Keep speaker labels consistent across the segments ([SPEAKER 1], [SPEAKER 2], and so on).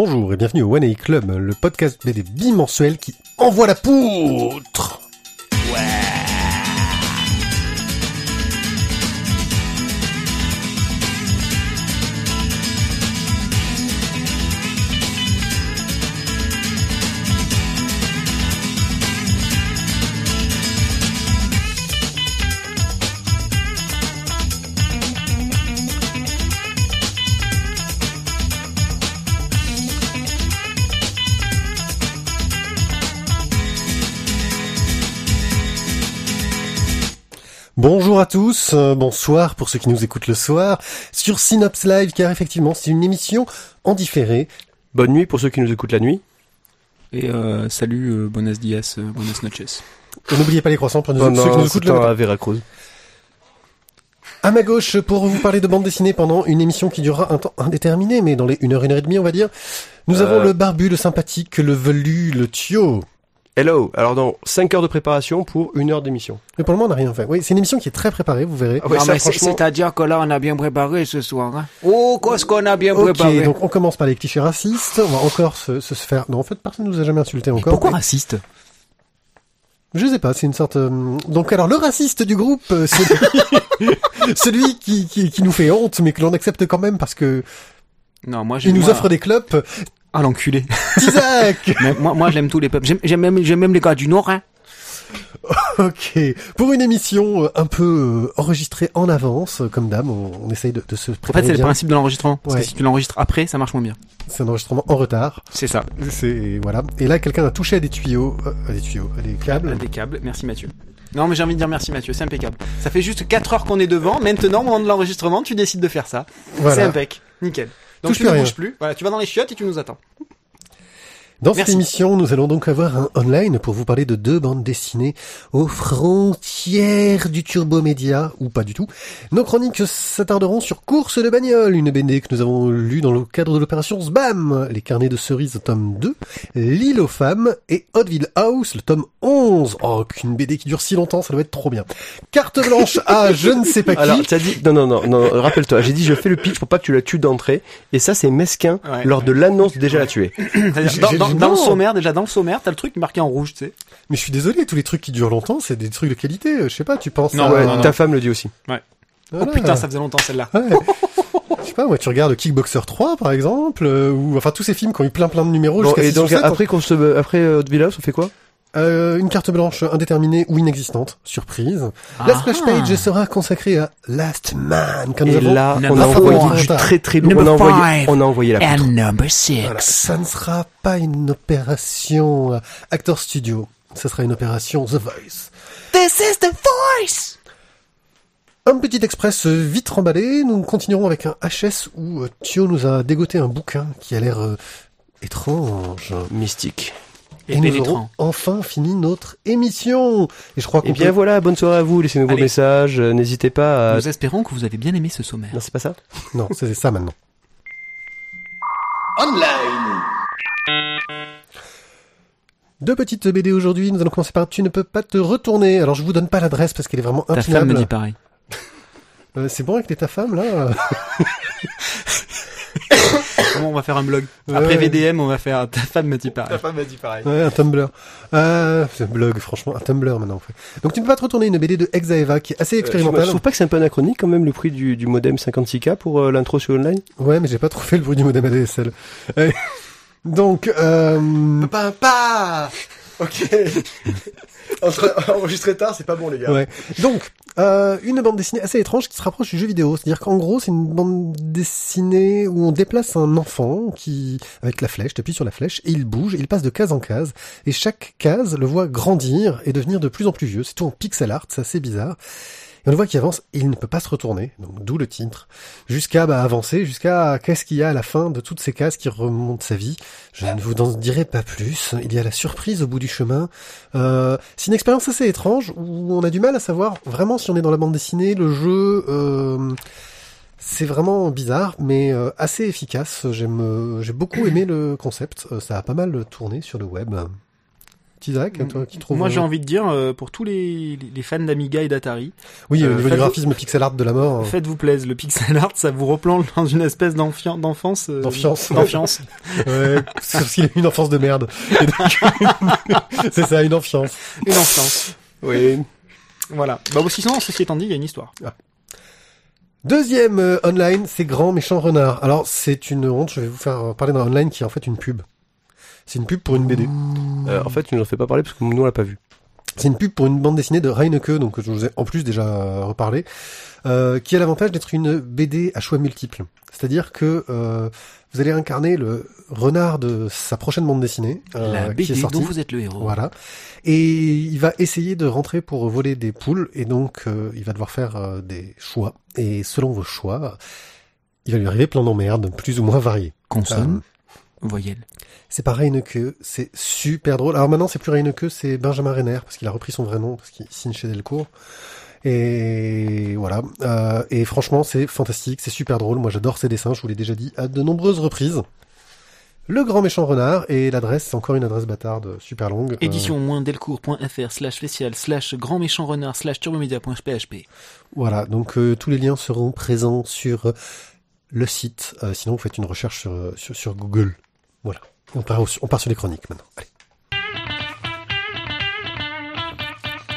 [SPEAKER 1] Bonjour et bienvenue au One A Club, le podcast BD bimensuel qui envoie la poutre. Tous, euh, bonsoir pour ceux qui nous écoutent le soir sur Synops Live car effectivement c'est une émission en différé.
[SPEAKER 2] Bonne nuit pour ceux qui nous écoutent la nuit.
[SPEAKER 3] Et euh, salut, euh, buenos dias, euh, buenas noches.
[SPEAKER 1] Et N'oubliez pas les croissants pour nous-
[SPEAKER 2] Non,
[SPEAKER 1] ceux qui nous écoutent le matin.
[SPEAKER 2] à Veracruz.
[SPEAKER 1] À ma gauche pour vous parler de bande dessinée pendant une émission qui durera un temps indéterminé mais dans les 1 heure, 1 heure et demie on va dire. Nous
[SPEAKER 2] Euh.
[SPEAKER 1] avons le barbu, le sympathique, le velu, le tio.
[SPEAKER 2] Hello. Alors dans 5 heures de préparation pour une heure d'émission.
[SPEAKER 1] Mais pour le moment on n'a rien fait. Oui, c'est une émission qui est très préparée, vous verrez.
[SPEAKER 2] Ah ouais, franchement-
[SPEAKER 3] c'est-à-dire que là, on a bien préparé ce soir. Hein. Oh, qu'est-ce qu'on a bien
[SPEAKER 1] Ok,
[SPEAKER 3] préparé.
[SPEAKER 1] donc on commence par les clichés racistes. On va encore se, se faire. Non, en fait, personne ne nous a jamais insulté encore.
[SPEAKER 3] Pourquoi
[SPEAKER 1] mais-
[SPEAKER 3] raciste
[SPEAKER 1] Je sais pas, c'est une sorte. euh, Donc alors le raciste du groupe, euh, celui, celui qui, qui, qui nous fait honte, mais que l'on accepte quand même parce que
[SPEAKER 3] Non, moi,
[SPEAKER 1] il nous
[SPEAKER 3] moi-
[SPEAKER 1] offre des clopes.
[SPEAKER 3] Ah, l'enculé.
[SPEAKER 1] Isaac.
[SPEAKER 3] Moi, moi j'aime tous les peuples. J'aime- J'aime même, j'aime même les gars du Nord. Hein.
[SPEAKER 1] ok, pour une émission euh, un peu euh, enregistrée en avance, euh, comme d'hab, on, on essaye de, de se
[SPEAKER 3] En fait,
[SPEAKER 1] préparer
[SPEAKER 3] c'est le principe de l'enregistrement. Parce
[SPEAKER 1] Ouais.
[SPEAKER 3] que si tu l'enregistres après, ça marche moins bien.
[SPEAKER 1] C'est un enregistrement en retard.
[SPEAKER 3] C'est ça.
[SPEAKER 1] C'est voilà. Et là, quelqu'un a touché à des tuyaux, à des tuyaux, à des câbles.
[SPEAKER 3] Impeccable. Merci Mathieu. Non, mais j'ai envie de dire merci Mathieu, c'est impeccable. Ça fait juste 4 heures qu'on est devant. Maintenant, au moment de l'enregistrement, tu décides de faire ça. C'est
[SPEAKER 1] Voilà.
[SPEAKER 3] impec. Nickel. Donc
[SPEAKER 1] Touche
[SPEAKER 3] tu ne
[SPEAKER 1] rien.
[SPEAKER 3] bouges plus. Voilà, tu vas dans les chiottes et tu nous attends.
[SPEAKER 1] Dans cette émission, nous allons donc avoir un online pour vous parler de deux bandes dessinées aux frontières du turbo-média, ou pas du tout. Nos chroniques s'attarderont sur Course de bagnole, une BD que nous avons lue dans le cadre de l'opération SBAM, les carnets de cerises tome 2, L'île aux femmes et Hotville House, le tome 11. Oh, qu'une BD qui dure si longtemps, ça doit être trop bien. Carte blanche à je ne sais pas qui.
[SPEAKER 2] Alors t'as dit non non non non rappelle-toi j'ai dit je fais le pitch pour pas que tu la tues d'entrée et ça c'est mesquin
[SPEAKER 3] Ouais,
[SPEAKER 2] lors
[SPEAKER 3] ouais.
[SPEAKER 2] de l'annonce déjà la tuer.
[SPEAKER 3] Dans, dans- le sommaire, déjà dans le sommaire, t'as le truc marqué en rouge, tu sais.
[SPEAKER 1] Mais je suis désolé, tous les trucs qui durent longtemps, c'est des trucs de qualité. Je sais pas, tu penses
[SPEAKER 3] Non,
[SPEAKER 1] à...
[SPEAKER 2] ouais,
[SPEAKER 3] non, non.
[SPEAKER 2] ta femme le dit aussi.
[SPEAKER 3] Oh
[SPEAKER 1] Voilà.
[SPEAKER 3] putain, ça faisait longtemps celle-là.
[SPEAKER 1] Ouais. Je sais pas, moi, tu regardes Kickboxer 3, par exemple, euh, ou enfin tous ces films qui ont eu plein plein de numéros
[SPEAKER 2] Bon,
[SPEAKER 1] jusqu'à
[SPEAKER 2] et
[SPEAKER 1] 6 ou
[SPEAKER 2] donc
[SPEAKER 1] 7,
[SPEAKER 2] après qu'on se après euh, Hot Villa on fait quoi?
[SPEAKER 1] Euh, une carte blanche indéterminée ou inexistante, surprise. La
[SPEAKER 3] Ah.
[SPEAKER 1] splash page sera consacrée à Last Man, quand nous
[SPEAKER 2] Et là on
[SPEAKER 3] Number
[SPEAKER 2] a envoyé
[SPEAKER 1] four.
[SPEAKER 2] du très très lourd. On
[SPEAKER 3] Number
[SPEAKER 2] a envoyé on a envoyé la poutre.
[SPEAKER 3] number six.
[SPEAKER 1] Voilà, ça ne sera pas une opération euh, Actor Studio, ça sera une opération The Voice.
[SPEAKER 3] This is the voice!
[SPEAKER 1] Un petit express euh, vite remballé, nous continuerons avec un HS où euh, Thio nous a dégoté un bouquin qui a l'air euh, étrange.
[SPEAKER 2] Mystique.
[SPEAKER 3] Et,
[SPEAKER 1] Et nous aurons enfin fini notre émission. Et je crois qu'on
[SPEAKER 2] Et Eh bien
[SPEAKER 1] peut-
[SPEAKER 2] voilà bonne soirée à vous laissez-nous vos messages euh, n'hésitez pas à
[SPEAKER 3] Nous espérons que vous avez bien aimé ce sommaire.
[SPEAKER 2] non c'est pas ça
[SPEAKER 1] Non, c'est ça maintenant. Deux petites BD aujourd'hui. Nous allons commencer par Tu ne peux pas te retourner. Alors je vous donne pas l'adresse parce qu'elle est vraiment
[SPEAKER 3] Ta
[SPEAKER 1] impinable.
[SPEAKER 3] femme me dit pareil.
[SPEAKER 1] Euh, c'est bon avec les ta femme là?
[SPEAKER 3] Comment on va faire un blog
[SPEAKER 1] Ouais.
[SPEAKER 3] Après VDM, on va faire Ta femme me dit pareil.
[SPEAKER 2] femme m'a dit pareil.
[SPEAKER 1] Ouais, un Tumblr. Euh, c'est un blog, franchement, un Tumblr maintenant. En fait. Donc tu ne peux pas te retourner. Une BD de Exaeva qui est assez
[SPEAKER 2] Je
[SPEAKER 1] expérimentale.
[SPEAKER 2] trouve pas que c'est un peu anachronique quand même le prix du, du modem 56K pour euh, l'intro sur online
[SPEAKER 1] Ouais, mais j'ai pas trop fait le bruit du modem ADSL. Euh, Donc, euh,
[SPEAKER 2] Papa Ok. Enregistrer tard, c'est pas bon, les gars.
[SPEAKER 1] Ouais. Donc, euh, une bande dessinée assez étrange qui se rapproche du jeu vidéo. C'est-à-dire qu'en gros, c'est une bande dessinée où on déplace un enfant qui, avec la flèche, t'appuies sur la flèche et il bouge, il passe de case en case et chaque case le voit grandir et devenir de plus en plus vieux. C'est tout en pixel art, c'est assez bizarre. Et on le voit qui avance il ne peut pas se retourner, donc d'où le titre, jusqu'à bah, avancer, jusqu'à qu'est-ce qu'il y a à la fin de toutes ces cases qui remontent sa vie? Je ne vous en dirai pas plus. Il y a la surprise au bout du chemin. Euh, c'est une expérience assez étrange où on a du mal à savoir vraiment si on est dans la bande dessinée, le jeu. Euh, c'est vraiment bizarre, mais euh, assez efficace. Euh, j'ai beaucoup aimé le concept. Ça a pas mal tourné sur le web. Toi qui trouve.
[SPEAKER 3] Moi,
[SPEAKER 1] euh,
[SPEAKER 3] j'ai envie de dire, euh, pour tous les, fans d'Amiga et d'Atari,
[SPEAKER 1] Oui,
[SPEAKER 3] euh,
[SPEAKER 1] au niveau du
[SPEAKER 3] faites-
[SPEAKER 1] graphisme pixel art de la mort. euh,
[SPEAKER 3] faites-vous plaise. Le pixel art, ça vous replonge dans une espèce d'enfance. euh,
[SPEAKER 1] D'enfiance.
[SPEAKER 3] D'enfiance.
[SPEAKER 1] Ouais, parce qu'il a eu une enfance de merde. C'est ça, une enfiance.
[SPEAKER 3] Une enfance.
[SPEAKER 2] Oui.
[SPEAKER 3] Voilà. Bah, aussi, sinon, ceci étant dit, il y a une histoire.
[SPEAKER 1] Deuxième euh, online, c'est Grand Méchant Renard. Alors, c'est une honte, je vais vous faire euh, parler d'un online qui est en fait une pub. C'est une pub pour une BD.
[SPEAKER 2] Euh, en fait, tu nous en fais pas parler parce que nous on l'a pas vu.
[SPEAKER 1] C'est une pub pour une bande dessinée de Reineke, donc je vous ai en plus déjà euh, reparlé, euh, qui a l'avantage d'être une BD à choix multiples. C'est-à-dire que euh, vous allez incarner le renard de sa prochaine bande dessinée, euh,
[SPEAKER 3] La
[SPEAKER 1] qui est sortie.
[SPEAKER 3] dont vous êtes le héros.
[SPEAKER 1] Voilà. Et il va essayer de rentrer pour voler des poules, et donc euh, il va devoir faire euh, des choix. Et selon vos choix, il va lui arriver plein d'emmerdes, plus ou moins variées.
[SPEAKER 3] Consonne,
[SPEAKER 1] Euh,
[SPEAKER 3] voyelle.
[SPEAKER 1] c'est pas Reineke, c'est super drôle. Alors maintenant, c'est plus Reineke, c'est Benjamin Renner, parce qu'il a repris son vrai nom, parce qu'il signe chez Delcourt. Et voilà. Euh, et franchement, c'est fantastique, c'est super drôle. Moi, j'adore ces dessins, je vous l'ai déjà dit à de nombreuses reprises. Le grand méchant renard, et l'adresse, c'est encore une adresse bâtarde super longue. Euh,
[SPEAKER 3] Édition-delcourt.fr slash spécial slash grand méchant renard slash turbomedia.php.
[SPEAKER 1] Voilà, donc euh, tous les liens seront présents sur le site. Euh, sinon, vous faites une recherche sur, sur, sur Google. Voilà. On part, au- on part sur les chroniques maintenant. Allez.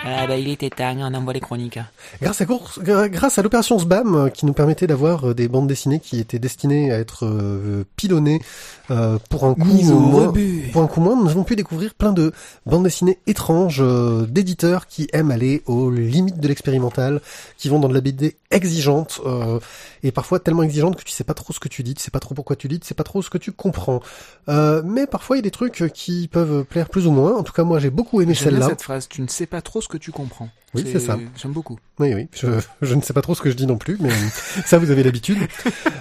[SPEAKER 3] Ah bah il était temps, on envoie les chroniques. hein.
[SPEAKER 1] Grâce à, course- grâce à l'opération SBAM, euh, qui nous permettait d'avoir euh, des bandes dessinées qui étaient destinées à être euh, pilonnées euh, pour un
[SPEAKER 3] au
[SPEAKER 1] moins, pour un coût moins, nous avons pu découvrir plein de bandes dessinées étranges euh, d'éditeurs qui aiment aller aux limites de l'expérimental, qui vont dans de la BD exigeante euh, et parfois tellement exigeante que tu sais pas trop ce que tu dis, tu sais pas trop pourquoi tu lis, tu sais pas trop ce que tu comprends. Euh, mais parfois il y a des trucs qui peuvent plaire plus ou moins. En tout cas, moi j'ai beaucoup aimé celle-là.
[SPEAKER 3] cette phrase, tu ne sais pas trop ce que tu comprends.
[SPEAKER 1] Oui, c'est ça.
[SPEAKER 3] J'aime beaucoup.
[SPEAKER 1] Oui, oui. Je, je ne sais pas trop ce que je dis non plus, mais ça vous avez l'habitude.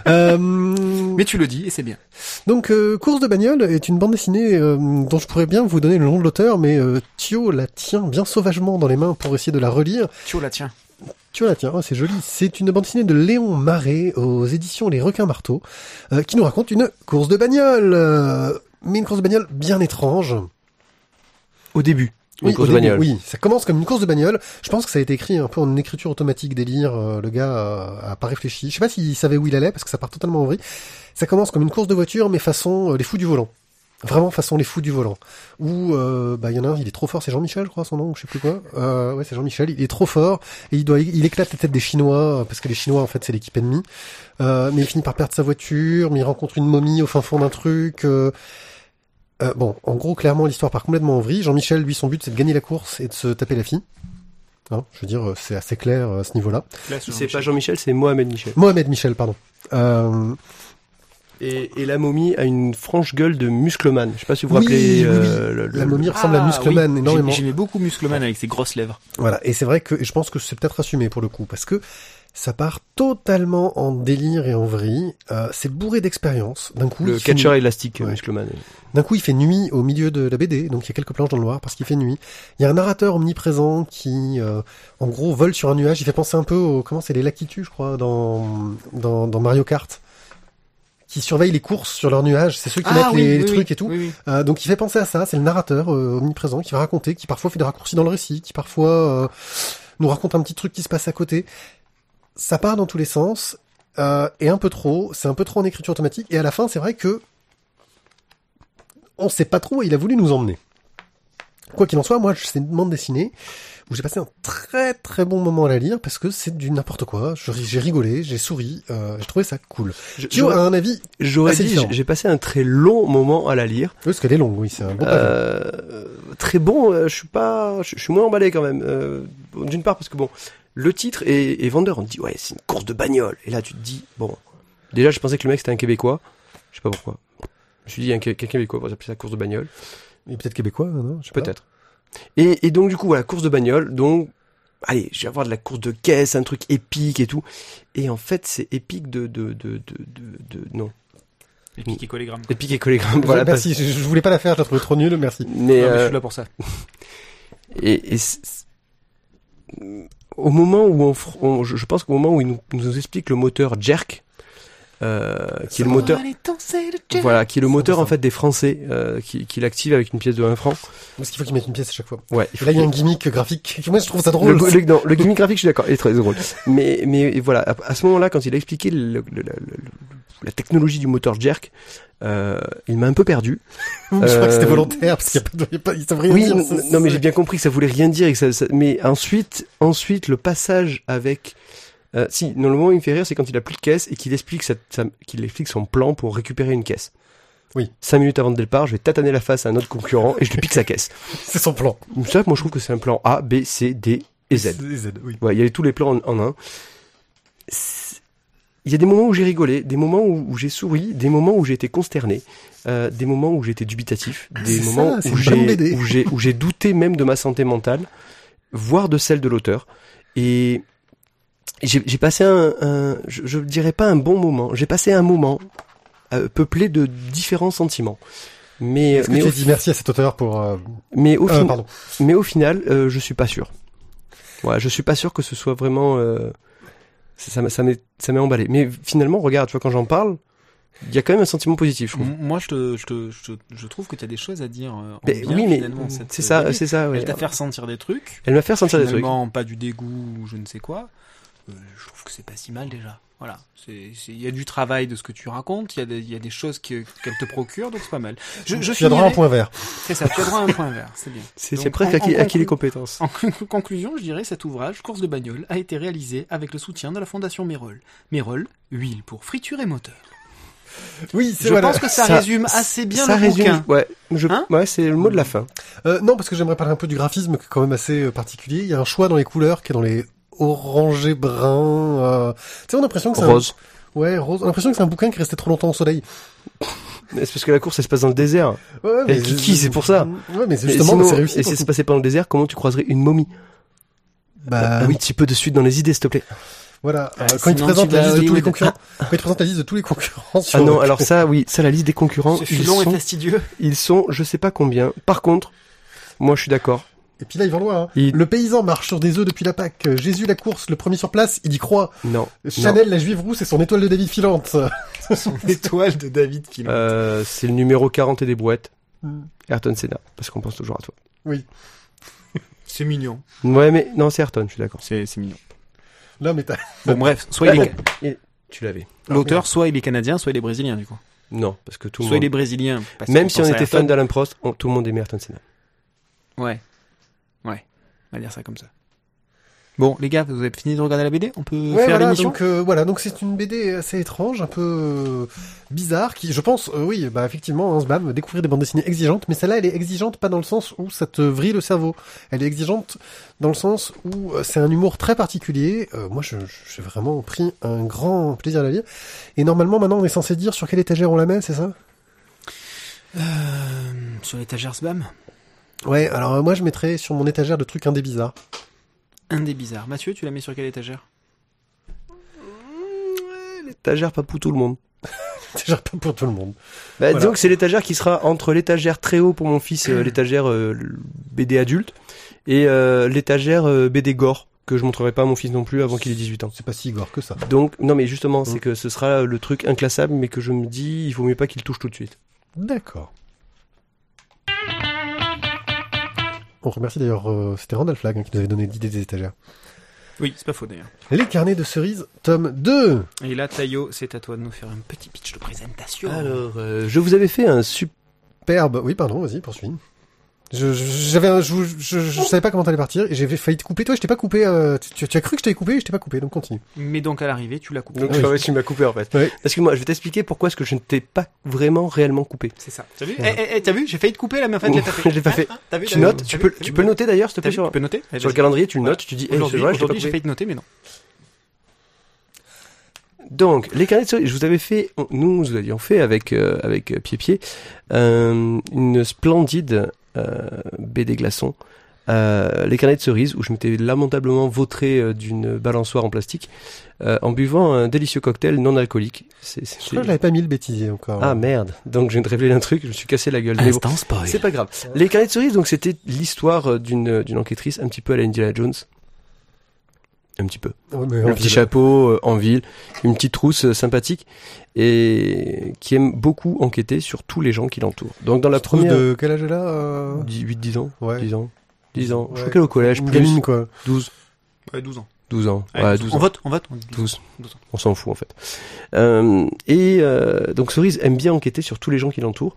[SPEAKER 1] Euh,
[SPEAKER 3] Mais tu le dis et c'est bien.
[SPEAKER 1] donc, euh, Course de bagnole est une bande dessinée euh, dont je pourrais bien vous donner le nom de l'auteur, mais euh, Thio la tient bien sauvagement dans les mains pour essayer de la relire.
[SPEAKER 3] Tu la tiens.
[SPEAKER 1] Thio la tient, oh, c'est joli. C'est une bande dessinée de Léon Marais aux éditions Les Requins Marteaux, euh, qui nous raconte une course de bagnole. euh, mais une course de bagnole bien étrange.
[SPEAKER 2] Au début. Une
[SPEAKER 1] Oui,
[SPEAKER 2] course
[SPEAKER 1] au
[SPEAKER 2] de
[SPEAKER 1] début,
[SPEAKER 2] bagnole.
[SPEAKER 1] oui, ça commence comme une course de bagnole. Je pense que ça a été écrit un peu en écriture automatique délire. euh, le gars euh, a pas réfléchi. Je sais pas s'il savait où il allait parce que ça part totalement en vrille. Ça commence comme une course de voiture, mais façon euh, les fous du volant. Vraiment façon les fous du volant. Où euh, bah il y en a un, il est trop fort, c'est Jean-Michel, je crois son nom, ou je sais plus quoi. Euh, ouais, c'est Jean-Michel. Il est trop fort et il doit, il éclate la tête des Chinois parce que les Chinois en fait c'est l'équipe ennemie. Euh, mais il finit par perdre sa voiture, mais il rencontre une momie au fin fond d'un truc. euh, euh, bon, en gros, clairement, l'histoire part complètement en vrille. Jean-Michel, lui, son but, c'est de gagner la course et de se taper la fille. Hein, je veux dire, euh, c'est assez clair à ce niveau-là.
[SPEAKER 2] C'est pas Jean-Michel, c'est Mohamed Michel.
[SPEAKER 1] Mohamed Michel, pardon. Euh,
[SPEAKER 2] Et, et la momie a une franche gueule de muscleman. Je sais pas si vous vous rappelez.
[SPEAKER 1] oui,
[SPEAKER 2] euh,
[SPEAKER 1] oui.
[SPEAKER 2] le- le-
[SPEAKER 1] la momie
[SPEAKER 2] le-
[SPEAKER 1] ressemble à Muscleman énormément.
[SPEAKER 3] Ah J'aimais beaucoup Muscleman avec ses grosses lèvres.
[SPEAKER 1] Voilà, et c'est vrai que et je pense que c'est peut-être assumé pour le coup, parce que ça part totalement en délire et en vrille. Euh, c'est bourré d'expérience. D'un coup,
[SPEAKER 2] le catcheur élastique,
[SPEAKER 1] Ouais.
[SPEAKER 2] muscleman.
[SPEAKER 1] D'un coup, il fait nuit au milieu de la BD, donc il y a quelques planches dans le noir parce qu'il fait nuit. Il y a un narrateur omniprésent qui, euh, en gros, vole sur un nuage. Il fait penser un peu au comment c'est les Lakitu, je crois, dans, dans dans Mario Kart, qui surveillent les courses sur leur nuage. C'est ceux qui mettent les, les trucs et tout.
[SPEAKER 3] Ah.
[SPEAKER 1] Euh, donc il fait penser à ça. C'est le narrateur euh, omniprésent qui va raconter, qui parfois fait des raccourcis dans le récit, qui parfois euh, nous raconte un petit truc qui se passe à côté. Ça part dans tous les sens. Euh, et un peu trop, c'est un peu trop en écriture automatique, et à la fin, c'est vrai que on sait pas trop il a voulu nous emmener. Quoi qu'il en soit, moi, c'est une bande dessinée où j'ai passé un très très bon moment à la lire parce que c'est du n'importe quoi. J'ai rigolé, j'ai souri, euh, j'ai trouvé ça cool.
[SPEAKER 2] Je-
[SPEAKER 1] Thio a
[SPEAKER 2] J'aurais
[SPEAKER 1] un avis,
[SPEAKER 2] j'aurais dit, j'ai passé un très long moment à la lire.
[SPEAKER 1] oui, parce qu'elle est longue, oui, c'est un bon.
[SPEAKER 2] Euh, très bon, euh, je suis pas, je, suis moins emballé quand même. Euh, D'une part parce que bon, le titre est, est vendeur. On te dit ouais, c'est une course de bagnole. Et là, tu te dis bon, déjà, je pensais que le mec c'était un Québécois. Je sais pas pourquoi. Je me suis dit un, qu'un Québécois va appeler ça course de bagnole.
[SPEAKER 1] Et peut-être québécois, non?
[SPEAKER 2] Peut-être. Et, et donc du coup voilà, course de bagnole. Donc allez, je vais avoir de la course de caisse, un truc épique et tout. Et en fait, c'est épique de de de de, de, de- non,
[SPEAKER 3] Et piqué collégramme.
[SPEAKER 2] épique et collégramme. Voilà.
[SPEAKER 1] merci, je, je voulais pas la faire, je la trouvais trop nulle, merci.
[SPEAKER 2] Mais,
[SPEAKER 3] Non, mais je
[SPEAKER 2] euh,
[SPEAKER 3] suis là pour ça.
[SPEAKER 2] Et, et au moment où on, fr- on- je je pense qu'au moment où il nous, nous explique le moteur jerk, euh, qui est le moteur. Voilà, qui est le moteur en fait des Français, euh, qui, qui l'active avec une pièce de 1 franc.
[SPEAKER 1] Parce qu'il faut qu'ils mettent une pièce à chaque fois.
[SPEAKER 2] Ouais.
[SPEAKER 1] Et là, il y a un gimmick graphique. Moi, je trouve ça
[SPEAKER 2] Le,
[SPEAKER 1] drôle.
[SPEAKER 2] le, non, le gimmick graphique, je suis d'accord, il est très drôle. Mais, mais voilà, à, à ce moment-là, quand il a expliqué le- le- le- le- la technologie du moteur jerk, euh, il m'a un peu perdu.
[SPEAKER 1] je crois que c'était
[SPEAKER 2] euh,
[SPEAKER 1] volontaire, parce qu'il y a pas, il savent rien
[SPEAKER 2] Oui,
[SPEAKER 1] dire.
[SPEAKER 2] n-
[SPEAKER 1] C'est-
[SPEAKER 2] non, mais j'ai bien compris que ça voulait rien dire. Et que ça, ça- mais ensuite, ensuite, le passage avec. Euh, si, non, le moment où il me fait rire, c'est quand il a plus de caisse et qu'il explique, sa- sa- qu'il explique son plan pour récupérer une caisse.
[SPEAKER 1] Oui.
[SPEAKER 2] Cinq minutes avant le départ, je vais tataner la face à un autre concurrent et je lui pique sa caisse.
[SPEAKER 1] C'est son plan.
[SPEAKER 2] Ça, moi, je trouve que c'est un plan A, B, C, D et Z.
[SPEAKER 1] Z, oui.
[SPEAKER 2] Ouais, il y avait tous les plans en, en un. C'est- Il y a des moments où j'ai rigolé, des moments où, où j'ai souri, des moments où j'ai été consterné, euh, des moments où j'ai été dubitatif, des
[SPEAKER 1] c'est
[SPEAKER 2] moments
[SPEAKER 1] ça,
[SPEAKER 2] j'ai où j'ai où j'ai douté même de ma santé mentale, voire de celle de l'auteur. Et j'ai j'ai passé un, un je, je dirais pas un bon moment, j'ai passé un moment euh, peuplé de différents sentiments. Mais
[SPEAKER 1] que
[SPEAKER 2] mais
[SPEAKER 1] tu
[SPEAKER 2] au,
[SPEAKER 1] dis merci à cet auteur pour... Euh...
[SPEAKER 2] mais au,
[SPEAKER 1] euh,
[SPEAKER 2] fin-
[SPEAKER 1] pardon.
[SPEAKER 2] mais au final, euh, je suis pas sûr. Ouais, je suis pas sûr que ce soit vraiment. Euh, ça ça m'a ça m'est ça m'est emballé. Mais finalement, regarde, tu vois, quand j'en parle, il y a quand même un sentiment positif, je trouve.
[SPEAKER 3] M- Moi, je, te, je, te, je, te- je trouve que tu as des choses à dire euh, en
[SPEAKER 2] Mais
[SPEAKER 3] bien,
[SPEAKER 2] oui, mais c'est ça, c'est ça. Ouais.
[SPEAKER 3] Elle t'a fait ressentir des trucs.
[SPEAKER 2] Elle m'a fait ressentir des trucs.
[SPEAKER 3] Pas du dégoût ou je ne sais quoi. Euh, je trouve que c'est pas si mal déjà. Voilà. Il y a du travail de ce que tu racontes, il y a des, il y a des choses que, qu'elle te procure, donc c'est pas mal. Je, je
[SPEAKER 1] Tu as droit à un point vert.
[SPEAKER 3] C'est ça, tu as droit à un point vert, c'est bien.
[SPEAKER 2] C'est presque acquis, acquis les compétences.
[SPEAKER 3] En con- conclusion, je dirais cet ouvrage, Course de bagnole, a été réalisé avec le soutien de la Fondation Mérol. Mérol, huile pour friture et moteur.
[SPEAKER 1] Oui,
[SPEAKER 3] Je
[SPEAKER 1] voilà.
[SPEAKER 3] pense que ça,
[SPEAKER 2] Ça-
[SPEAKER 3] résume assez bien
[SPEAKER 2] ça
[SPEAKER 3] le
[SPEAKER 2] résume.
[SPEAKER 3] bouquin.
[SPEAKER 2] Ouais, je,
[SPEAKER 3] Hein
[SPEAKER 2] ouais, c'est le mot de la fin.
[SPEAKER 1] Euh, non, parce que j'aimerais parler un peu du graphisme, qui est quand même assez euh, particulier. Il y a un choix dans les couleurs qui est dans les orangés bruns. Euh... Tu sais, on a l'impression que c'est un...
[SPEAKER 2] Rose.
[SPEAKER 1] Ouais, rose. On a l'impression que c'est un bouquin qui restait trop longtemps au soleil.
[SPEAKER 2] Mais C'est parce que la course, elle se passe dans le désert.
[SPEAKER 1] Ouais, ouais,
[SPEAKER 2] Et Kiki, c'est pour ça.
[SPEAKER 1] Ouais, mais
[SPEAKER 2] Et
[SPEAKER 1] justement, c'est réussi.
[SPEAKER 2] Et si
[SPEAKER 1] le
[SPEAKER 2] c'est
[SPEAKER 1] coup.
[SPEAKER 2] passé par le désert, comment tu croiserais une momie?
[SPEAKER 1] Bah,
[SPEAKER 2] Un petit peu de suite dans les idées, s'il te plaît.
[SPEAKER 1] Voilà.
[SPEAKER 3] Ah,
[SPEAKER 1] Euh, quand il te présente la liste de tous les concurrents, quand il te présente la liste de tous les concurrents sur
[SPEAKER 2] Ah non,
[SPEAKER 1] le-
[SPEAKER 2] alors ça, oui, ça, la liste des concurrents,
[SPEAKER 3] est
[SPEAKER 2] sont,
[SPEAKER 3] fastidieux.
[SPEAKER 2] ils sont, je sais pas combien. Par contre, moi, je suis d'accord.
[SPEAKER 1] Et puis là, ils vont loin. hein.
[SPEAKER 2] Il-
[SPEAKER 1] Le paysan marche sur des œufs depuis la Pâque. Jésus la course, le premier sur place, il y croit.
[SPEAKER 2] Non.
[SPEAKER 1] Chanel, la juive rousse, c'est son étoile de David filante.
[SPEAKER 3] Son étoile de David Filon.
[SPEAKER 2] Euh, c'est le numéro 40 et des brouettes.
[SPEAKER 1] Mm.
[SPEAKER 2] Ayrton Senna, parce qu'on pense toujours à toi.
[SPEAKER 3] C'est mignon.
[SPEAKER 2] Ouais, mais non, c'est Ayrton, je suis d'accord.
[SPEAKER 3] C'est, c'est mignon.
[SPEAKER 1] Là, mais t'as...
[SPEAKER 3] Bon, bref, soit il
[SPEAKER 2] Ah, Tu l'avais.
[SPEAKER 3] l'auteur, soit il est canadien, soit il est brésilien, du coup.
[SPEAKER 2] Non, parce que tout le
[SPEAKER 3] Soit il
[SPEAKER 2] monde.
[SPEAKER 3] est brésilien. parce
[SPEAKER 2] Même si on était fan d'Alain Prost, on- tout le monde aimait Ayrton Senna.
[SPEAKER 3] Ouais. Ouais. On va dire ça comme ça. Bon, les gars, vous avez fini de regarder la BD On peut
[SPEAKER 1] Ouais,
[SPEAKER 3] faire
[SPEAKER 1] voilà,
[SPEAKER 3] l'émission?
[SPEAKER 1] donc euh, voilà, donc c'est une BD assez étrange, un peu euh, bizarre, qui, je pense, euh, oui, bah effectivement, hein, Sbam, découvrir des bandes dessinées exigeantes, mais celle-là, elle est exigeante pas dans le sens où ça te vrille le cerveau. Elle est exigeante dans le sens où euh, c'est un humour très particulier. Euh, moi, je- je- j'ai vraiment pris un grand plaisir à la lire. Et normalement, maintenant, on est censé dire sur quelle étagère on la met, c'est ça?
[SPEAKER 3] Euh, Sur l'étagère SBAM
[SPEAKER 1] Ouais, alors euh, moi, je mettrais sur mon étagère de trucs indés bizarres.
[SPEAKER 3] Un des bizarres. Mathieu, tu la mets sur quelle étagère?
[SPEAKER 2] L'étagère pas pour tout le monde.
[SPEAKER 1] Étagère pas pour tout le monde.
[SPEAKER 2] Bah,
[SPEAKER 1] Voilà.
[SPEAKER 2] Disons que c'est l'étagère qui sera entre l'étagère très haut pour mon fils, euh, l'étagère euh, BD adulte, et euh, l'étagère euh, BD gore, que je montrerai pas à mon fils non plus avant qu'il ait 18 ans.
[SPEAKER 1] C'est pas si gore que ça.
[SPEAKER 2] Donc, non mais justement, c'est
[SPEAKER 1] Mm.
[SPEAKER 2] que ce sera le truc inclassable, mais que je me dis, il vaut mieux pas qu'il touche tout de suite.
[SPEAKER 1] D'accord. On remercie d'ailleurs, euh, c'était Randall Flagg hein, qui nous avait donné l'idée des étagères.
[SPEAKER 3] Oui, c'est pas faux d'ailleurs.
[SPEAKER 1] Les carnets de cerises, tome 2
[SPEAKER 3] Et là, Tayo, c'est à toi de nous faire un petit pitch de présentation.
[SPEAKER 2] Alors, euh, je vous avais fait un super...
[SPEAKER 1] Superbe. Oui, pardon, vas-y, poursuis. Je, je- j'avais un, je, je, je savais pas comment t'allais partir et j'ai failli te couper. Toi, je t'ai pas coupé. euh, tu, tu as cru que je t'avais coupé et je t'ai pas coupé, donc continue.
[SPEAKER 3] Mais donc à l'arrivée, tu l'as coupé.
[SPEAKER 2] Donc,
[SPEAKER 1] Ah oui.
[SPEAKER 2] ouais, tu m'as coupé en fait.
[SPEAKER 1] Oui.
[SPEAKER 2] Excuse-moi, je vais t'expliquer pourquoi est-ce que je ne t'ai pas vraiment réellement coupé.
[SPEAKER 3] C'est ça. T'as vu
[SPEAKER 1] Ouais.
[SPEAKER 3] Eh, eh, eh, T'as vu J'ai failli te couper là, mais en fait, j'ai pas fait.
[SPEAKER 2] Je l'ai pas fait.
[SPEAKER 3] Hein, T'as vu
[SPEAKER 2] Tu
[SPEAKER 3] vu
[SPEAKER 2] notes, tu peux, tu peux le noter d'ailleurs, s'il te plaît, sur,
[SPEAKER 3] Tu peux noter Allez,
[SPEAKER 2] sur le calendrier, tu le notes, tu dis, hey,
[SPEAKER 3] Aujourd'hui,
[SPEAKER 2] c'est vrai, je t'ai pas
[SPEAKER 3] aujourd'hui, j'ai failli te noter, mais non.
[SPEAKER 2] Donc, les carnets de cerises, je vous avais fait, nous, nous avions fait avec, euh, avec Pied Pied, euh, une splendide euh, BD glaçon. Euh, les carnets de cerises, où je m'étais lamentablement vautré euh, d'une balançoire en plastique, euh, en buvant un délicieux cocktail non alcoolique. C'est, c'est-
[SPEAKER 1] Je crois que je l'avais pas mis le bêtisier encore.
[SPEAKER 2] Ah merde, donc je viens de révéler un truc, je me suis cassé la gueule. Mais bon, c'est pas grave. Les carnets de cerises, donc c'était l'histoire euh, d'une d'une enquêtrice un petit peu à la Indiana Jones. Un petit peu. Le
[SPEAKER 1] en
[SPEAKER 2] petit
[SPEAKER 1] ville.
[SPEAKER 2] chapeau euh, en ville, une petite trousse euh, sympathique et qui aime beaucoup enquêter sur tous les gens qui l'entourent. Donc dans la première
[SPEAKER 1] de quel âge elle a euh
[SPEAKER 2] 8-10 ans,
[SPEAKER 1] Ouais.
[SPEAKER 2] 10 ans, 10 ans. Je
[SPEAKER 1] Ouais.
[SPEAKER 2] crois qu'elle est au collège, plus
[SPEAKER 1] gamine, quoi.
[SPEAKER 2] 12,
[SPEAKER 3] Ouais, 12 ans.
[SPEAKER 2] 12 ans.
[SPEAKER 3] Ouais,
[SPEAKER 2] Ouais,
[SPEAKER 3] 12
[SPEAKER 2] 12
[SPEAKER 3] On
[SPEAKER 2] ans.
[SPEAKER 3] vote, on vote. on dit
[SPEAKER 2] 12.
[SPEAKER 3] 12 ans.
[SPEAKER 2] On s'en fout en fait. Euh, et euh, donc Cerise aime bien enquêter sur tous les gens qui l'entourent.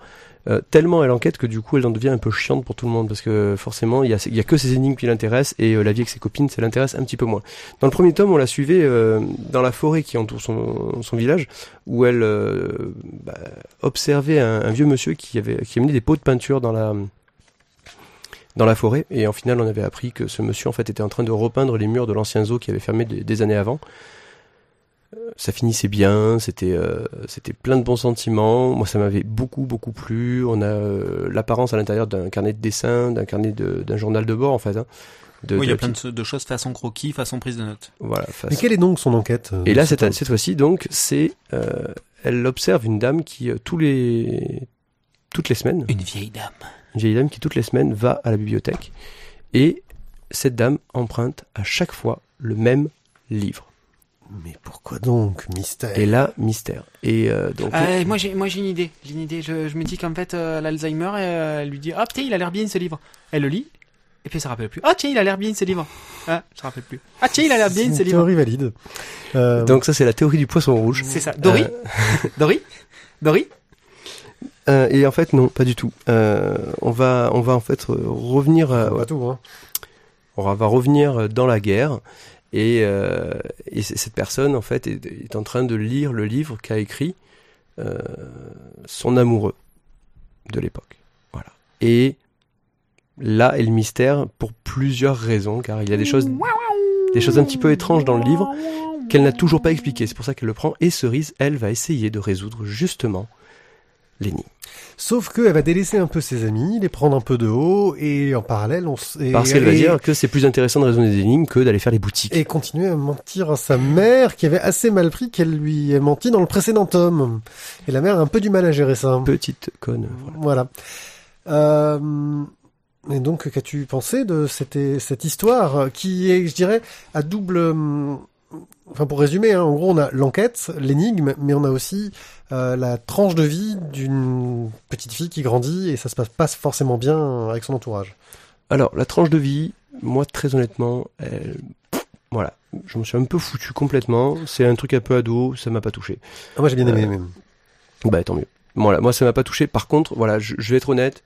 [SPEAKER 2] Euh, tellement elle enquête que du coup elle en devient un peu chiante pour tout le monde parce que forcément il y a, y a que ses énigmes qui l'intéressent et euh, la vie avec ses copines ça l'intéresse un petit peu moins. Dans le premier tome on la suivait euh, dans la forêt qui entoure son, son village où elle euh, bah, observait un, vieux monsieur qui avait qui amenait des pots de peinture dans la dans la forêt et en final on avait appris que ce monsieur en fait était en train de repeindre les murs de l'ancien zoo qui avait fermé des années avant ça finissait bien, c'était euh, c'était plein de bons sentiments. Moi, ça m'avait beaucoup beaucoup plu. On a euh, l'apparence à l'intérieur d'un carnet de dessin, d'un carnet de- d'un journal de bord en fait. Hein, de,
[SPEAKER 3] Oui, il y a plein
[SPEAKER 2] petite-
[SPEAKER 3] de, choses façon croquis, façon prise de notes.
[SPEAKER 2] voilà.
[SPEAKER 1] Mais quelle est donc son enquête euh,
[SPEAKER 2] Et là, cette, cette fois-ci, donc, c'est euh, elle observe une dame qui euh, tous les toutes les semaines,
[SPEAKER 3] Une vieille dame.
[SPEAKER 2] une vieille dame qui toutes les semaines va à la bibliothèque et cette dame emprunte à chaque fois le même livre.
[SPEAKER 1] Mais pourquoi donc Mystère?
[SPEAKER 2] Et là, mystère. Et euh, donc
[SPEAKER 3] Euh, moi j'ai moi j'ai une idée, j'ai une idée. Je, je me dis qu'en fait euh, l'Alzheimer euh, elle lui dit ah putain il a l'air bien ce livre. Elle le lit et puis elle se rappelle plus. Ah tiens il a l'air bien ce livre. Ah je me rappelle plus. Ah tiens il a l'air bien
[SPEAKER 1] C'est
[SPEAKER 3] ce
[SPEAKER 1] une
[SPEAKER 3] livre.
[SPEAKER 1] théorie valide. Euh,
[SPEAKER 2] donc ça c'est la théorie du poisson rouge.
[SPEAKER 3] C'est ça. Dory,
[SPEAKER 2] Euh,
[SPEAKER 3] Dory, Dory?
[SPEAKER 2] Euh, et en fait, non, pas du tout. Euh, on va, on va en fait revenir, euh,
[SPEAKER 1] pas tout, hein.
[SPEAKER 2] on va, va revenir dans la guerre. Et, euh, cette personne, en fait, est, en train de lire le livre qu'a écrit euh, son amoureux de l'époque. Voilà. Et là est le mystère pour plusieurs raisons, car il y a des choses, des choses un petit peu étranges dans le livre qu'elle n'a toujours pas expliquées. C'est pour ça qu'elle le prend. Et Cerise, elle, va essayer de résoudre justement l'énigme.
[SPEAKER 1] Sauf qu'elle va délaisser un peu ses amis, les prendre un peu de haut, et en parallèle, on s-
[SPEAKER 2] Parce qu'elle va dire que c'est plus intéressant de résoudre des énigmes que d'aller faire les boutiques.
[SPEAKER 1] et continuer à mentir à sa mère qui avait assez mal pris qu'elle lui ait menti dans le précédent tome. Et la mère a un peu du mal à gérer ça.
[SPEAKER 2] Petite conne. Voilà.
[SPEAKER 1] Voilà. Euh, et donc, qu'as-tu pensé de cette, cette histoire qui est, je dirais, à double... Enfin, pour résumer, hein, en gros, on a l'enquête, l'énigme, mais on a aussi euh, la tranche de vie d'une petite fille qui grandit et ça se passe pas forcément bien avec son entourage.
[SPEAKER 2] Alors, la tranche de vie, moi, très honnêtement, elle... voilà. Je me suis un peu foutu complètement. C'est un truc un peu ado, ça m'a pas touché.
[SPEAKER 1] Ah, moi, j'ai bien aimé.
[SPEAKER 2] Euh,
[SPEAKER 1] même.
[SPEAKER 2] Bah, tant mieux. Voilà, moi, ça m'a pas touché. Par contre, voilà, je, je vais être honnête.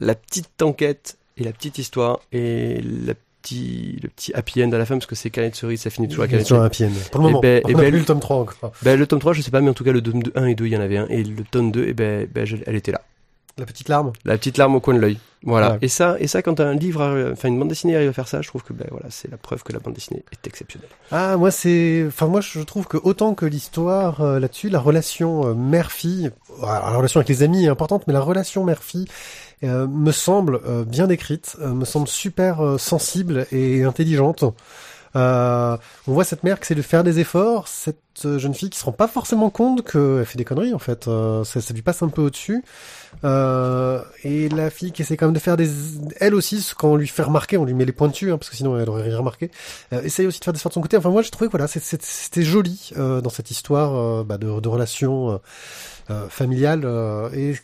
[SPEAKER 2] La petite enquête et la petite histoire et la petit, le petit happy end à la fin, parce que c'est canette cerise, ça finit toujours à canette cerise.
[SPEAKER 1] happy end. Pour le moment,
[SPEAKER 2] ben-
[SPEAKER 1] on n'a
[SPEAKER 2] ben,
[SPEAKER 1] plus le tome 3 encore.
[SPEAKER 2] Ben, le tome 3, je sais pas, mais en tout cas, le tome 1 et 2, il y en avait un. Et le tome 2, eh ben, ben, je- elle était là.
[SPEAKER 1] La petite larme.
[SPEAKER 2] La petite larme au coin de l'œil. Voilà.
[SPEAKER 1] Ouais.
[SPEAKER 2] Et ça, et ça, quand un livre, arrive- enfin une bande dessinée arrive à faire ça, je trouve que ben voilà, c'est la preuve que la bande dessinée est exceptionnelle.
[SPEAKER 1] Ah, moi, c'est, enfin, moi, je trouve que autant que l'histoire euh, là-dessus, la relation euh, mère-fille, la relation avec les amis est importante, mais la relation mère-fille euh, me semble euh, bien décrite, euh, me semble super euh, sensible et intelligente. Euh, on voit cette mère qui essaie de faire des efforts, cette jeune fille qui se rend pas forcément compte qu'elle fait des conneries en fait, ça, ça lui passe un peu au-dessus. Et la fille qui essaie quand même de faire des, elle aussi, quand on lui fait remarquer, on lui met les points dessus, hein, parce que sinon elle aurait rien remarqué. Essaye aussi de faire des efforts de son côté. Enfin moi j'ai trouvé que voilà, c'était joli dans cette histoire bah, de, de relations familiales euh, et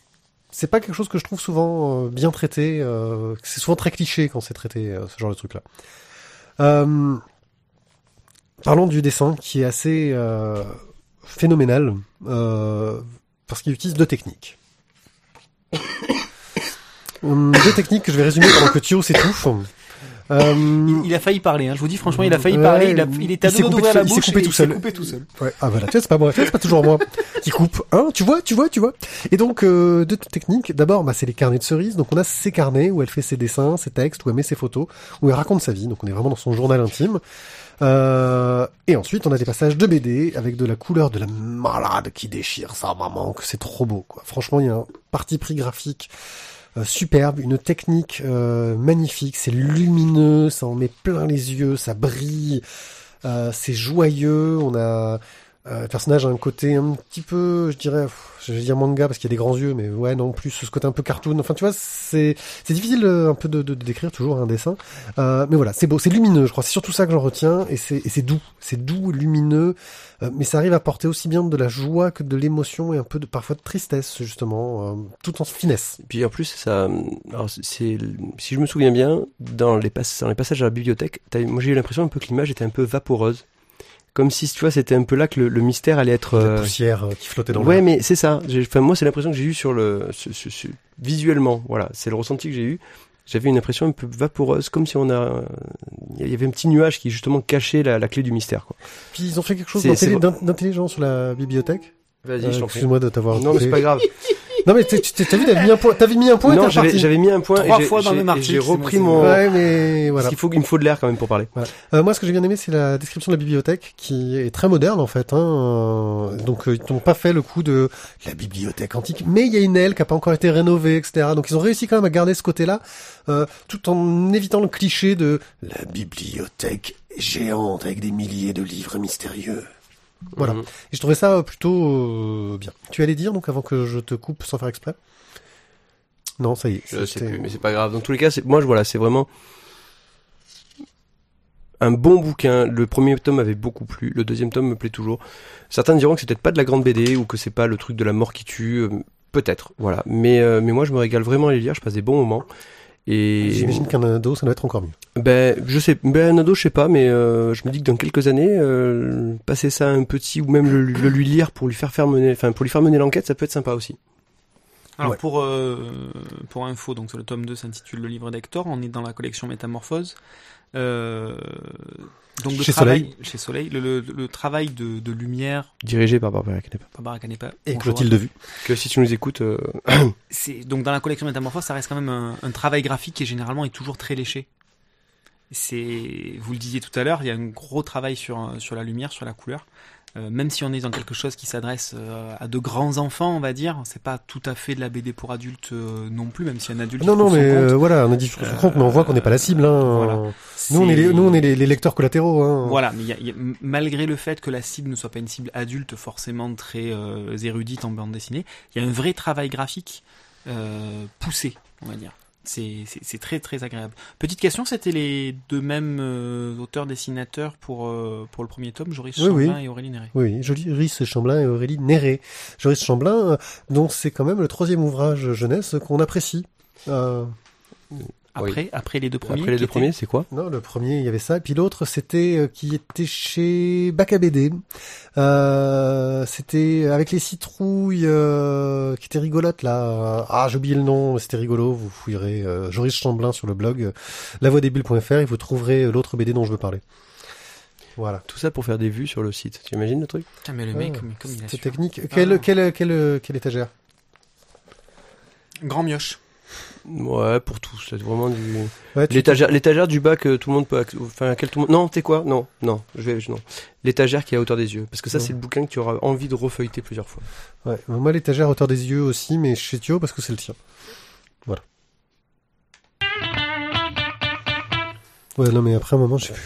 [SPEAKER 1] c'est pas quelque chose que je trouve souvent euh, bien traité. euh, c'est souvent très cliché quand c'est traité euh, ce genre de truc là. Euh, parlons du dessin qui est assez euh, phénoménal parce qu'il utilise deux techniques. Deux techniques que je vais résumer pendant que Thio s'étouffe. Euh,
[SPEAKER 3] Il, il a failli parler. Hein. Je vous dis franchement il a failli
[SPEAKER 1] Ouais,
[SPEAKER 3] parler. Il, a, il était à
[SPEAKER 1] il s'est
[SPEAKER 3] deux d'ouvrir la
[SPEAKER 1] tout seul, il s'est
[SPEAKER 3] bouche.
[SPEAKER 1] coupé
[SPEAKER 3] et
[SPEAKER 1] tout seul.
[SPEAKER 3] coupé tout seul.
[SPEAKER 1] Ouais. Ah voilà, tu vois, c'est pas moi, c'est pas toujours moi qui coupe. Hein, tu vois, tu vois, tu vois. Et donc euh, deux techniques. D'abord, bah, c'est les carnets de cerises. Donc on a ces carnets où elle fait ses dessins, ses textes, où elle met ses photos, où elle raconte sa vie. Donc on est vraiment dans son journal intime. Euh, et ensuite, on a des passages de BD avec de la couleur de la malade qui déchire sa maman, que c'est trop beau. Quoi. Franchement, il y a un parti pris graphique euh, superbe, une technique euh, magnifique. C'est lumineux, ça en met plein les yeux, ça brille, euh, c'est joyeux. On a Euh, le personnage a un côté un petit peu, je dirais, je vais dire manga parce qu'il y a des grands yeux, mais ouais, non plus ce côté un peu cartoon. Enfin, tu vois, c'est c'est difficile euh, un peu de, de, de décrire toujours un dessin. Euh, mais voilà, c'est beau, c'est lumineux, je crois. C'est surtout ça que j'en retiens, et c'est et c'est doux, c'est doux, lumineux, euh, mais ça arrive à porter aussi bien de la joie que de l'émotion et un peu de parfois de tristesse justement, euh, tout en finesse.
[SPEAKER 2] Puis en plus, ça, alors c'est, si je me souviens bien, dans les, pass- dans les passages à la bibliothèque, moi j'ai eu l'impression un peu que l'image était un peu vaporeuse. Comme si, tu vois, c'était un peu là que le, le mystère allait être...
[SPEAKER 1] La
[SPEAKER 2] euh,
[SPEAKER 1] poussière euh, qui flottait dans
[SPEAKER 2] ouais,
[SPEAKER 1] l'air.
[SPEAKER 2] mais c'est ça. Enfin, moi, c'est l'impression que j'ai eu sur le, ce- ce- ce- visuellement. Voilà, c'est le ressenti que j'ai eu. J'avais une impression un peu vaporeuse, comme si on a, il y avait un petit nuage qui justement cachait la, la clé du mystère. Quoi.
[SPEAKER 1] Puis ils ont fait quelque chose d'intelligent sur la bibliothèque.
[SPEAKER 2] Vas-y,
[SPEAKER 1] Euh, Excuse-moi de t'avoir.
[SPEAKER 2] Non, mais c'est pas grave.
[SPEAKER 1] Non mais t'as vu, t'avais mis un point, t'avais mis un point.
[SPEAKER 2] non, j'avais, mis un point.
[SPEAKER 3] Trois
[SPEAKER 2] et j'ai-
[SPEAKER 3] fois dans le
[SPEAKER 2] j'ai- repris mon.
[SPEAKER 1] Ouais, mais voilà.
[SPEAKER 2] Parce qu'il faut, il me faut de l'air quand même pour parler.
[SPEAKER 1] Euh, moi, ce que j'ai bien aimé, c'est la description de la bibliothèque, qui est très moderne en fait. Hein. Euh, Donc, euh, ils n'ont pas fait le coup de la bibliothèque antique, mais il y a une aile qui a pas encore été rénovée, etc. Donc, ils ont réussi quand même à garder ce côté-là, euh, tout en évitant le cliché de la bibliothèque géante avec des milliers de livres mystérieux. Voilà.
[SPEAKER 2] Mhm.
[SPEAKER 1] Et je trouvais ça euh, plutôt euh, bien. Tu allais dire donc avant que je te coupe sans faire exprès? Non, ça y est.
[SPEAKER 2] Je sais plus, mais c'est pas grave. Dans tous les cas, moi, je, voilà, c'est vraiment un bon bouquin. Le premier tome m'avait beaucoup plu. Le deuxième tome me plaît toujours. Certains diront que c'est peut-être pas de la grande BD ou que c'est pas le truc de la mort qui tue. euh, Peut-être, voilà. Mais, euh, mais moi, je me régale vraiment à les lire. Je passe des bons moments. Et
[SPEAKER 1] J'imagine qu'un ado, ça doit être encore mieux.
[SPEAKER 2] ben, je sais, ben un ado, je sais pas, mais euh, je me dis que dans quelques années, euh, passer ça à un petit ou même le, le lui lire pour lui faire faire mener, enfin pour lui faire mener l'enquête, ça peut être sympa aussi.
[SPEAKER 3] Alors
[SPEAKER 1] Ouais.
[SPEAKER 3] pour euh, pour info, donc le tome 2 s'intitule Le livre d'Hector. On est dans la collection Métamorphose. Donc le
[SPEAKER 1] Chez
[SPEAKER 3] travail chez Soleil, le, le, le travail de, de lumière,
[SPEAKER 2] Dirigé par Barbara Canepa.
[SPEAKER 3] Barbara Canepa.
[SPEAKER 1] Et
[SPEAKER 3] bonjour
[SPEAKER 1] Clotilde
[SPEAKER 3] à
[SPEAKER 1] Vue.
[SPEAKER 2] Que si tu nous écoutes, euh,
[SPEAKER 3] c'est donc dans la collection Métamorphose, ça reste quand même un, un travail graphique qui généralement est toujours très léché. C'est, vous le disiez tout à l'heure, il y a un gros travail sur sur la lumière, sur la couleur. Euh, même si on est dans quelque chose qui s'adresse euh, à de grands enfants, on va dire, c'est pas tout à fait de la BD pour adultes euh, non plus, même si un adulte.
[SPEAKER 1] Non, non, mais voilà, on a dit se compte, mais on voit qu'on n'est pas la cible. Hein.
[SPEAKER 3] Voilà.
[SPEAKER 1] Nous, on est les,
[SPEAKER 3] C'est-
[SPEAKER 1] nous, on est les, les lecteurs collatéraux. Hein.
[SPEAKER 3] Voilà, mais il y a- il y a- malgré le fait que la cible ne soit pas une cible adulte forcément très érudite en bande dessinée, il y a un vrai travail graphique poussé, on va dire. C'est très très agréable. Petite question, c'était les deux mêmes euh, auteurs-dessinateurs pour, euh, pour le premier tome, Joris
[SPEAKER 1] Oui, oui.
[SPEAKER 3] et Aurélie Néré.
[SPEAKER 1] Oui, Joris Chamblin et Aurélie Néré. Joris Chamblin, euh, dont c'est quand même le troisième ouvrage jeunesse qu'on apprécie.
[SPEAKER 3] Après, après les deux premiers.
[SPEAKER 2] après les deux
[SPEAKER 3] étaient-
[SPEAKER 2] premiers, c'est quoi?
[SPEAKER 1] Non, le premier, il y avait ça. Et puis l'autre, c'était euh, qui était chez Bacabédé. Euh, c'était avec les citrouilles euh, qui étaient rigolotes là. Ah, j'ai oublié le nom, mais c'était rigolo. Vous fouillerez euh, Joris Chamblin sur le blog lavoidesbulles.fr et vous trouverez l'autre BD dont je veux parler. Voilà.
[SPEAKER 2] Tout ça pour faire des vues sur le site. Tu imagines le truc?
[SPEAKER 3] Ah, mais le mec,
[SPEAKER 1] Ah,
[SPEAKER 3] comme, comme il a
[SPEAKER 1] C'est
[SPEAKER 3] su.
[SPEAKER 1] technique.
[SPEAKER 3] Ah.
[SPEAKER 1] Quelle, quelle, quelle, quelle étagère?
[SPEAKER 3] Grand mioche.
[SPEAKER 2] Ouais, pour tous. C'est vraiment du
[SPEAKER 1] ouais,
[SPEAKER 2] l'étagère, l'étagère du bas que tout le monde peut, enfin quel tout le monde. Non, t'es quoi? Non, non, je vais, je- non. L'étagère qui est à hauteur des yeux, parce que ça
[SPEAKER 1] Ouais.
[SPEAKER 2] c'est le bouquin que tu auras envie de refeuilleter plusieurs fois.
[SPEAKER 1] Ouais, moi l'étagère à hauteur des yeux aussi, mais chez Thio parce que c'est le tien. Voilà. Ouais, non mais après un moment, j'ai plus.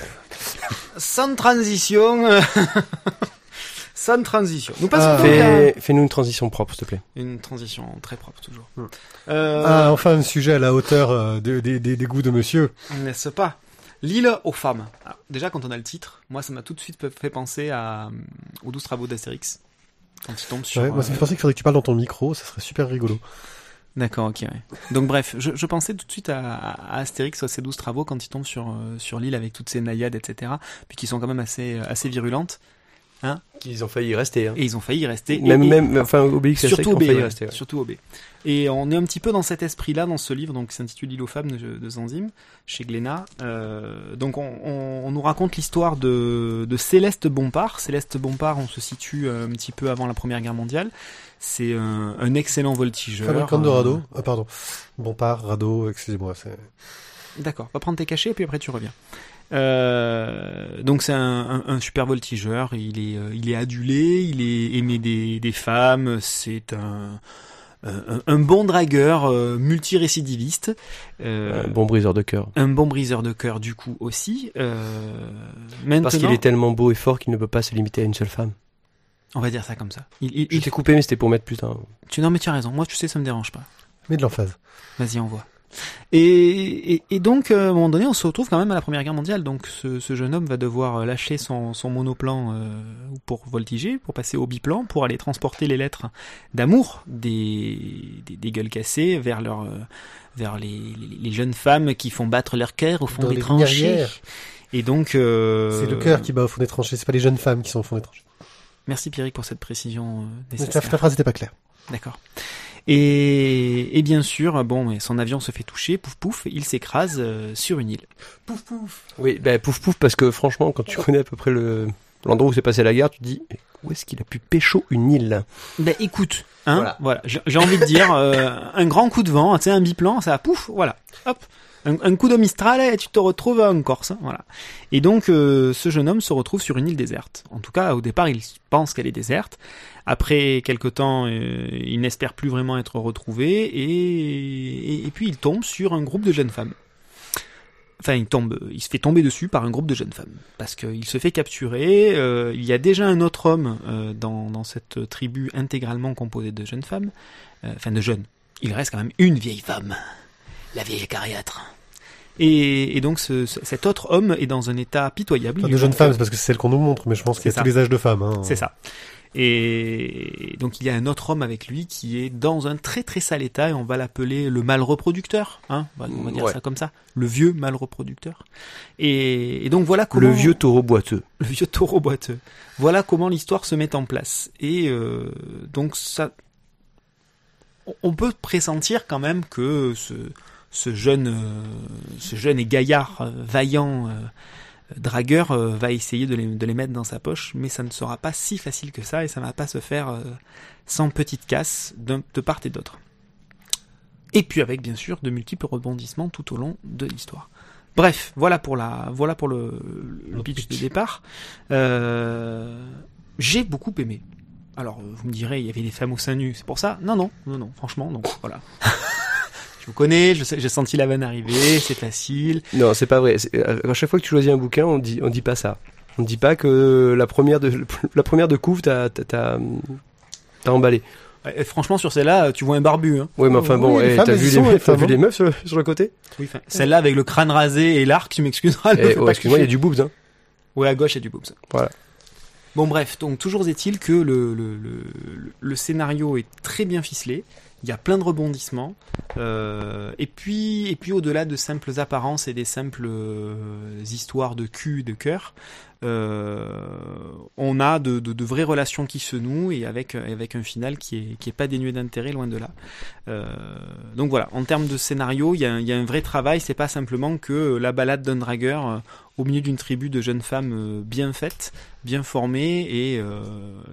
[SPEAKER 3] Sans transition. Sans transition. Nous passons
[SPEAKER 1] Ah.
[SPEAKER 3] à
[SPEAKER 2] fais-nous une transition propre, s'il te plaît.
[SPEAKER 3] une transition très propre toujours.
[SPEAKER 1] Hmm.
[SPEAKER 3] Euh,
[SPEAKER 1] Ah, enfin un sujet à la hauteur euh, de- des- des- des goûts de monsieur.
[SPEAKER 3] N'est-ce pas? L'île aux femmes. Alors, déjà, quand on a le titre, moi, ça m'a tout de suite fait penser à, euh, aux douze travaux d'Astérix. Quand il tombe sur.
[SPEAKER 1] Ouais, moi, ça me fait penser qu'il faudrait que tu parles dans ton micro, ça serait super rigolo.
[SPEAKER 3] D'accord, ok. ouais. Donc, bref, je, je pensais tout de suite à, à Astérix, à ses douze travaux, quand il tombe sur, sur l'île avec toutes ces naïades, etc. Puis qui sont quand même assez, assez virulentes.
[SPEAKER 2] Qu'ils ont failli y rester. Hein.
[SPEAKER 3] Et ils ont failli y rester. Et-
[SPEAKER 2] Même,
[SPEAKER 3] et-
[SPEAKER 2] même, enfin, Obélix
[SPEAKER 3] Surtout OB, ouais.
[SPEAKER 2] rester. ouais.
[SPEAKER 3] surtout OB. Et on est un petit peu dans cet esprit-là dans ce livre, donc qui s'intitule L'île aux femmes de, de Zanzim, chez Glénat. Euh, donc on, on- on nous raconte l'histoire de, de Céleste Bompard. Céleste Bompard, on se situe euh, un petit peu avant la Première Guerre mondiale. C'est un, un excellent voltigeur.
[SPEAKER 1] Fabricante de
[SPEAKER 3] euh,
[SPEAKER 1] radeau. Ah, pardon. Bompard, radeau, excusez-moi. c'est-
[SPEAKER 3] D'accord, va prendre tes cachets et puis après tu reviens. Euh, donc c'est un, un- un super voltigeur, il est, euh, il est adulé, il est aimé des, des femmes, c'est un, un, un bon dragueur euh, multirécidiviste, euh,
[SPEAKER 2] Un bon briseur de cœur.
[SPEAKER 3] un bon briseur de cœur du coup aussi. Euh, maintenant,
[SPEAKER 2] Parce qu'il est tellement beau et fort qu'il ne peut pas se limiter à une seule femme.
[SPEAKER 3] On va dire ça comme ça. Il, il-
[SPEAKER 2] Je
[SPEAKER 3] il-
[SPEAKER 2] t'ai coupé, mais c'était pour mettre putain.
[SPEAKER 3] tu, non mais tu as raison. Moi, tu sais, ça me dérange pas.
[SPEAKER 1] Mais de l'emphase.
[SPEAKER 3] Vas-y, envoie. Et, et, et donc, euh, à un moment donné, on se retrouve quand même à la Première Guerre mondiale. Donc, ce, ce jeune homme va devoir euh, lâcher son, son monoplan euh, pour voltiger, pour passer au biplan, pour aller transporter les lettres d'amour des, des, des gueules cassées vers leur, vers les, les, les jeunes femmes qui font battre leur cœur au fond
[SPEAKER 1] Dans
[SPEAKER 3] des tranchées. Et donc, euh,
[SPEAKER 1] C'est le cœur qui bat au fond des tranchées, c'est pas les jeunes femmes qui sont au fond des tranchées.
[SPEAKER 3] Merci Pierrick pour cette précision
[SPEAKER 1] ta phrase n'était pas claire.
[SPEAKER 3] D'accord. Et, et bien sûr, bon, mais son avion se fait toucher, pouf pouf, il s'écrase euh, sur une île.
[SPEAKER 1] Pouf pouf.
[SPEAKER 2] Oui, ben pouf pouf, parce que franchement, quand tu connais à peu près le l'endroit où s'est passé la guerre, tu te dis où est-ce qu'il a pu pécho une île?
[SPEAKER 3] Ben écoute, hein,
[SPEAKER 2] Voilà.
[SPEAKER 3] voilà, j'ai j'ai envie de dire euh, un grand coup de vent, tu sais, un biplan, ça pouf, voilà, hop, un, coup de mistral et tu te retrouves en Corse, hein, voilà. Et donc euh, ce jeune homme se retrouve sur une île déserte. En tout cas, au départ, il pense qu'elle est déserte. Après quelque temps, euh, il n'espère plus vraiment être retrouvé et, puis il tombe sur un groupe de jeunes femmes. Enfin, il tombe, il se fait tomber dessus par un groupe de jeunes femmes parce qu'il se fait capturer. euh, il y a déjà un autre homme dans, cette tribu intégralement composée de jeunes femmes, enfin de jeunes. Il reste quand même une vieille femme, la vieille acariâtre. Et, et donc ce- ce- cet autre homme est dans un état pitoyable.
[SPEAKER 1] Enfin, de
[SPEAKER 3] manque-
[SPEAKER 1] femmes, c'est parce que c'est celle qu'on nous montre, mais je pense qu'il y a
[SPEAKER 3] C'est
[SPEAKER 1] tous
[SPEAKER 3] ça.
[SPEAKER 1] les âges de femmes. Hein.
[SPEAKER 3] C'est ça. Et donc il y a un autre homme avec lui qui est dans un très très sale état et on va l'appeler le mal reproducteur, hein, on va, on va dire
[SPEAKER 2] Ouais.
[SPEAKER 3] ça comme ça, le vieux mal reproducteur. Et, et donc voilà comment
[SPEAKER 2] Le vieux taureau boiteux.
[SPEAKER 3] le vieux taureau boiteux. Voilà comment l'histoire se met en place. Et euh, donc ça, on peut pressentir quand même que ce, ce jeune, euh, ce jeune et gaillard euh, vaillant euh, dragueur va essayer de les, de les mettre dans sa poche, mais ça ne sera pas si facile que ça et ça va pas se faire sans petite casse de part et d'autre. Et puis avec bien sûr de multiples rebondissements tout au long de l'histoire. Bref, voilà pour la, voilà pour le, pitch de départ. Euh, j'ai beaucoup aimé. Alors, vous me direz, il y avait des femmes au sein nu, c'est pour ça? Non, non, non, non, franchement, donc voilà. je vous connais, j'ai senti la vanne arriver, c'est facile.
[SPEAKER 2] Non, c'est pas vrai. Euh, À chaque fois que tu choisis un bouquin, on dit on dit pas ça. On dit pas que la première de la première de couve t'as t'as- t'as t'as emballé.
[SPEAKER 3] Franchement, sur celle-là, tu vois un barbu. Hein.
[SPEAKER 2] Ouais, mais enfin
[SPEAKER 1] Oui,
[SPEAKER 2] bon,
[SPEAKER 1] les
[SPEAKER 2] eh, t'as vu,
[SPEAKER 1] y
[SPEAKER 2] les, meufs-
[SPEAKER 1] femmes,
[SPEAKER 2] vu
[SPEAKER 1] hein.
[SPEAKER 2] les meufs sur, sur le côté
[SPEAKER 3] Oui, enfin, celle-là avec le crâne rasé et l'arc, tu m'excuseras.
[SPEAKER 2] Eh, oh, Excuse-moi, il y a du boobs. Hein.
[SPEAKER 3] Ouais, à gauche, il y a du boobs.
[SPEAKER 2] Voilà.
[SPEAKER 3] Bon, bref, donc toujours est-il que le, le, le, le scénario est très bien ficelé. Il y a plein de rebondissements. Euh, et puis, et puis au-delà de simples apparences et des simples euh, histoires de cul et de cœur, euh, on a de, de, de vraies relations qui se nouent et avec, avec un final qui est, qui est pas dénué d'intérêt, loin de là. Euh, donc voilà, en termes de scénario, il y a, y a un vrai travail. C'est pas simplement que la balade d'un dragueur au milieu d'une tribu de jeunes femmes bien faites, bien formées et,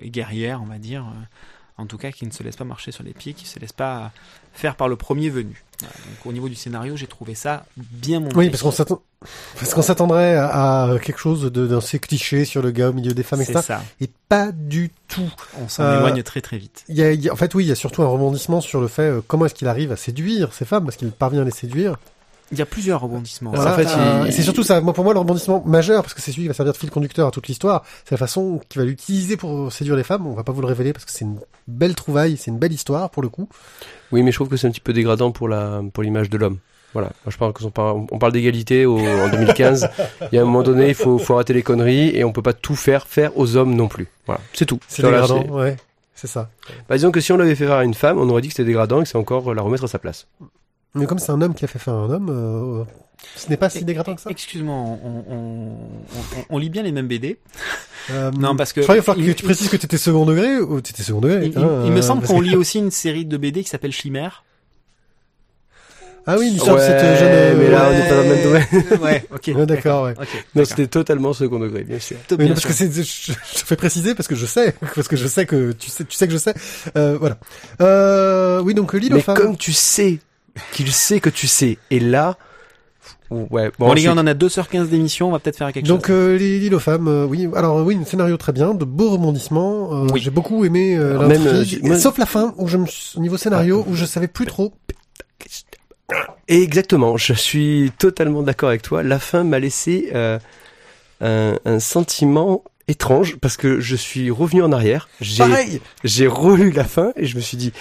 [SPEAKER 3] et guerrières, on va dire. En tout cas, qui ne se laissent pas marcher sur les pieds, qui ne se laissent pas faire par le premier venu. Voilà, donc, au niveau du scénario, j'ai trouvé ça bien monté.
[SPEAKER 1] Oui, parce qu'on s'attend, parce qu'on s'attendrait à, quelque chose de, d'un ces clichés sur le gars au milieu des femmes, etc.
[SPEAKER 3] ça.
[SPEAKER 1] Et pas du tout.
[SPEAKER 3] On s'en
[SPEAKER 1] Euh,
[SPEAKER 3] éloigne très très vite.
[SPEAKER 1] Il y a, il y a- en fait, oui, il y a surtout un rebondissement sur le fait euh, comment est-ce qu'il arrive à séduire ces femmes, parce qu'il parvient à les séduire?
[SPEAKER 3] Il y a plusieurs rebondissements.
[SPEAKER 1] Voilà,
[SPEAKER 2] en fait,
[SPEAKER 1] euh,
[SPEAKER 2] il-
[SPEAKER 1] c'est surtout ça, moi, pour moi, le rebondissement majeur, parce que c'est celui qui va servir de fil conducteur à toute l'histoire, c'est la façon qu'il va l'utiliser pour séduire les femmes. On va pas vous le révéler parce que c'est une belle trouvaille, c'est une belle histoire pour le coup.
[SPEAKER 2] Oui, mais je trouve que c'est un petit peu dégradant pour la pour l'image de l'homme. Voilà. Moi, je parle que on parle, on parle d'égalité au- en 2015. Il y a un moment donné, il faut faut arrêter les conneries et on peut pas tout faire faire aux hommes non plus. Voilà, c'est tout.
[SPEAKER 1] C'est dégradant, ouais, c'est ça.
[SPEAKER 2] Bah, disons que si on l'avait fait faire à une femme, on aurait dit que c'était dégradant et que c'est encore la remettre à sa place.
[SPEAKER 1] Mais comme c'est un homme qui a fait faire un homme, euh, ce n'est pas si dégradant que ça.
[SPEAKER 3] Excuse-moi, on, on, on, lit bien les mêmes BD.
[SPEAKER 1] Euh,
[SPEAKER 3] Non, parce que
[SPEAKER 1] je crois qu'il va falloir
[SPEAKER 3] il-
[SPEAKER 1] que tu précises que t'étais second degré ou t'étais second degré.
[SPEAKER 3] Il,
[SPEAKER 1] hein,
[SPEAKER 3] il- il me
[SPEAKER 1] euh,
[SPEAKER 3] semble
[SPEAKER 1] parce
[SPEAKER 3] qu'on lit aussi une série de BD qui s'appelle Chimère.
[SPEAKER 1] Ah oui, l'histoire
[SPEAKER 2] Ouais,
[SPEAKER 1] cette jeune. euh,
[SPEAKER 2] mais là, on n'est pas dans le même domaine.
[SPEAKER 3] ouais, ok.
[SPEAKER 1] Ouais, d'accord, ouais.
[SPEAKER 3] Ok,
[SPEAKER 2] Non, c'était totalement second degré, bien sûr.
[SPEAKER 1] Oui,
[SPEAKER 3] bien
[SPEAKER 1] parce que
[SPEAKER 3] sûr.
[SPEAKER 1] c'est, je, je fais préciser parce que je sais, parce que je sais que tu sais, tu sais que je sais. Euh, voilà. Euh, oui, donc l'île aux
[SPEAKER 2] Mais
[SPEAKER 1] femmes.
[SPEAKER 2] comme tu sais qu'il sait que tu sais, et là, ouais.
[SPEAKER 3] Bon, les gars, on en a 2h15 d'émission, on va peut-être faire quelque
[SPEAKER 1] Donc
[SPEAKER 3] chose.
[SPEAKER 1] euh, l'île aux femmes, euh, oui. Alors oui, un scénario très bien, de beaux rebondissements. euh,
[SPEAKER 3] Oui.
[SPEAKER 1] J'ai beaucoup aimé euh,
[SPEAKER 2] même, euh,
[SPEAKER 1] sauf la fin où je me, suis- au niveau scénario où je savais plus trop.
[SPEAKER 2] Et exactement, je suis totalement d'accord avec toi. La fin m'a laissé euh, un, un sentiment étrange parce que je suis revenu en arrière. J'ai
[SPEAKER 1] Pareil.
[SPEAKER 2] j'ai relu la fin et je me suis dit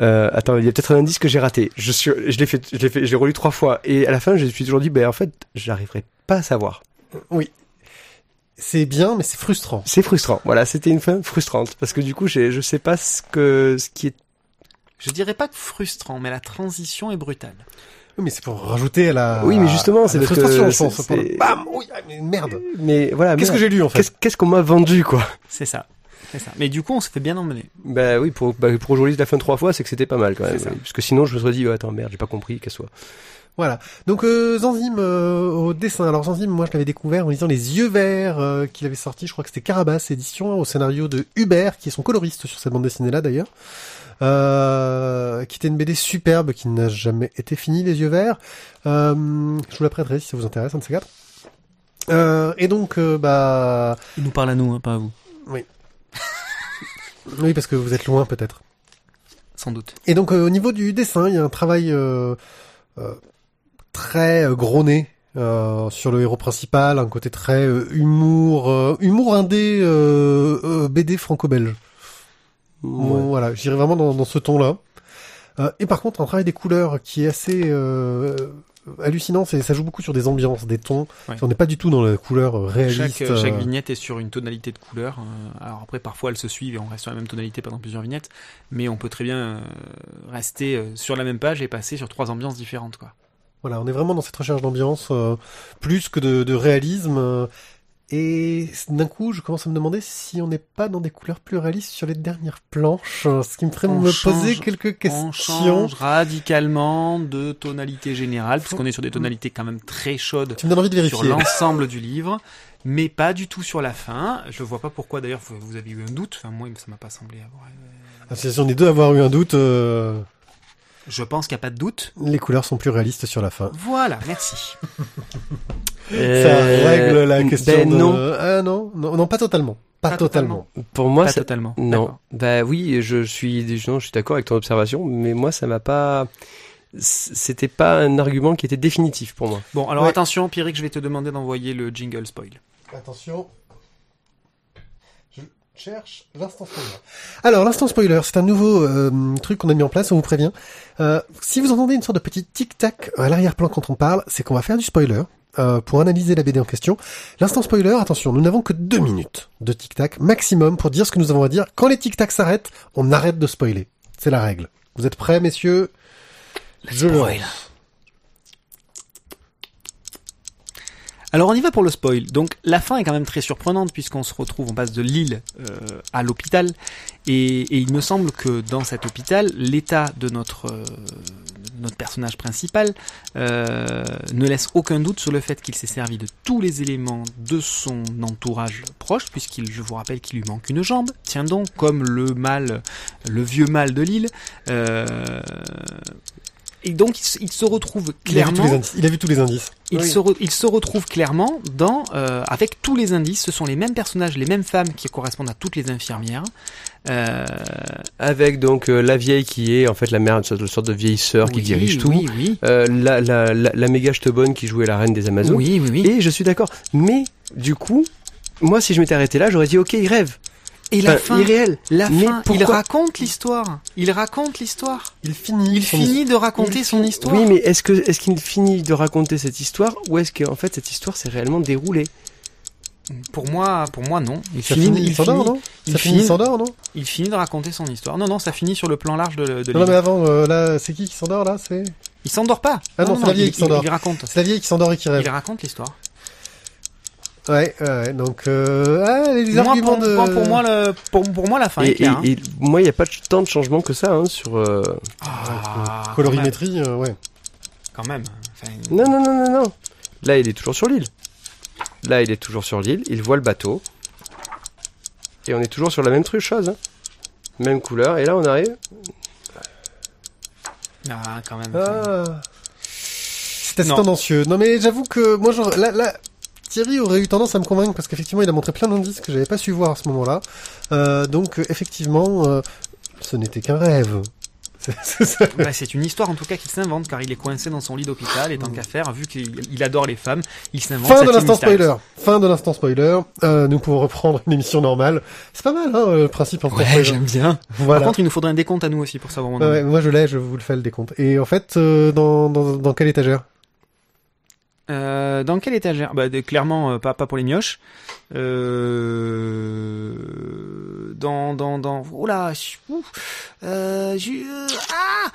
[SPEAKER 2] euh, attends il y a peut-être un indice que j'ai raté je suis je l'ai fait je l'ai fait j'ai relu trois fois et à la fin je me suis toujours dit ben en fait j'arriverai pas à savoir
[SPEAKER 1] C'est bien, mais c'est frustrant.
[SPEAKER 2] c'est frustrant voilà c'était une fin frustrante parce que du coup j'ai je sais pas ce que ce qui est
[SPEAKER 3] Je dirais pas que frustrant, mais la transition est brutale.
[SPEAKER 1] Oui, mais c'est pour rajouter à la.
[SPEAKER 2] Oui, mais justement, c'est
[SPEAKER 1] la
[SPEAKER 2] parce que
[SPEAKER 1] frustration, je pense. Bam Oui, ah, mais merde.
[SPEAKER 2] mais voilà
[SPEAKER 1] Qu'est-ce que j'ai lu en fait
[SPEAKER 2] qu'est-ce qu'est-ce qu'on m'a vendu quoi?
[SPEAKER 3] C'est ça. C'est ça. Mais du coup, on se fait bien emmener.
[SPEAKER 2] bah oui pour bah, pour que je relise la fin trois fois c'est que c'était pas mal quand même
[SPEAKER 3] ça.
[SPEAKER 2] parce que sinon je me serais dit ouais, attends merde j'ai pas compris qu'elle soit
[SPEAKER 1] Voilà. Donc euh, Zanzim euh, au dessin. Alors Zanzim, moi je l'avais découvert en lisant Les Yeux Verts euh, qu'il avait sorti. Je crois que c'était Carabas édition au scénario de Hubert, qui est son coloriste sur cette bande dessinée là d'ailleurs. Euh, qui était une BD superbe qui n'a jamais été finie, Les Yeux Verts. Euh, je vous la prêterai si ça vous intéresse, un de ces quatre. Euh, et donc, euh, bah,
[SPEAKER 3] Il nous parle à nous, hein, pas à vous.
[SPEAKER 1] oui, parce que vous êtes loin peut-être.
[SPEAKER 3] Sans doute.
[SPEAKER 1] Et donc euh, au niveau du dessin, il y a un travail euh, euh, très euh, gros nez euh, sur le héros principal, un côté très euh, humour, humour indé BD franco-belge. Bon, voilà, j'irai vraiment dans, dans ce ton-là. Euh, et par contre, un travail des couleurs qui est assez euh, hallucinant, c'est ça joue beaucoup sur des ambiances, des tons.
[SPEAKER 3] Ouais.
[SPEAKER 1] On n'est pas du tout dans la couleur euh, réaliste.
[SPEAKER 3] Chaque, chaque
[SPEAKER 1] euh,
[SPEAKER 3] vignette est sur une tonalité de couleur. euh, alors après, parfois, elles se suivent et on reste sur la même tonalité pendant plusieurs vignettes. Mais on peut très bien euh, rester euh, sur la même page et passer sur trois ambiances différentes. Quoi.
[SPEAKER 1] Voilà, on est vraiment dans cette recherche d'ambiance euh, plus que de, de réalisme. euh, et d'un coup, je commence à me demander si on n'est pas dans des couleurs plus réalistes sur les dernières planches, euh, ce qui me ferait
[SPEAKER 3] On
[SPEAKER 1] me
[SPEAKER 3] change-
[SPEAKER 1] poser quelques
[SPEAKER 3] On
[SPEAKER 1] questions.
[SPEAKER 3] change radicalement de tonalité générale, puisqu'on est sur des tonalités quand même très chaudes
[SPEAKER 1] Tu me donnes envie de
[SPEAKER 3] sur
[SPEAKER 1] vérifier.
[SPEAKER 3] l'ensemble du livre, mais pas du tout sur la fin. Je vois pas pourquoi d'ailleurs vous vous avez eu un doute. Enfin, moi, ça m'a pas semblé avoir.
[SPEAKER 1] Ah, Si on est deux à avoir eu un doute, euh,
[SPEAKER 3] Je pense qu'il n'y a pas de doute.
[SPEAKER 1] les couleurs sont plus réalistes sur la fin.
[SPEAKER 3] Voilà, merci.
[SPEAKER 1] Ça règle la question
[SPEAKER 2] ben
[SPEAKER 1] de...
[SPEAKER 2] non
[SPEAKER 1] Ah non, non, non, pas totalement. Pas,
[SPEAKER 3] Pas
[SPEAKER 1] totalement.
[SPEAKER 2] pour moi
[SPEAKER 3] pas
[SPEAKER 2] ça-
[SPEAKER 3] totalement.
[SPEAKER 2] Non. Bah oui, je suis, non, je suis d'accord avec ton observation, mais moi, ça m'a pas. C'était pas un argument qui était définitif pour moi.
[SPEAKER 3] Bon, alors
[SPEAKER 1] Ouais.
[SPEAKER 3] attention, Pierrick, je vais te demander d'envoyer le jingle spoil.
[SPEAKER 1] Attention. Je cherche l'instant spoiler. Alors, l'instant spoiler, c'est un nouveau euh, truc qu'on a mis en place, on vous prévient. Euh, si vous entendez une sorte de petit tic-tac à l'arrière-plan quand on parle, c'est qu'on va faire du spoiler. euh, pour analyser la BD en question. L'instant spoiler, attention, nous n'avons que deux minutes de tic-tac maximum pour dire ce que nous avons à dire. Quand les tic-tacs s'arrêtent, on arrête de spoiler. C'est la règle. Vous êtes prêts, messieurs? Je le
[SPEAKER 3] spoil. Alors on y va pour le spoil. Donc la fin est quand même très surprenante puisqu'on se retrouve, on passe de l'île euh, à l'hôpital et, il me semble que dans cet hôpital, l'état de notre euh, notre personnage principal euh, ne laisse aucun doute sur le fait qu'il s'est servi de tous les éléments de son entourage proche puisqu'il, je vous rappelle qu'il lui manque une jambe. Tiens donc, comme le mâle, le vieux mâle de l'île. Et donc il se- il se retrouve
[SPEAKER 1] Il a, vu tous
[SPEAKER 3] clairement
[SPEAKER 1] les indices. Il a vu tous les indices.
[SPEAKER 3] il,
[SPEAKER 1] Oui.
[SPEAKER 3] se re- il se retrouve clairement dans, euh, avec tous les indices, ce sont les mêmes personnages, les mêmes femmes qui correspondent à toutes les infirmières. Euh,
[SPEAKER 2] Avec donc euh, la vieille qui est en fait la mère, une sorte de, sorte de vieille sœur qui
[SPEAKER 3] oui,
[SPEAKER 2] dirige tout.
[SPEAKER 3] Oui, oui.
[SPEAKER 2] Euh, la, la, la, la méga bonne qui jouait la reine des Amazones.
[SPEAKER 3] Oui, oui, oui.
[SPEAKER 2] Et je suis d'accord. Mais du coup, moi, si je m'étais arrêté là, j'aurais dit ok, il rêve.
[SPEAKER 3] Et, la fin,
[SPEAKER 2] irréel.
[SPEAKER 3] la
[SPEAKER 2] Mais
[SPEAKER 3] fin, il raconte l'histoire. Il raconte l'histoire.
[SPEAKER 1] Il finit.
[SPEAKER 3] Il
[SPEAKER 1] son
[SPEAKER 3] finit de raconter
[SPEAKER 2] Il
[SPEAKER 3] son histoire.
[SPEAKER 2] Oui, mais est-ce que est-ce qu'il finit de raconter cette histoire ou est-ce qu'en fait cette histoire s'est réellement déroulée?
[SPEAKER 3] Pour moi, pour moi, non. Il
[SPEAKER 1] Ça
[SPEAKER 3] finit, il
[SPEAKER 1] s'endort, non?
[SPEAKER 3] il
[SPEAKER 1] Ça finit,
[SPEAKER 3] finit-
[SPEAKER 1] il s'endort, non?
[SPEAKER 3] il finit de raconter son histoire. Non, non, ça finit sur le plan large de, de
[SPEAKER 1] Non, non, mais avant, euh, là, c'est qui qui s'endort, là? C'est
[SPEAKER 3] Il s'endort pas.
[SPEAKER 1] Ah non, c'est la vieille
[SPEAKER 3] il-
[SPEAKER 1] qui s'endort.
[SPEAKER 3] Il, il raconte.
[SPEAKER 1] c'est la vieille qui s'endort et qui rêve.
[SPEAKER 3] Il raconte l'histoire.
[SPEAKER 1] Ouais, ouais, ouais, donc, euh, ah, les
[SPEAKER 3] Moi,
[SPEAKER 1] arguments
[SPEAKER 3] pour,
[SPEAKER 1] de...
[SPEAKER 3] moi, pour moi, le, pour, pour moi, la fin
[SPEAKER 2] et,
[SPEAKER 3] est claire. hein.
[SPEAKER 2] et- et moi, il n'y a pas tant de changements que ça hein, sur. euh,
[SPEAKER 3] Ah, quand
[SPEAKER 1] colorimétrie, euh, ouais.
[SPEAKER 3] Quand même. Enfin,
[SPEAKER 2] Non, non, non, non, non. Là, il est toujours sur l'île. Là, il est toujours sur l'île. Il voit le bateau. Et on est toujours sur la même truc, chose. hein. Même couleur. Et là, on arrive.
[SPEAKER 3] Ah, quand même.
[SPEAKER 1] Ah. C'est assez
[SPEAKER 3] Non.
[SPEAKER 1] tendancieux. Non, mais j'avoue que, moi, genre, là, là, Thierry aurait eu tendance à me convaincre parce qu'effectivement, il a montré plein d'indices que j'avais pas su voir à ce moment-là. Euh, donc, euh, effectivement, euh, ce n'était qu'un rêve. C'est-.
[SPEAKER 3] Bah, c'est une histoire en tout cas qu'il s'invente car il est coincé dans son lit d'hôpital et tant qu'à faire, vu qu'il il adore les femmes, il s'invente.
[SPEAKER 1] Fin de l'instant spoiler. Fin de l'instant spoiler. Euh, nous pouvons reprendre une émission normale. C'est pas mal, hein, le principe instant
[SPEAKER 3] Ouais, j'aime bien.
[SPEAKER 1] Voilà.
[SPEAKER 3] Par contre, il nous faudrait un décompte à nous aussi pour savoir où on en
[SPEAKER 1] Ouais, moi je l'ai, je vous le fais le décompte. Et en fait, euh, dans, dans, dans quelle étagère?
[SPEAKER 3] Euh, dans quelle étagère? Bah, de- clairement, euh, pas, pas pour les mioches. Euh, dans, dans, dans. Oh là, je- ouf. euh, je, ah,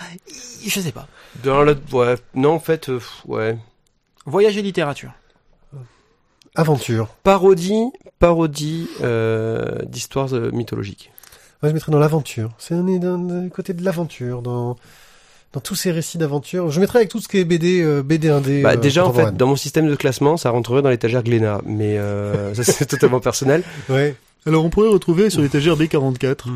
[SPEAKER 3] je sais pas.
[SPEAKER 2] Dans la... Ouais, non, en fait, euh, ouais.
[SPEAKER 3] Voyage et littérature.
[SPEAKER 1] Aventure.
[SPEAKER 2] Parodie, parodie euh, d'histoires mythologiques.
[SPEAKER 1] Moi je mettrais dans l'aventure. C'est d'un d'un côté de l'aventure, dans dans tous ces récits d'aventure. Je mettrais avec tout ce qui est BD, euh, BD indé.
[SPEAKER 2] Bah,
[SPEAKER 1] euh,
[SPEAKER 2] déjà, en fait, dans mon système de classement, ça rentrerait dans l'étagère Glénat, mais euh, ça c'est totalement personnel.
[SPEAKER 1] Ouais.
[SPEAKER 4] Alors on pourrait retrouver sur l'étagère B44.
[SPEAKER 2] Ouais,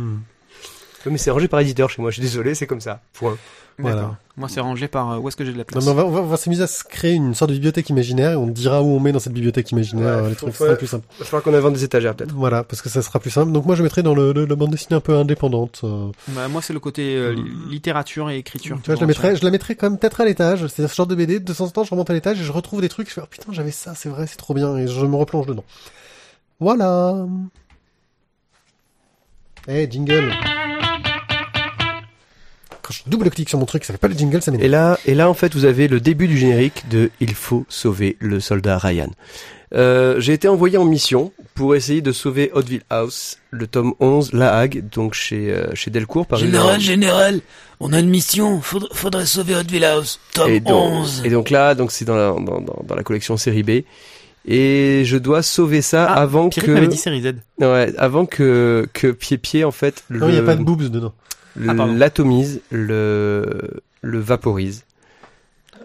[SPEAKER 2] Mais c'est rangé par éditeur chez moi, je suis désolé, c'est comme ça. Point.
[SPEAKER 1] Voilà.
[SPEAKER 3] D'accord. Moi, c'est rangé par euh, où est-ce que j'ai de la
[SPEAKER 1] Non,
[SPEAKER 3] place.
[SPEAKER 1] mais on va, on va, on va s'amuser à se créer une sorte de bibliothèque imaginaire et on dira où on met dans cette bibliothèque imaginaire
[SPEAKER 2] Ouais,
[SPEAKER 1] euh, les trucs, ce sera plus simple.
[SPEAKER 2] Va falloir qu'on invente des étagères peut-être.
[SPEAKER 1] Voilà, parce que ça sera plus simple. Donc moi je mettrais dans le, le- la bande dessinée un peu indépendante. euh.
[SPEAKER 3] Bah, moi, c'est le côté euh, li- littérature et écriture.
[SPEAKER 1] Tu vois, je la mettrais, je la mettrais quand même peut-être à l'étage. C'est ce genre de BD. De temps en temps, je remonte à l'étage et je retrouve des trucs. Je fais, oh putain, j'avais ça, c'est vrai, c'est trop bien. Et je me replonge dedans. Voilà. Eh, jingle. Quand je double-clique sur mon truc, ça fait pas le jingle, ça m'énerve.
[SPEAKER 2] Et là, et là, en fait, vous avez le début du générique de Il faut sauver le soldat Ryan. Euh, j'ai été envoyé en mission pour essayer de sauver Hauteville House, le tome 11, La Hague, donc chez, euh, chez Delcourt, par
[SPEAKER 5] Général, général, on a une mission. Faudrait, faudrait sauver Hauteville House. Tome
[SPEAKER 2] et donc,
[SPEAKER 5] 11.
[SPEAKER 2] et donc là, donc c'est dans la, dans, dans, dans la collection série B. Et je dois sauver ça
[SPEAKER 3] Ah,
[SPEAKER 2] avant
[SPEAKER 3] Pierre
[SPEAKER 2] que,
[SPEAKER 3] dit série Z.
[SPEAKER 2] ouais, avant que, que Pied Pied, en fait,
[SPEAKER 1] Non, il n'y a
[SPEAKER 2] le-
[SPEAKER 1] pas de boobs dedans.
[SPEAKER 3] Ah,
[SPEAKER 2] l'atomise, le, le vaporise.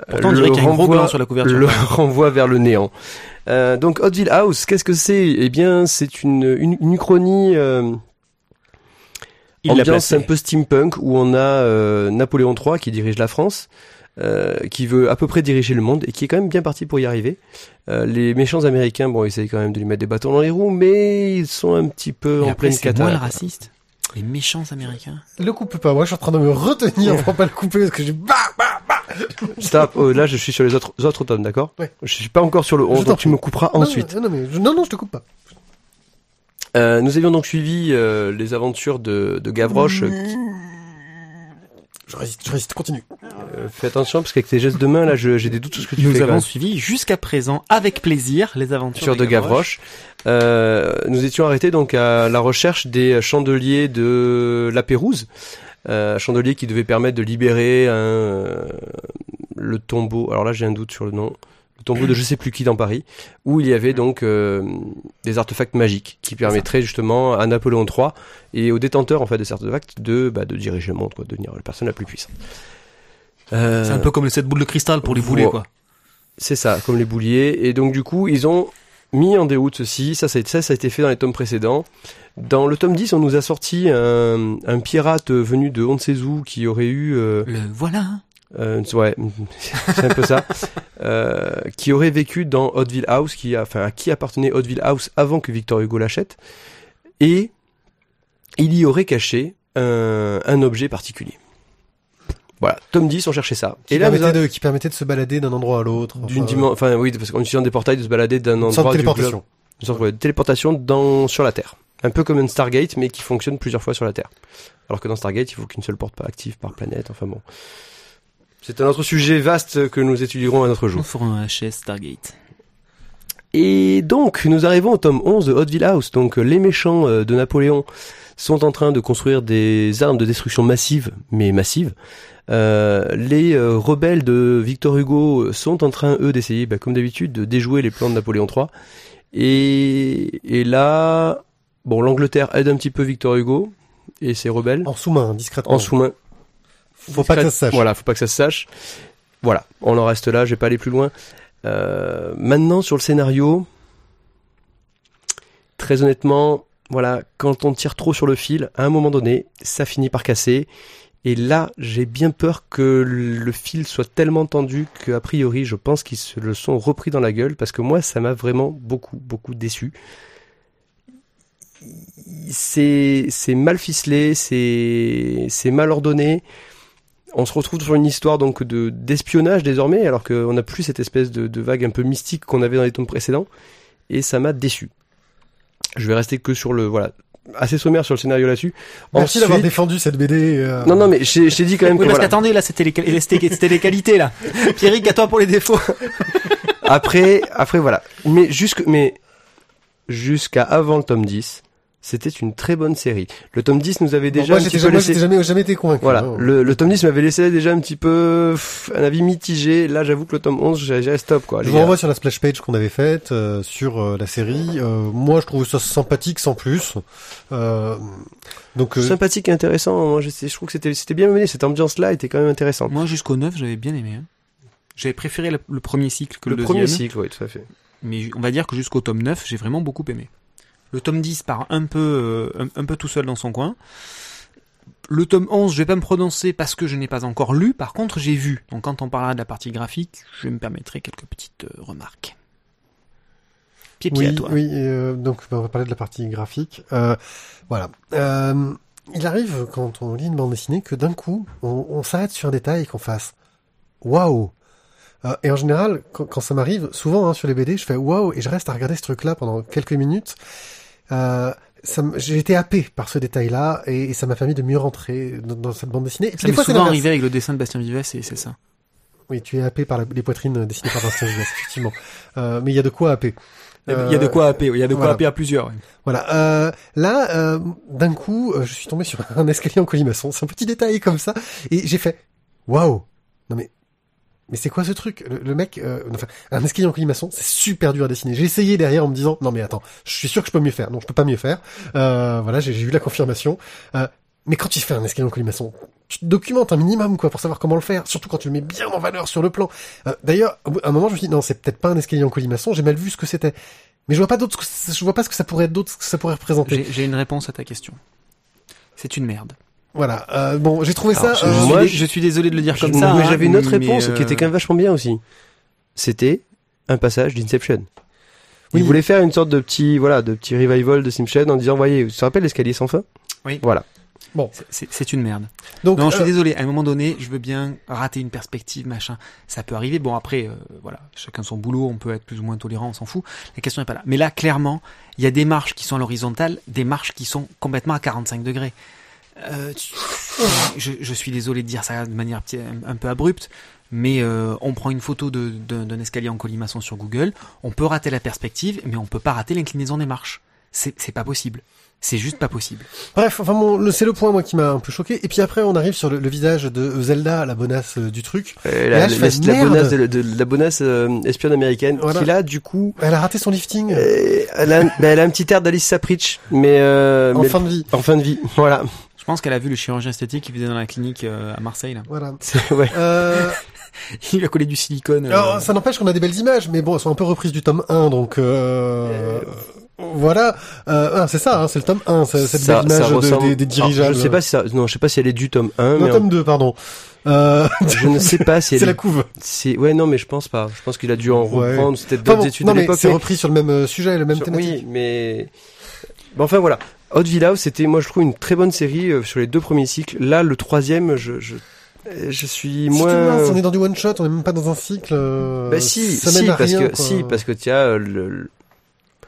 [SPEAKER 3] Pourtant, on dirait qu'il y a un gros gland sur la couverture.
[SPEAKER 2] le renvoie vers le néant. Euh, donc Hauteville House, qu'est-ce que c'est? Eh bien, c'est une, une, une uchronie euh, ambiance un peu steampunk où on a euh, Napoléon III qui dirige la France, euh, qui veut à peu près diriger le monde et qui est quand même bien parti pour y arriver. Euh, les méchants américains, bon, ils essayent quand même de lui mettre des bâtons dans les roues, mais ils sont un petit peu
[SPEAKER 3] Et
[SPEAKER 2] en
[SPEAKER 3] après,
[SPEAKER 2] pleine
[SPEAKER 3] c'est moi le
[SPEAKER 2] cata.
[SPEAKER 3] raciste. Les méchants américains.
[SPEAKER 1] Le coupe pas. Moi, je suis en train de me retenir pour pas le couper parce que j'ai bah, bah, bah.
[SPEAKER 2] Stop, oh, là je suis sur les autres, autres tomes, d'accord
[SPEAKER 1] Ouais.
[SPEAKER 2] Je suis pas encore sur le 11,
[SPEAKER 1] Je t'en
[SPEAKER 2] donc tu me couperas
[SPEAKER 1] Non,
[SPEAKER 2] ensuite.
[SPEAKER 1] Non, non, mais je, non, non, je te coupe pas.
[SPEAKER 2] Euh, nous avions donc suivi euh, les aventures de, de Gavroche. euh, qui-
[SPEAKER 1] Je résiste, je résiste, continue.
[SPEAKER 2] euh, fais attention parce qu'avec tes gestes de main là, j'ai des doutes sur ce que tu
[SPEAKER 3] Nous
[SPEAKER 2] fais. quand
[SPEAKER 3] avons suivi jusqu'à présent, avec plaisir, les aventures
[SPEAKER 2] Sur de Gavroche. Euh, nous étions arrêtés donc à la recherche des chandeliers de la Pérouse. Euh, chandelier qui devait permettre de libérer un, euh, le tombeau. Alors là, j'ai un doute sur le nom. Le tombeau de je sais plus qui dans Paris, où il y avait donc euh, des artefacts magiques qui permettraient justement à Napoléon III et aux détenteurs en fait de ces artefacts de bah, de diriger le monde, quoi, de devenir la personne la plus puissante. Euh,
[SPEAKER 4] C'est un peu comme les sept boules de cristal pour les boulets, quoi.
[SPEAKER 2] c'est ça, comme les bouliers. Et donc du coup, ils ont mis en déroute ceci. Ça, ça, ça, ça a été fait dans les tomes précédents. Dans le tome 10, on nous a sorti un, un pirate venu de on ne sait où qui aurait eu... euh,
[SPEAKER 3] Le voilà.
[SPEAKER 2] Euh, ouais, c'est un peu ça. Euh, qui aurait vécu dans Hauteville House, qui a, enfin, à qui appartenait Hauteville House avant que Victor Hugo l'achète. Et il y aurait caché un, un objet particulier. Voilà, tome 10, on cherchait ça.
[SPEAKER 1] Qui,
[SPEAKER 2] Et là,
[SPEAKER 1] permettait
[SPEAKER 2] a-
[SPEAKER 1] de, qui permettait de se balader d'un endroit à l'autre.
[SPEAKER 2] d'une
[SPEAKER 1] enfin,
[SPEAKER 2] dimension, enfin oui, parce qu'en utilisant des portails, de se balader d'un endroit
[SPEAKER 1] sorte de
[SPEAKER 2] du globe-
[SPEAKER 1] téléportation.
[SPEAKER 2] une sorte de téléportation dans, sur la Terre. Un peu comme une Stargate, mais qui fonctionne plusieurs fois sur la Terre. Alors que dans Stargate, il faut qu'une seule porte pas active par planète. Enfin bon. C'est un autre sujet vaste que nous étudierons un autre
[SPEAKER 3] Nous
[SPEAKER 2] jour.
[SPEAKER 3] ferons un HS Stargate.
[SPEAKER 2] Et donc, nous arrivons au tome 11 de Hauteville House. Donc, les méchants euh, de Napoléon sont en train de construire des armes de destruction massive, mais massives. Euh, les euh, rebelles de Victor Hugo sont en train, eux, d'essayer, bah, comme d'habitude, de déjouer les plans de Napoléon III. Et, et là, bon, l'Angleterre aide un petit peu Victor Hugo et ses rebelles
[SPEAKER 1] En sous-main, discrètement.
[SPEAKER 2] en sous-main.
[SPEAKER 1] Faut pas que ça se sache.
[SPEAKER 2] Voilà, faut pas que ça se sache. Voilà, on en reste là, je vais pas aller plus loin. Euh, maintenant, sur le scénario, très honnêtement, voilà, quand on tire trop sur le fil, à un moment donné, ça finit par casser. Et là, j'ai bien peur que le fil soit tellement tendu que, a priori, je pense qu'ils se le sont repris dans la gueule parce que moi, ça m'a vraiment beaucoup, beaucoup déçu. C'est, mal ficelé, c'est mal ordonné. On se retrouve sur une histoire donc de d'espionnage désormais, alors qu'on n'a plus cette espèce de, de vague un peu mystique qu'on avait dans les tomes précédents, et ça m'a déçu. Je vais rester que sur le voilà assez sommaire sur le scénario là-dessus.
[SPEAKER 1] Merci d'avoir défendu cette BD. euh,
[SPEAKER 2] Non non mais j'ai j'ai dit quand même
[SPEAKER 3] Oui,
[SPEAKER 2] que
[SPEAKER 3] parce
[SPEAKER 2] voilà.
[SPEAKER 3] qu'attendez, là, c'était les, c'était les qualités, là. Pierrick, à toi pour les défauts.
[SPEAKER 2] Après après voilà. Mais jusque mais jusqu'à avant le tome 10, c'était une très bonne série. Le tome 10 nous avait
[SPEAKER 1] bon,
[SPEAKER 2] déjà
[SPEAKER 1] moi,
[SPEAKER 2] un
[SPEAKER 1] j'étais
[SPEAKER 2] petit peu
[SPEAKER 1] jamais, moi,
[SPEAKER 2] laissé
[SPEAKER 1] j'étais jamais, jamais été convaincu.
[SPEAKER 2] Voilà,
[SPEAKER 1] hein.
[SPEAKER 2] le, le tome 10 m'avait laissé déjà un petit peu pff, un avis mitigé. Là, j'avoue que le tome 11, j'ai stop quoi.
[SPEAKER 1] Je vous renvoie sur la splash page qu'on avait faite euh, sur euh, la série. Euh, moi, je trouve ça sympathique sans plus. Euh, donc, euh,
[SPEAKER 2] Sympathique et intéressant. Moi, je, trouve que c'était c'était bien mené. Cette ambiance-là était quand même intéressante.
[SPEAKER 3] Moi, jusqu'au 9, j'avais bien aimé. hein. J'avais préféré le, le premier cycle que le,
[SPEAKER 2] le premier
[SPEAKER 3] deuxième.
[SPEAKER 2] cycle, oui, tout à fait.
[SPEAKER 3] Mais on va dire que jusqu'au tome 9, j'ai vraiment beaucoup aimé. Le tome 10 part un peu, euh, un, un peu tout seul dans son coin. Le tome 11, je vais pas me prononcer parce que je n'ai pas encore lu. Par contre, j'ai vu. Donc quand on parlera de la partie graphique, je me permettrai quelques petites euh, remarques. Pied pied
[SPEAKER 1] oui,
[SPEAKER 3] à toi.
[SPEAKER 1] oui. euh, donc, bah, on va parler de la partie graphique. Euh, voilà. Euh, il arrive quand on lit une bande dessinée que d'un coup, on, on s'arrête sur un détail et qu'on fasse waouh. Et en général, quand, quand ça m'arrive, souvent hein, sur les BD, je fais waouh et je reste à regarder ce truc-là pendant quelques minutes. Euh, j'ai été happé par ce détail-là et, et ça m'a permis de mieux rentrer dans, dans cette bande dessinée. Et puis
[SPEAKER 3] Ça
[SPEAKER 1] des fois,
[SPEAKER 3] souvent arrivé avec le dessin de Bastien Vives et c'est ça.
[SPEAKER 1] Oui, tu es happé par la- les poitrines dessinées par Vincent Vives, effectivement. Euh, mais il y a de quoi happer.
[SPEAKER 3] Il y a- de quoi happer, il y a de quoi
[SPEAKER 1] voilà.
[SPEAKER 3] happer à plusieurs. oui.
[SPEAKER 1] Voilà. Euh, là, euh, d'un coup, euh, je suis tombé sur un escalier en colimaçon. C'est un petit détail comme ça, et j'ai fait waouh. Non mais, mais c'est quoi ce truc? Le, le mec, euh, enfin, un escalier en colimaçon, c'est super dur à dessiner. J'ai essayé derrière en me disant non mais attends, je suis sûr que je peux mieux faire. Non, je peux pas mieux faire. Euh, voilà, j'ai eu la confirmation. Euh, mais quand tu fais un escalier en colimaçon, tu te documentes un minimum quoi pour savoir comment le faire, surtout quand tu le mets bien en valeur sur le plan. Euh, D'ailleurs, à un moment, je me dit non, c'est peut-être pas un escalier en colimaçon. J'ai mal vu ce que c'était. Mais je vois pas d'autres, je vois pas ce que ça pourrait être d'autre, ce que ça pourrait représenter.
[SPEAKER 3] J'ai une réponse à ta question. C'est une merde.
[SPEAKER 1] Voilà. Euh, bon, j'ai trouvé
[SPEAKER 2] Alors,
[SPEAKER 1] ça.
[SPEAKER 2] je-
[SPEAKER 1] euh,
[SPEAKER 3] Je,
[SPEAKER 2] moi,
[SPEAKER 3] suis,
[SPEAKER 2] je-
[SPEAKER 3] je suis désolé de le dire comme
[SPEAKER 2] Mais
[SPEAKER 3] ça. hein,
[SPEAKER 2] j'avais une autre
[SPEAKER 3] mais,
[SPEAKER 2] réponse qui
[SPEAKER 3] euh,
[SPEAKER 2] était quand même vachement bien aussi. C'était un passage d'Inception. Il
[SPEAKER 1] Oui.
[SPEAKER 2] voulait faire une sorte de petit, voilà, de petit revival de Inception en disant, voyez, tu te rappelles l'escalier sans fin?
[SPEAKER 3] Oui.
[SPEAKER 2] Voilà.
[SPEAKER 3] C'est c'est une merde.
[SPEAKER 1] donc,
[SPEAKER 3] non, je suis
[SPEAKER 1] euh,
[SPEAKER 3] désolé. À un moment donné, je veux bien rater une perspective, machin. Ça peut arriver. Bon, après, euh, voilà, chacun son boulot. On peut être plus ou moins tolérant, on s'en fout. La question n'est pas là. Mais là, clairement, il y a des marches qui sont à l'horizontale, des marches qui sont complètement à 45 degrés. Euh, tu- je, je suis désolé de dire ça de manière un, peu abrupte, mais euh, on prend une photo de- de- d'un escalier en colimaçon sur Google. On peut rater la perspective, mais on peut pas rater l'inclinaison des marches. C'est c'est pas possible. C'est juste pas possible.
[SPEAKER 1] bref, enfin bon, le- c'est le point moi qui m'a un peu choqué. Et puis après, on arrive sur le, le visage de Zelda, la bonasse euh, du truc.
[SPEAKER 2] Euh,
[SPEAKER 1] là,
[SPEAKER 2] la,
[SPEAKER 1] je
[SPEAKER 2] la, la bonasse, de, de- la bonasse euh, espionne américaine,
[SPEAKER 1] Voilà.
[SPEAKER 2] qui là, du coup,
[SPEAKER 1] Elle a raté son lifting
[SPEAKER 2] euh, elle, a, ben, elle a un petit air d'Alice Sapritch, mais, euh,
[SPEAKER 1] en
[SPEAKER 2] mais-
[SPEAKER 1] fin de vie.
[SPEAKER 2] en fin de vie. Voilà.
[SPEAKER 3] Je pense qu'elle a vu le chirurgien esthétique qui faisait dans la clinique euh, à Marseille. Là.
[SPEAKER 1] Voilà.
[SPEAKER 2] C'est- ouais.
[SPEAKER 1] Euh,
[SPEAKER 3] Il lui a collé du silicone. euh,
[SPEAKER 1] alors, ça n'empêche qu'on a des belles images, mais bon, elles sont un peu reprises du tome 1, donc euh, voilà. Euh, ah, c'est ça, hein, c'est le tome 1, c'est- cette
[SPEAKER 2] Ça-
[SPEAKER 1] belle
[SPEAKER 2] ça
[SPEAKER 1] image de- des, des dirigeables.
[SPEAKER 2] Alors, je sais pas si ça, non, je sais pas si elle est du tome 1,
[SPEAKER 1] Non,
[SPEAKER 2] mais
[SPEAKER 1] tome 2, pardon. Euh,
[SPEAKER 2] je ne sais pas si elle
[SPEAKER 1] c'est
[SPEAKER 2] est
[SPEAKER 1] la couve.
[SPEAKER 2] C'est ouais non mais je pense pas. Je pense qu'il a dû en
[SPEAKER 1] Ouais.
[SPEAKER 2] reprendre. C'était
[SPEAKER 1] Enfin
[SPEAKER 2] d'autres
[SPEAKER 1] bon,
[SPEAKER 2] études
[SPEAKER 1] non,
[SPEAKER 2] à
[SPEAKER 1] mais
[SPEAKER 2] l'époque.
[SPEAKER 1] c'est
[SPEAKER 2] mais-
[SPEAKER 1] repris sur le même euh, sujet, le même
[SPEAKER 2] sur-
[SPEAKER 1] thématique.
[SPEAKER 2] Oui, mais Bon, enfin voilà. Hot Villa, c'était moi je trouve une très bonne série euh, sur les deux premiers cycles. Là, le troisième, je je je suis
[SPEAKER 1] Si
[SPEAKER 2] moins.
[SPEAKER 1] tu veux, on est dans du one shot, on est même pas dans un cycle. euh,
[SPEAKER 2] Bah si,
[SPEAKER 1] ça
[SPEAKER 2] si
[SPEAKER 1] mène à
[SPEAKER 2] parce
[SPEAKER 1] rien,
[SPEAKER 2] que
[SPEAKER 1] quoi.
[SPEAKER 2] si parce que tu as euh, le, le-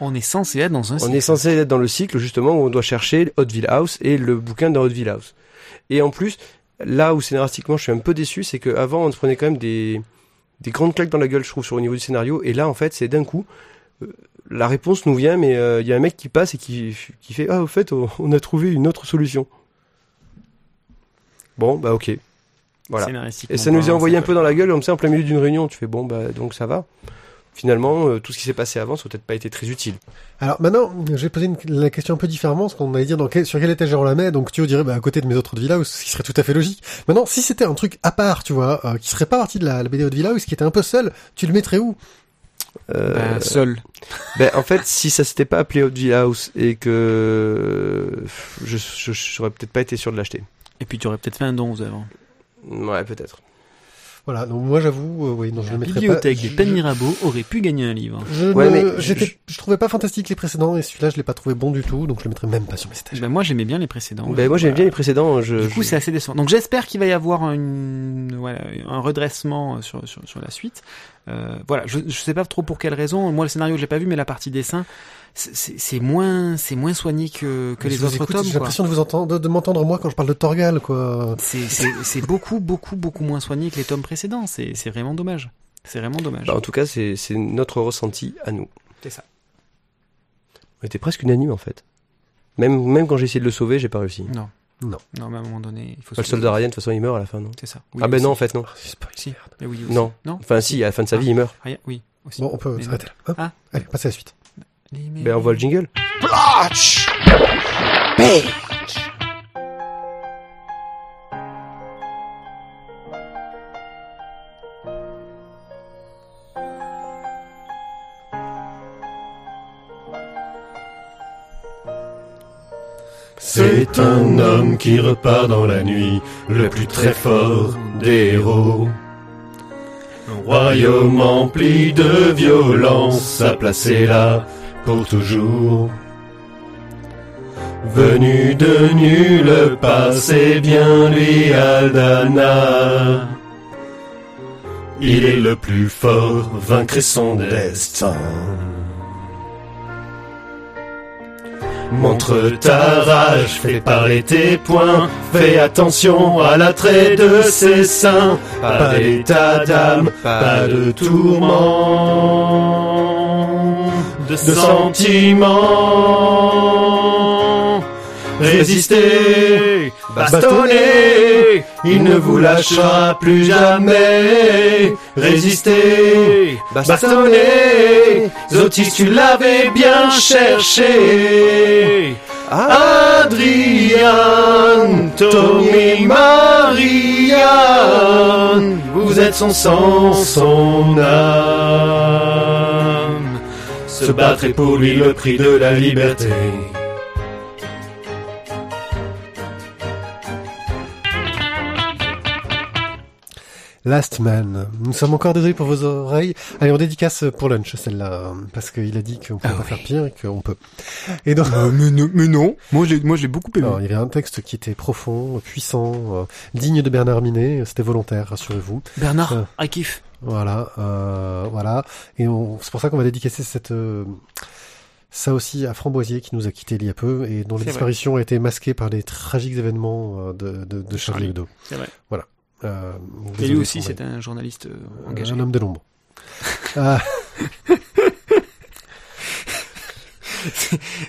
[SPEAKER 3] On est censé être dans un
[SPEAKER 2] on
[SPEAKER 3] cycle.
[SPEAKER 2] est censé être dans le cycle justement où on doit chercher Hot Villa House et le bouquin de Hot Villa House. Et en plus, là où scénaristiquement je suis un peu déçu, c'est qu'avant on se prenait quand même des des grandes claques dans la gueule, je trouve, sur au niveau du scénario. Et là, en fait, c'est d'un coup, euh, la réponse nous vient, mais euh, il y a un mec qui passe et qui, qui fait Ah, au fait, on, a trouvé une autre solution. Bon, bah ok. Voilà. Et ça nous est envoyé un peu dans la gueule, comme ça, en plein milieu d'une réunion. Tu fais Bon, bah donc ça va. Finalement, euh, tout ce qui s'est passé avant, ça n'a peut-être pas été très utile.
[SPEAKER 1] Alors maintenant, je vais poser une- la question un peu différemment, ce qu'on allait dire dans quel- sur quel étagère on la met. Donc tu dirais bah, à côté de mes autres villas, ce qui serait tout à fait logique. Maintenant, si c'était un truc à part, tu vois, euh, qui serait pas partie de la, la BD de Villa, ou ce qui était un peu seul, tu le mettrais où?
[SPEAKER 2] Euh,
[SPEAKER 3] Bah, seul.
[SPEAKER 2] ben, en fait, si ça s'était pas appelé Hot Villa House et que je, je, j'aurais peut-être pas été sûr de l'acheter.
[SPEAKER 3] Et puis tu aurais peut-être fait un don aux œuvres.
[SPEAKER 2] Ouais, peut-être.
[SPEAKER 1] Voilà, donc moi j'avoue, euh, oui, non, je
[SPEAKER 3] La
[SPEAKER 1] le
[SPEAKER 3] bibliothèque
[SPEAKER 1] pas.
[SPEAKER 3] des
[SPEAKER 1] Je-
[SPEAKER 3] Mirabeau aurait pu gagner un livre.
[SPEAKER 1] Je,
[SPEAKER 6] Ouais,
[SPEAKER 1] ne-
[SPEAKER 6] mais
[SPEAKER 1] j'étais-
[SPEAKER 6] je-
[SPEAKER 1] je trouvais pas fantastique les précédents et celui-là je l'ai pas trouvé bon du tout, donc je le mettrais même pas sur mes étagères.
[SPEAKER 3] Ben, moi j'aimais bien les précédents.
[SPEAKER 6] Ben, moi, j'aime bien les précédents. Je,
[SPEAKER 3] Du coup,
[SPEAKER 6] je-
[SPEAKER 3] c'est assez décevant. Donc, j'espère qu'il va y avoir une, voilà, un redressement sur, sur, sur la suite. Euh, voilà, je, je sais pas trop pour quelle raison. Moi, le scénario, je l'ai pas vu, mais la partie dessin, c'est- c'est c'est moins, c'est moins soigné que, que
[SPEAKER 1] Je
[SPEAKER 3] les autres
[SPEAKER 1] écoute,
[SPEAKER 3] tomes.
[SPEAKER 1] J'ai l'impression de vous entendre, de, de m'entendre moi quand je parle de Torgal, quoi.
[SPEAKER 3] C'est c'est- c'est beaucoup, beaucoup, beaucoup moins soigné que les tomes précédents. C'est c'est vraiment dommage. C'est vraiment dommage.
[SPEAKER 6] Bah, en tout cas, c'est c'est notre ressenti à nous.
[SPEAKER 3] C'est ça.
[SPEAKER 6] On était presque unanime en fait. Même, même quand j'ai essayé de le sauver, j'ai pas réussi.
[SPEAKER 3] Non.
[SPEAKER 1] Non.
[SPEAKER 3] Non, mais à un moment donné, il faut.
[SPEAKER 6] Pas le soldat Ryan, de toute façon, il meurt à la fin, non
[SPEAKER 3] C'est ça.
[SPEAKER 6] Ah ben non, en fait, non.
[SPEAKER 3] Si. Mais oui, aussi.
[SPEAKER 6] Non.
[SPEAKER 3] Non.
[SPEAKER 6] Enfin, si, à la fin de sa vie, il meurt.
[SPEAKER 3] Oui. Aussi.
[SPEAKER 1] Bon, on peut s'arrêter là. Hop.
[SPEAKER 3] Ah.
[SPEAKER 1] Allez, passez à la suite.
[SPEAKER 6] Ben, on voit le jingle.
[SPEAKER 2] C'est un homme qui repart dans la nuit, le plus très fort des héros. Un royaume empli de violence, à placer là pour toujours. Venu de nulle part, c'est bien lui Aldana. Il est le plus fort, vaincre son destin. Montre ta rage, fais parler tes poings, fais attention à l'attrait de ses seins, pas d'état d'âme, pas de tourment, de sentiments. Résistez, bastonnez, il ne vous lâchera plus jamais. Résistez, bastonnez, Zotis tu l'avais bien cherché. Adrien, Tommy, Marianne, vous êtes son sang, son âme. Se battre est pour lui le prix de la liberté.
[SPEAKER 1] Last Man. Nous sommes encore désolés pour vos oreilles. Allez, on dédicace pour lunch, celle-là, parce qu'il a dit qu'on pouvait
[SPEAKER 3] Ah
[SPEAKER 1] pas
[SPEAKER 3] oui.
[SPEAKER 1] faire pire et qu'on peut. Et donc,
[SPEAKER 3] mais, non, mais non. Moi, j'ai, moi, j'ai beaucoup aimé.
[SPEAKER 1] alors, il y avait un texte qui était profond, puissant, euh, digne de Bernard Minet. C'était volontaire, rassurez-vous.
[SPEAKER 3] Bernard,
[SPEAKER 1] Euh.
[SPEAKER 3] I kiffe.
[SPEAKER 1] Voilà, euh, voilà. Et on, c'est pour ça qu'on va dédicacer cette, euh, ça aussi à Framboisier qui nous a quittés il y a peu et dont la
[SPEAKER 3] C'est vrai.
[SPEAKER 1] disparition a été masquée par les tragiques événements euh, de, de, de Charlie. Hebdo.
[SPEAKER 3] C'est vrai.
[SPEAKER 1] Voilà. Euh,
[SPEAKER 3] Et lui aussi, c'est un journaliste euh,
[SPEAKER 1] Mike.
[SPEAKER 3] engagé.
[SPEAKER 1] un homme de l'ombre.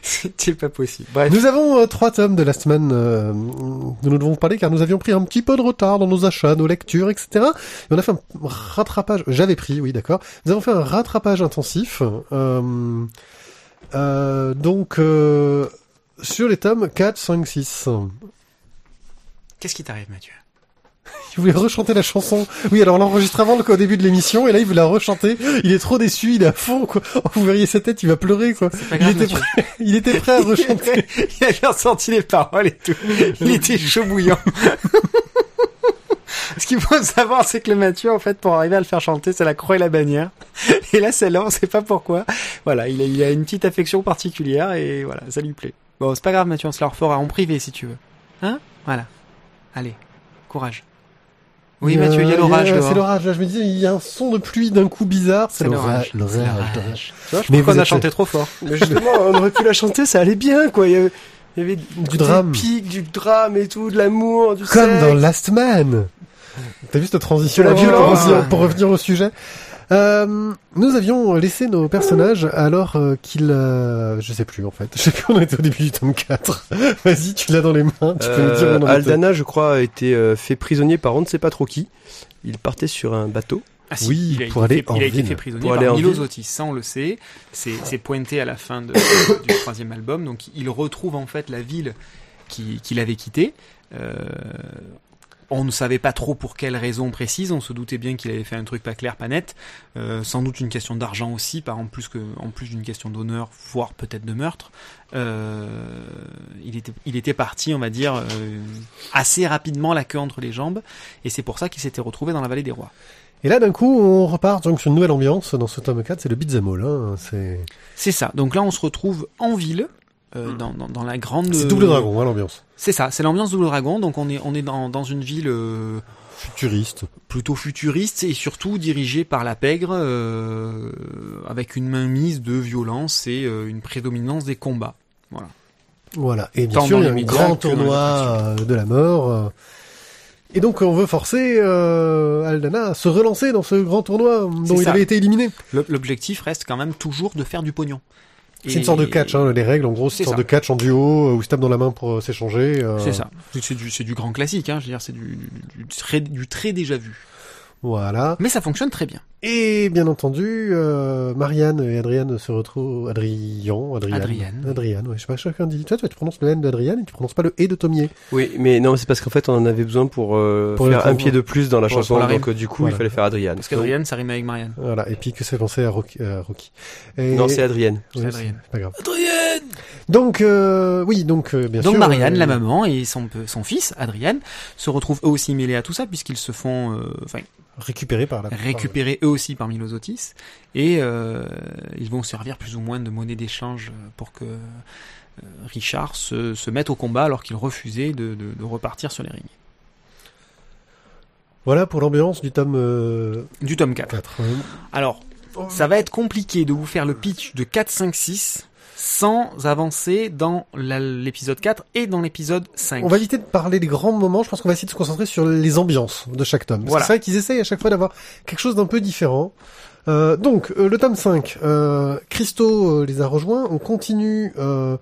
[SPEAKER 3] C'était pas possible. Bref.
[SPEAKER 1] nous avons euh, trois tomes de Last Man euh, dont nous devons parler car nous avions pris un petit peu de retard dans nos achats, nos lectures, etc. Et on a fait un rattrapage. J'avais pris, oui, d'accord. Nous avons fait un rattrapage intensif. Euh, euh, donc euh, sur les tomes 4, 5, 6.
[SPEAKER 3] Qu'est-ce qui t'arrive, Mathieu?
[SPEAKER 1] Il voulait rechanter la chanson. Oui, alors on l'enregistre avant le- début de l'émission, et là il veut la rechanter. Il est trop déçu, il est à fond, quoi. Oh, vous verriez sa tête, il va pleurer, quoi. Il était, prêt, il était prêt à rechanter.
[SPEAKER 3] Il avait ressorti les paroles et tout. Il était chaud bouillant. Ce qu'il faut savoir, c'est que le Mathieu, en fait, pour arriver à le faire chanter, c'est la croix et la bannière. Et là, celle-là, on sait pas pourquoi. Voilà, il a, il a une petite affection particulière et voilà, ça lui plaît. Bon, c'est pas grave, Mathieu, on se la refera en privé si tu veux. Hein? Voilà. Allez, courage. Oui,
[SPEAKER 1] Euh,
[SPEAKER 3] Mathieu, il y a l'orage
[SPEAKER 1] C'est l'orage, là, je me disais, il y a un son de pluie d'un coup bizarre. C'est l'orage.
[SPEAKER 3] l'orage.
[SPEAKER 1] L'orage.
[SPEAKER 3] C'est
[SPEAKER 1] l'orage.
[SPEAKER 3] l'orage. Tu vois, je
[SPEAKER 1] Mais vous
[SPEAKER 3] a chanté trop fort.
[SPEAKER 6] Mais justement, on aurait pu la chanter, ça allait bien, quoi. Il y avait, il y avait
[SPEAKER 1] Du drame.
[SPEAKER 6] pic, du drame et tout, de l'amour, du
[SPEAKER 1] Comme
[SPEAKER 6] sexe.
[SPEAKER 1] dans Last Man. T'as vu cette transition
[SPEAKER 6] De la
[SPEAKER 1] pour,
[SPEAKER 6] violence.
[SPEAKER 1] pour revenir au sujet? Euh, nous avions laissé nos personnages alors euh, qu'ils... euh, je sais plus en fait. Je sais plus on était au début du tome 4. Vas-y, tu l'as dans les mains. Tu peux nous dire où
[SPEAKER 6] Euh,
[SPEAKER 1] on en était.
[SPEAKER 6] Aldana, je crois, a été euh, fait prisonnier par on ne sait pas trop qui. Il partait sur un bateau.
[SPEAKER 3] Ah si,
[SPEAKER 1] Oui,
[SPEAKER 3] il a
[SPEAKER 1] pour
[SPEAKER 3] été
[SPEAKER 1] aller
[SPEAKER 3] fait,
[SPEAKER 1] en
[SPEAKER 3] il a été fait prisonnier
[SPEAKER 6] Pour aller
[SPEAKER 3] par
[SPEAKER 6] en
[SPEAKER 3] Milo
[SPEAKER 6] ville.
[SPEAKER 3] Zotis, ça on le sait. C'est c'est pointé à la fin de- du troisième album. Donc il retrouve en fait la ville qui- qu'il avait quittée. Euh, On ne savait pas trop pour quelle raison précise. On se doutait bien qu'il avait fait un truc pas clair, pas net. Euh, sans doute une question d'argent aussi, par en plus que, en plus d'une question d'honneur, voire peut-être de meurtre. Euh, il était, il était parti, on va dire, euh, assez rapidement la queue entre les jambes. Et c'est pour ça qu'il s'était retrouvé dans la vallée des rois.
[SPEAKER 1] Et là, d'un coup, on repart donc sur une nouvelle ambiance dans ce tome 4, c'est le beat'em all. Hein. C'est
[SPEAKER 3] C'est ça. Donc là, on se retrouve en ville. Euh, dans, dans, dans la grande.
[SPEAKER 1] c'est double dragon, hein, l'ambiance.
[SPEAKER 3] C'est ça, c'est l'ambiance Double Dragon. Donc on est on est dans, dans une ville euh,
[SPEAKER 1] Futuriste.
[SPEAKER 3] plutôt futuriste et surtout dirigée par la pègre, euh, avec une mainmise de violence et euh, une prédominance des combats. Voilà.
[SPEAKER 1] Voilà. Et bien
[SPEAKER 3] Tant
[SPEAKER 1] sûr, il y a un grand tournoi euh, de la mort. euh. Et donc, on veut forcer euh, Aldana à se relancer dans ce grand tournoi dont il
[SPEAKER 3] ça.
[SPEAKER 1] avait été éliminé.
[SPEAKER 3] L'objectif reste quand même toujours de faire du pognon.
[SPEAKER 1] C'est une sorte de catch, hein, les règles. En gros, c'est une sorte
[SPEAKER 3] ça.
[SPEAKER 1] de catch en duo euh, où ils se tapent dans la main pour euh, s'échanger. euh,
[SPEAKER 3] C'est ça. C'est du, du grand classique, hein. Je veux dire, c'est du, du, très, du très déjà vu.
[SPEAKER 1] Voilà.
[SPEAKER 3] Mais ça fonctionne très bien.
[SPEAKER 1] Et bien entendu, euh, Marianne et Adriane se retrouvent. Adrian. Adriane.
[SPEAKER 3] Adriane,
[SPEAKER 1] ouais. Je sais pas, chacun dit. Toi, toi, tu prononces le N d'Adriane et tu prononces pas le E de Tomier.
[SPEAKER 2] Oui, mais non, c'est parce qu'en fait, on en avait besoin pour, euh,
[SPEAKER 1] Pour
[SPEAKER 2] faire un pied de plus dans la
[SPEAKER 3] Pour-
[SPEAKER 2] chanson,
[SPEAKER 3] pour la
[SPEAKER 2] donc euh, du coup,
[SPEAKER 1] Voilà.
[SPEAKER 2] il fallait faire Adriane.
[SPEAKER 3] Parce qu'Adrienne, ça rime avec Marianne.
[SPEAKER 1] Voilà. Et puis que ça penser à Rocky. à Rocky. Et-
[SPEAKER 2] Non, c'est Adrienne.
[SPEAKER 1] Oui,
[SPEAKER 3] c'est Adrienne.
[SPEAKER 1] c'est pas grave.
[SPEAKER 5] Adrienne
[SPEAKER 1] Donc, euh, oui, donc, euh, bien
[SPEAKER 3] Donc
[SPEAKER 1] sûr.
[SPEAKER 3] Marianne,
[SPEAKER 1] euh,
[SPEAKER 3] la maman, et son, fils, Adrienne, se retrouvent eux aussi mêlés à tout ça, puisqu'ils se font euh, enfin,
[SPEAKER 1] Récupéré par la.
[SPEAKER 3] récupérer eux aussi parmi les Otis, et euh, ils vont servir plus ou moins de monnaie d'échange pour que euh, Richard se, se mette au combat alors qu'il refusait de, de- de repartir sur les rings.
[SPEAKER 1] Voilà pour l'ambiance du tome euh,
[SPEAKER 3] Du tome 4.
[SPEAKER 1] 4.
[SPEAKER 3] Alors, ça va être compliqué de vous faire le pitch de 4, 5, 6 sans avancer dans l'épisode 4 et dans l'épisode 5.
[SPEAKER 1] On va éviter de parler des grands moments. Je pense qu'on va essayer de se concentrer sur les ambiances de chaque tome.
[SPEAKER 3] Voilà.
[SPEAKER 1] C'est vrai qu'ils essayent à chaque fois d'avoir quelque chose d'un peu différent. Euh, donc, euh, le tome 5, euh, Christo euh, les a rejoints. On continue euh,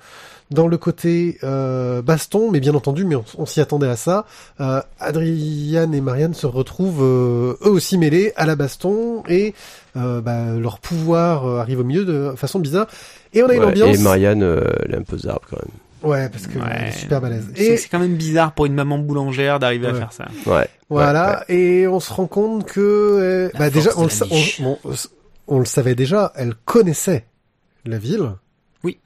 [SPEAKER 1] dans le côté euh, baston, mais bien entendu, mais on, on s'y attendait à ça. Euh, Adriane et Marianne se retrouvent euh, eux aussi mêlés à la baston et euh, bah, leur pouvoir arrive au milieu de façon bizarre. Et on a une ambiance.
[SPEAKER 2] Et Marianne, elle est un peu zarbe quand même.
[SPEAKER 1] Ouais, parce que
[SPEAKER 3] Ouais.
[SPEAKER 1] est super balèze.
[SPEAKER 3] C'est
[SPEAKER 1] Et
[SPEAKER 3] c'est quand même bizarre pour une maman boulangère d'arriver à faire ça.
[SPEAKER 2] Ouais.
[SPEAKER 1] Voilà, et on se rend compte que euh, bah déjà le, on le savait déjà, elle connaissait la ville.
[SPEAKER 3] Oui.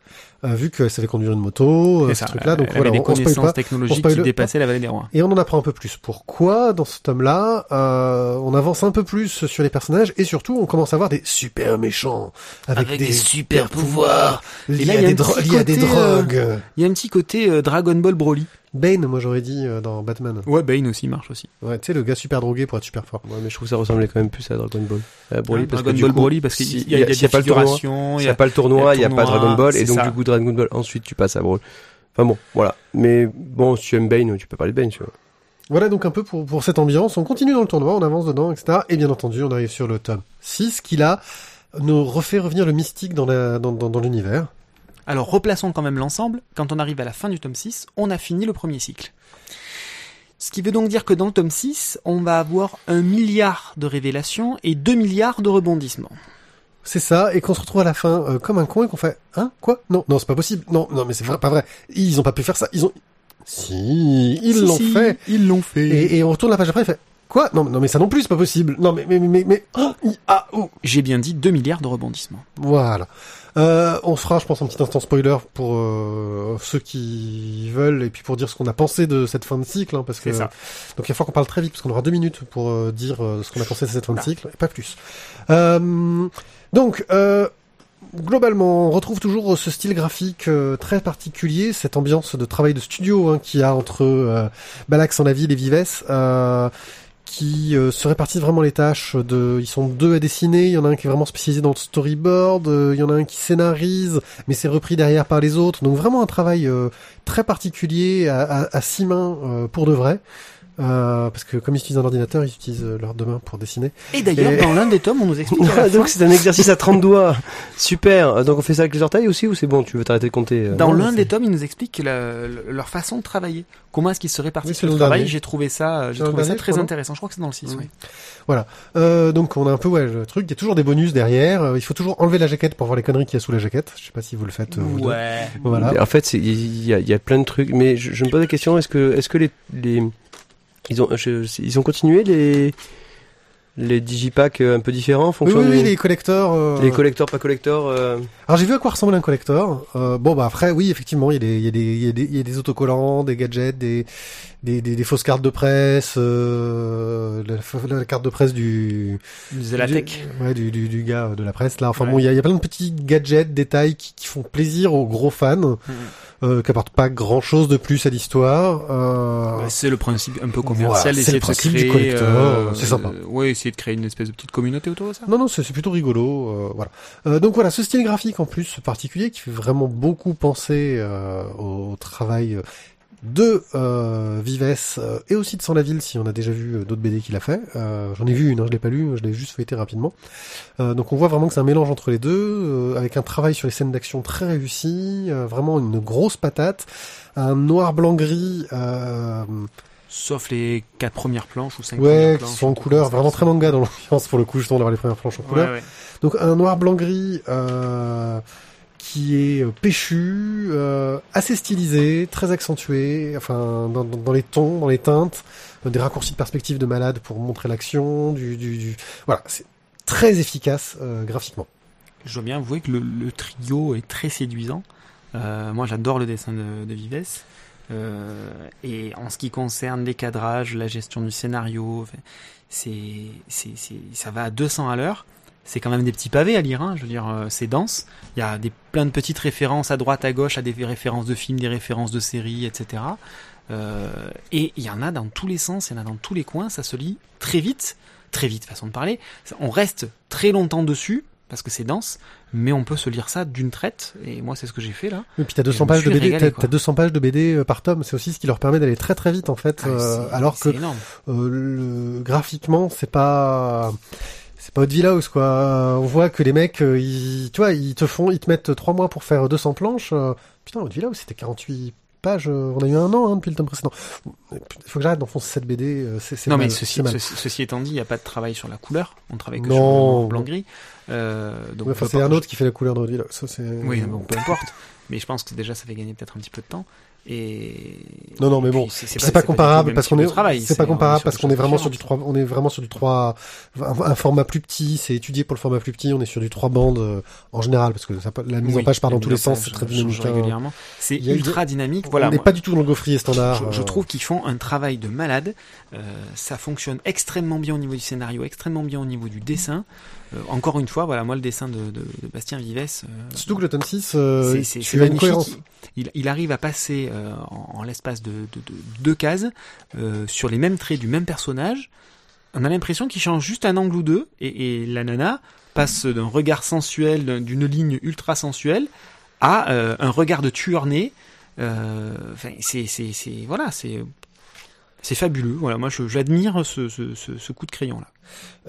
[SPEAKER 1] Euh, vu qu'elle savait conduire une moto, euh, ce
[SPEAKER 3] ça.
[SPEAKER 1] truc-là, donc
[SPEAKER 3] Elle
[SPEAKER 1] voilà,
[SPEAKER 3] avait
[SPEAKER 1] on,
[SPEAKER 3] des
[SPEAKER 1] on
[SPEAKER 3] connaissances
[SPEAKER 1] pas.
[SPEAKER 3] technologiques
[SPEAKER 1] spoil
[SPEAKER 3] qui
[SPEAKER 1] pas.
[SPEAKER 3] dépassaient la vallée des rois.
[SPEAKER 1] Et on en apprend un peu plus. Pourquoi dans ce tome-là, euh, on avance un peu plus sur les personnages et surtout on commence à voir des super méchants avec,
[SPEAKER 5] Avec des super pouvoirs.
[SPEAKER 1] liés, à,
[SPEAKER 3] il y a
[SPEAKER 1] des dro- liés à des
[SPEAKER 3] euh,
[SPEAKER 1] drogues.
[SPEAKER 3] Il y a un petit côté euh, Dragon Ball Broly.
[SPEAKER 1] Bane, moi j'aurais dit euh, dans Batman.
[SPEAKER 3] Ouais, Bane aussi marche aussi.
[SPEAKER 1] Ouais, tu sais le gars super drogué pour être super fort.
[SPEAKER 2] Ouais, mais je trouve que ça ressemblait quand même plus à Dragon Ball. À Broly,
[SPEAKER 3] Hein,
[SPEAKER 2] parce
[SPEAKER 3] Dragon
[SPEAKER 2] que
[SPEAKER 3] Ball
[SPEAKER 2] coup,
[SPEAKER 3] Broly parce qu'il y a, y a des
[SPEAKER 2] s'il y a pas le tournoi, Il n'y
[SPEAKER 3] y
[SPEAKER 2] a pas le tournoi, il n'y a pas Dragon Ball, et donc
[SPEAKER 3] ça.
[SPEAKER 2] du coup Dragon Ball, ensuite tu passes à Brawl. Enfin bon, voilà. Mais bon, si tu aimes Bane, tu peux parler de Bane, tu vois.
[SPEAKER 1] Voilà donc un peu pour, pour cette ambiance. On continue dans le tournoi, on avance dedans, etc. Et bien entendu, on arrive sur le tome 6 qui là nous refait revenir le mystique dans la dans, dans, dans l'univers.
[SPEAKER 3] Alors replaçons quand même l'ensemble. Quand on arrive à la fin du tome 6, on a fini le premier cycle. Ce qui veut donc dire que dans le tome 6, on va avoir un milliard de révélations et 2 milliards de rebondissements.
[SPEAKER 1] C'est ça, et qu'on se retrouve à la fin euh, comme un con et qu'on fait Hein Quoi? Non, non, c'est pas possible. Non, non, mais c'est vrai, pas vrai. Ils ont pas pu faire ça. Ils ont. Si, ils
[SPEAKER 3] Si,
[SPEAKER 1] l'ont
[SPEAKER 3] si,
[SPEAKER 1] fait.
[SPEAKER 3] Ils l'ont fait.
[SPEAKER 1] Et, et on retourne la page après, il fait Quoi? Non, non, mais ça non plus, c'est pas possible. Non, mais mais mais mais. oh, i- ah, oh.
[SPEAKER 3] J'ai bien dit 2 milliards de rebondissements.
[SPEAKER 1] Voilà. Euh, on fera, je pense, un petit instant spoiler pour euh, ceux qui veulent et puis pour dire ce qu'on a pensé de cette fin de cycle, hein, parce que
[SPEAKER 3] ça.
[SPEAKER 1] donc il va falloir qu'on parle très vite parce qu'on aura deux minutes pour euh, dire euh, ce qu'on a pensé de cette fin de cycle, et pas plus. Euh, donc. Euh, Globalement, on retrouve toujours ce style graphique euh, très particulier, cette ambiance de travail de studio hein, qu'il y a entre euh, Balax en la ville et Vives, euh, qui euh, se répartissent vraiment les tâches. De, ils sont deux à dessiner, il y en a un qui est vraiment spécialisé dans le storyboard, euh, il y en a un qui scénarise, mais c'est repris derrière par les autres. Donc vraiment un travail euh, très particulier à, à, à six mains pour de vrai. Euh, parce que comme ils utilisent un ordinateur, ils utilisent euh, leurs deux mains pour dessiner.
[SPEAKER 3] Et d'ailleurs,
[SPEAKER 1] Et-
[SPEAKER 3] dans l'un des tomes, on nous explique à la fin-
[SPEAKER 2] donc c'est un exercice à 30 doigts. Super. Donc on fait ça avec les orteils aussi ou c'est bon, tu veux t'arrêter de compter euh,
[SPEAKER 3] Dans l'un des tomes, ils nous expliquent la- leur façon de travailler. Comment est-ce qu'ils se
[SPEAKER 1] Oui,
[SPEAKER 3] répartissent
[SPEAKER 1] c'est
[SPEAKER 3] le
[SPEAKER 1] le
[SPEAKER 3] travail. J'ai trouvé ça, j'ai
[SPEAKER 1] C'est le
[SPEAKER 3] trouvé ça très intéressant. Je crois que c'est dans le 6,
[SPEAKER 1] Mm.
[SPEAKER 3] oui.
[SPEAKER 1] Euh, donc on a un peu ouais le truc. Il y a toujours des bonus derrière. Euh, il faut toujours enlever la jaquette pour voir les conneries qu'il y a sous la jaquette. Je sais pas si vous le faites. euh.
[SPEAKER 3] Ouais.
[SPEAKER 1] Voilà.
[SPEAKER 2] En fait, il y, a- il y a plein de trucs, mais je, je me pose la question est-ce que, est-ce que les, les, Ils ont, je- ils ont continué les les digipacks euh, un peu différents en
[SPEAKER 1] Oui,
[SPEAKER 2] fonction
[SPEAKER 1] oui, oui, les collecteurs. euh,
[SPEAKER 2] les collecteurs pas collecteurs. euh,
[SPEAKER 1] Alors j'ai vu à quoi ressemble un collector. Euh, bon bah après oui effectivement il y a des il y a des il y a des, il y a des autocollants, des gadgets, des des, des, des fausses cartes de presse, euh, la, la carte de presse du
[SPEAKER 3] De la
[SPEAKER 1] du-
[SPEAKER 3] tech.
[SPEAKER 1] ouais du, du, du gars de la presse là. Enfin
[SPEAKER 3] Ouais.
[SPEAKER 1] bon il y a, il y a plein de petits gadgets, détails qui, qui font plaisir aux gros fans, euh, qui apportent pas grand chose de plus à l'histoire. Euh,
[SPEAKER 3] c'est le principe un peu commercial
[SPEAKER 1] Voilà, c'est le principe du collector, c'est sympa.
[SPEAKER 3] euh, ouais, essayer de créer une espèce de petite communauté autour de ça.
[SPEAKER 1] Non, non, c'est plutôt rigolo. euh, voilà. Euh, donc voilà, ce style graphique en plus particulier qui fait vraiment beaucoup penser euh, au travail de euh, Vives euh, et aussi de Sans la Ville si on a déjà vu euh, d'autres BD qu'il a fait. Euh, J'en ai vu une, hein, je l'ai pas lu, je l'ai juste feuilleté rapidement. Euh, donc on voit vraiment que c'est un mélange entre les deux, euh, avec un travail sur les scènes d'action très réussi, euh, vraiment une grosse patate, un noir blanc gris. Euh,
[SPEAKER 3] Sauf les quatre premières planches ou cinq
[SPEAKER 1] Ouais,
[SPEAKER 3] premières
[SPEAKER 1] qui
[SPEAKER 3] planches.
[SPEAKER 1] sont en couleur, vraiment très manga dans l'ambiance pour le coup, justement d'avoir les premières planches en couleur.
[SPEAKER 3] Ouais, ouais.
[SPEAKER 1] Donc un noir blanc gris euh, qui est euh, péchu, euh, assez stylisé, très accentué, enfin dans, les tons, dans les teintes, des raccourcis de perspective de malade pour montrer l'action, du, du, voilà, c'est très efficace euh, graphiquement.
[SPEAKER 3] Je dois bien avouer que le, trio est très séduisant. Moi, j'adore le dessin de, de Vives. Et en ce qui concerne les cadrages, la gestion du scénario, c'est, c'est, ça va à 200 à l'heure. C'est quand même des petits pavés à lire, hein, je veux dire, euh, c'est dense. Il y a des, plein de petites références à droite, à gauche, à des références de films, des références de séries, etc. Euh, et il y en a dans tous les sens, il y en a dans tous les coins, ça se lit très vite, très vite, façon de parler. On reste très longtemps dessus, parce que c'est dense, mais on peut se lire ça d'une traite, et moi c'est ce que j'ai fait là.
[SPEAKER 1] Et puis t'as
[SPEAKER 3] je
[SPEAKER 1] 200
[SPEAKER 3] me
[SPEAKER 1] pages de BD,
[SPEAKER 3] régalé,
[SPEAKER 1] t'as t'as 200 pages de BD euh, par tome, c'est aussi ce qui leur permet d'aller très très vite en fait,
[SPEAKER 3] Ah,
[SPEAKER 1] euh, alors que euh, le, graphiquement c'est pas c'est pas Haute House quoi. On voit que les mecs, euh, ils, tu vois, ils te font, ils te mettent trois mois pour faire 200 planches. euh, putain, Haute House c'était 48 pages. euh, on a eu un an hein, depuis le tome précédent. Il faut que j'arrête d'enfoncer cette BD. c'est
[SPEAKER 3] Non
[SPEAKER 1] mal,
[SPEAKER 3] mais ceci, étant dit, il n'y a pas de travail sur la couleur, on travaille que
[SPEAKER 1] Non.
[SPEAKER 3] sur le blanc gris. Euh, donc
[SPEAKER 1] Ouais, enfin, c'est un autre qui fait la couleur de Haute House.
[SPEAKER 3] Oui, bon, peu importe. Mais je pense que déjà ça fait gagner peut-être un petit peu de temps. Et
[SPEAKER 1] Non, non, mais bon, C'est pas, comparable parce qu'on est, c'est pas
[SPEAKER 3] on
[SPEAKER 1] comparable parce qu'on est vraiment sur du
[SPEAKER 3] différentes.
[SPEAKER 1] 3, on est vraiment sur du 3, un, format plus petit, c'est étudié pour le format plus petit, on est sur du 3 bandes euh, en général parce que ça, la mise en page part dans tous les
[SPEAKER 3] en
[SPEAKER 1] sens, c'est très dynamique. hein.
[SPEAKER 3] régulièrement. C'est ultra dynamique.
[SPEAKER 1] on
[SPEAKER 3] Voilà.
[SPEAKER 1] n'est
[SPEAKER 3] moi,
[SPEAKER 1] pas du tout dans le gaufrier standard.
[SPEAKER 3] je, je
[SPEAKER 1] euh.
[SPEAKER 3] trouve qu'ils font un travail de malade. Euh, ça fonctionne extrêmement bien au niveau du scénario, extrêmement bien au niveau du dessin. Euh, encore une fois, voilà, moi le dessin de, de, de Bastien Vives, euh,
[SPEAKER 1] Surtout que le tome 6, euh,
[SPEAKER 3] c'est- c'est
[SPEAKER 1] tu
[SPEAKER 3] c'est
[SPEAKER 1] as une
[SPEAKER 3] magnifique.
[SPEAKER 1] cohérence.
[SPEAKER 3] Il, il arrive à passer euh, en, en l'espace de, de- de deux cases euh, sur les mêmes traits du même personnage. On a l'impression qu'il change juste un angle ou deux et, et la nana passe d'un regard sensuel, d'un- d'une ligne ultra sensuelle, à euh, un regard de tueur né. Euh, enfin, c'est, c'est, c'est, voilà, c'est, c'est fabuleux. Voilà, moi, j'admire ce, ce, ce, coup de crayon là.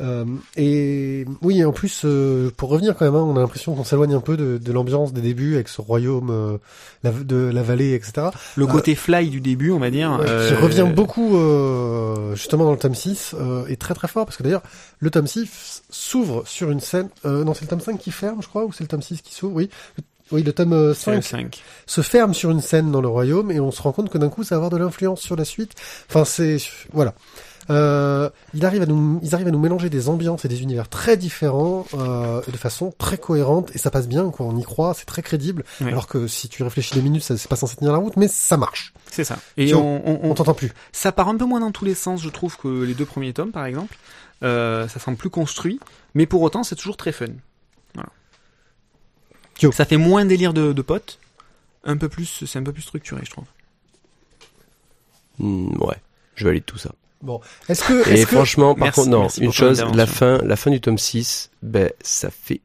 [SPEAKER 1] Euh, et oui, en plus, euh, pour revenir quand même, hein, on a l'impression qu'on s'éloigne un peu de, de l'ambiance des débuts avec ce royaume euh, la- de la vallée, etc.
[SPEAKER 3] Le
[SPEAKER 1] Euh,
[SPEAKER 3] côté fly du début, on va dire, euh,
[SPEAKER 1] qui revient beaucoup euh, justement dans le tome 6 euh, et très très fort parce que d'ailleurs le tome 6 s'ouvre sur une scène euh, non c'est le tome 5 qui ferme je crois ou c'est le tome 6 qui s'ouvre oui oui le tome euh,
[SPEAKER 3] c'est le
[SPEAKER 1] 5
[SPEAKER 3] 5.
[SPEAKER 1] se ferme sur une scène dans le royaume et on se rend compte que d'un coup ça va avoir de l'influence sur la suite enfin c'est voilà euh, il arrive à nous, ils arrivent à nous mélanger des ambiances et des univers très différents euh, de façon très cohérente et ça passe bien quoi on y croit c'est très crédible alors que si tu réfléchis deux minutes ça c'est pas censé tenir la route mais ça marche
[SPEAKER 3] C'est ça. Et on, on,
[SPEAKER 1] on
[SPEAKER 3] on-
[SPEAKER 1] t'entend plus
[SPEAKER 3] ça part un peu moins dans tous les sens, je trouve, que les deux premiers tomes, par exemple. Euh, ça semble plus construit, mais pour autant, c'est toujours très fun. Ça fait moins délire de, de potes, un peu plus, c'est un peu plus structuré, je trouve.
[SPEAKER 2] hmm, ouais, je valide tout ça.
[SPEAKER 1] Bon, est-ce que,
[SPEAKER 2] Et
[SPEAKER 1] que
[SPEAKER 2] franchement, par
[SPEAKER 3] Merci,
[SPEAKER 2] contre, non, une chose, la fin, la fin du tome 6, ben, ça fait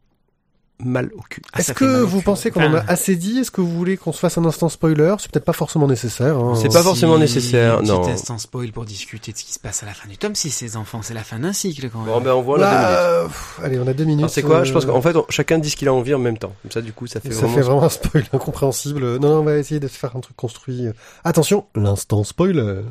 [SPEAKER 2] mal au cul.
[SPEAKER 3] Ah,
[SPEAKER 1] est-ce
[SPEAKER 3] ça
[SPEAKER 1] que vous
[SPEAKER 3] cul.
[SPEAKER 1] pensez qu'on en a assez dit? Est-ce que vous voulez qu'on se fasse un instant spoiler? C'est peut-être pas forcément nécessaire. Hein.
[SPEAKER 2] C'est pas forcément nécessaire,
[SPEAKER 3] petit
[SPEAKER 2] non.
[SPEAKER 3] instant spoil pour discuter de ce qui se passe à la fin du tome 6, ces enfants, c'est la fin d'un cycle quand même.
[SPEAKER 2] Bon, ben, on voit
[SPEAKER 1] Là, pff, allez, on a deux minutes.
[SPEAKER 2] Alors, c'est quoi? Je pense
[SPEAKER 1] euh,
[SPEAKER 2] qu'en fait, on- chacun dit ce qu'il a envie en même temps. Comme ça, du coup, ça fait
[SPEAKER 1] ça
[SPEAKER 2] vraiment.
[SPEAKER 1] fait vraiment un spoil incompréhensible. Non, non, on va essayer de faire un truc construit. Attention, l'instant spoiler.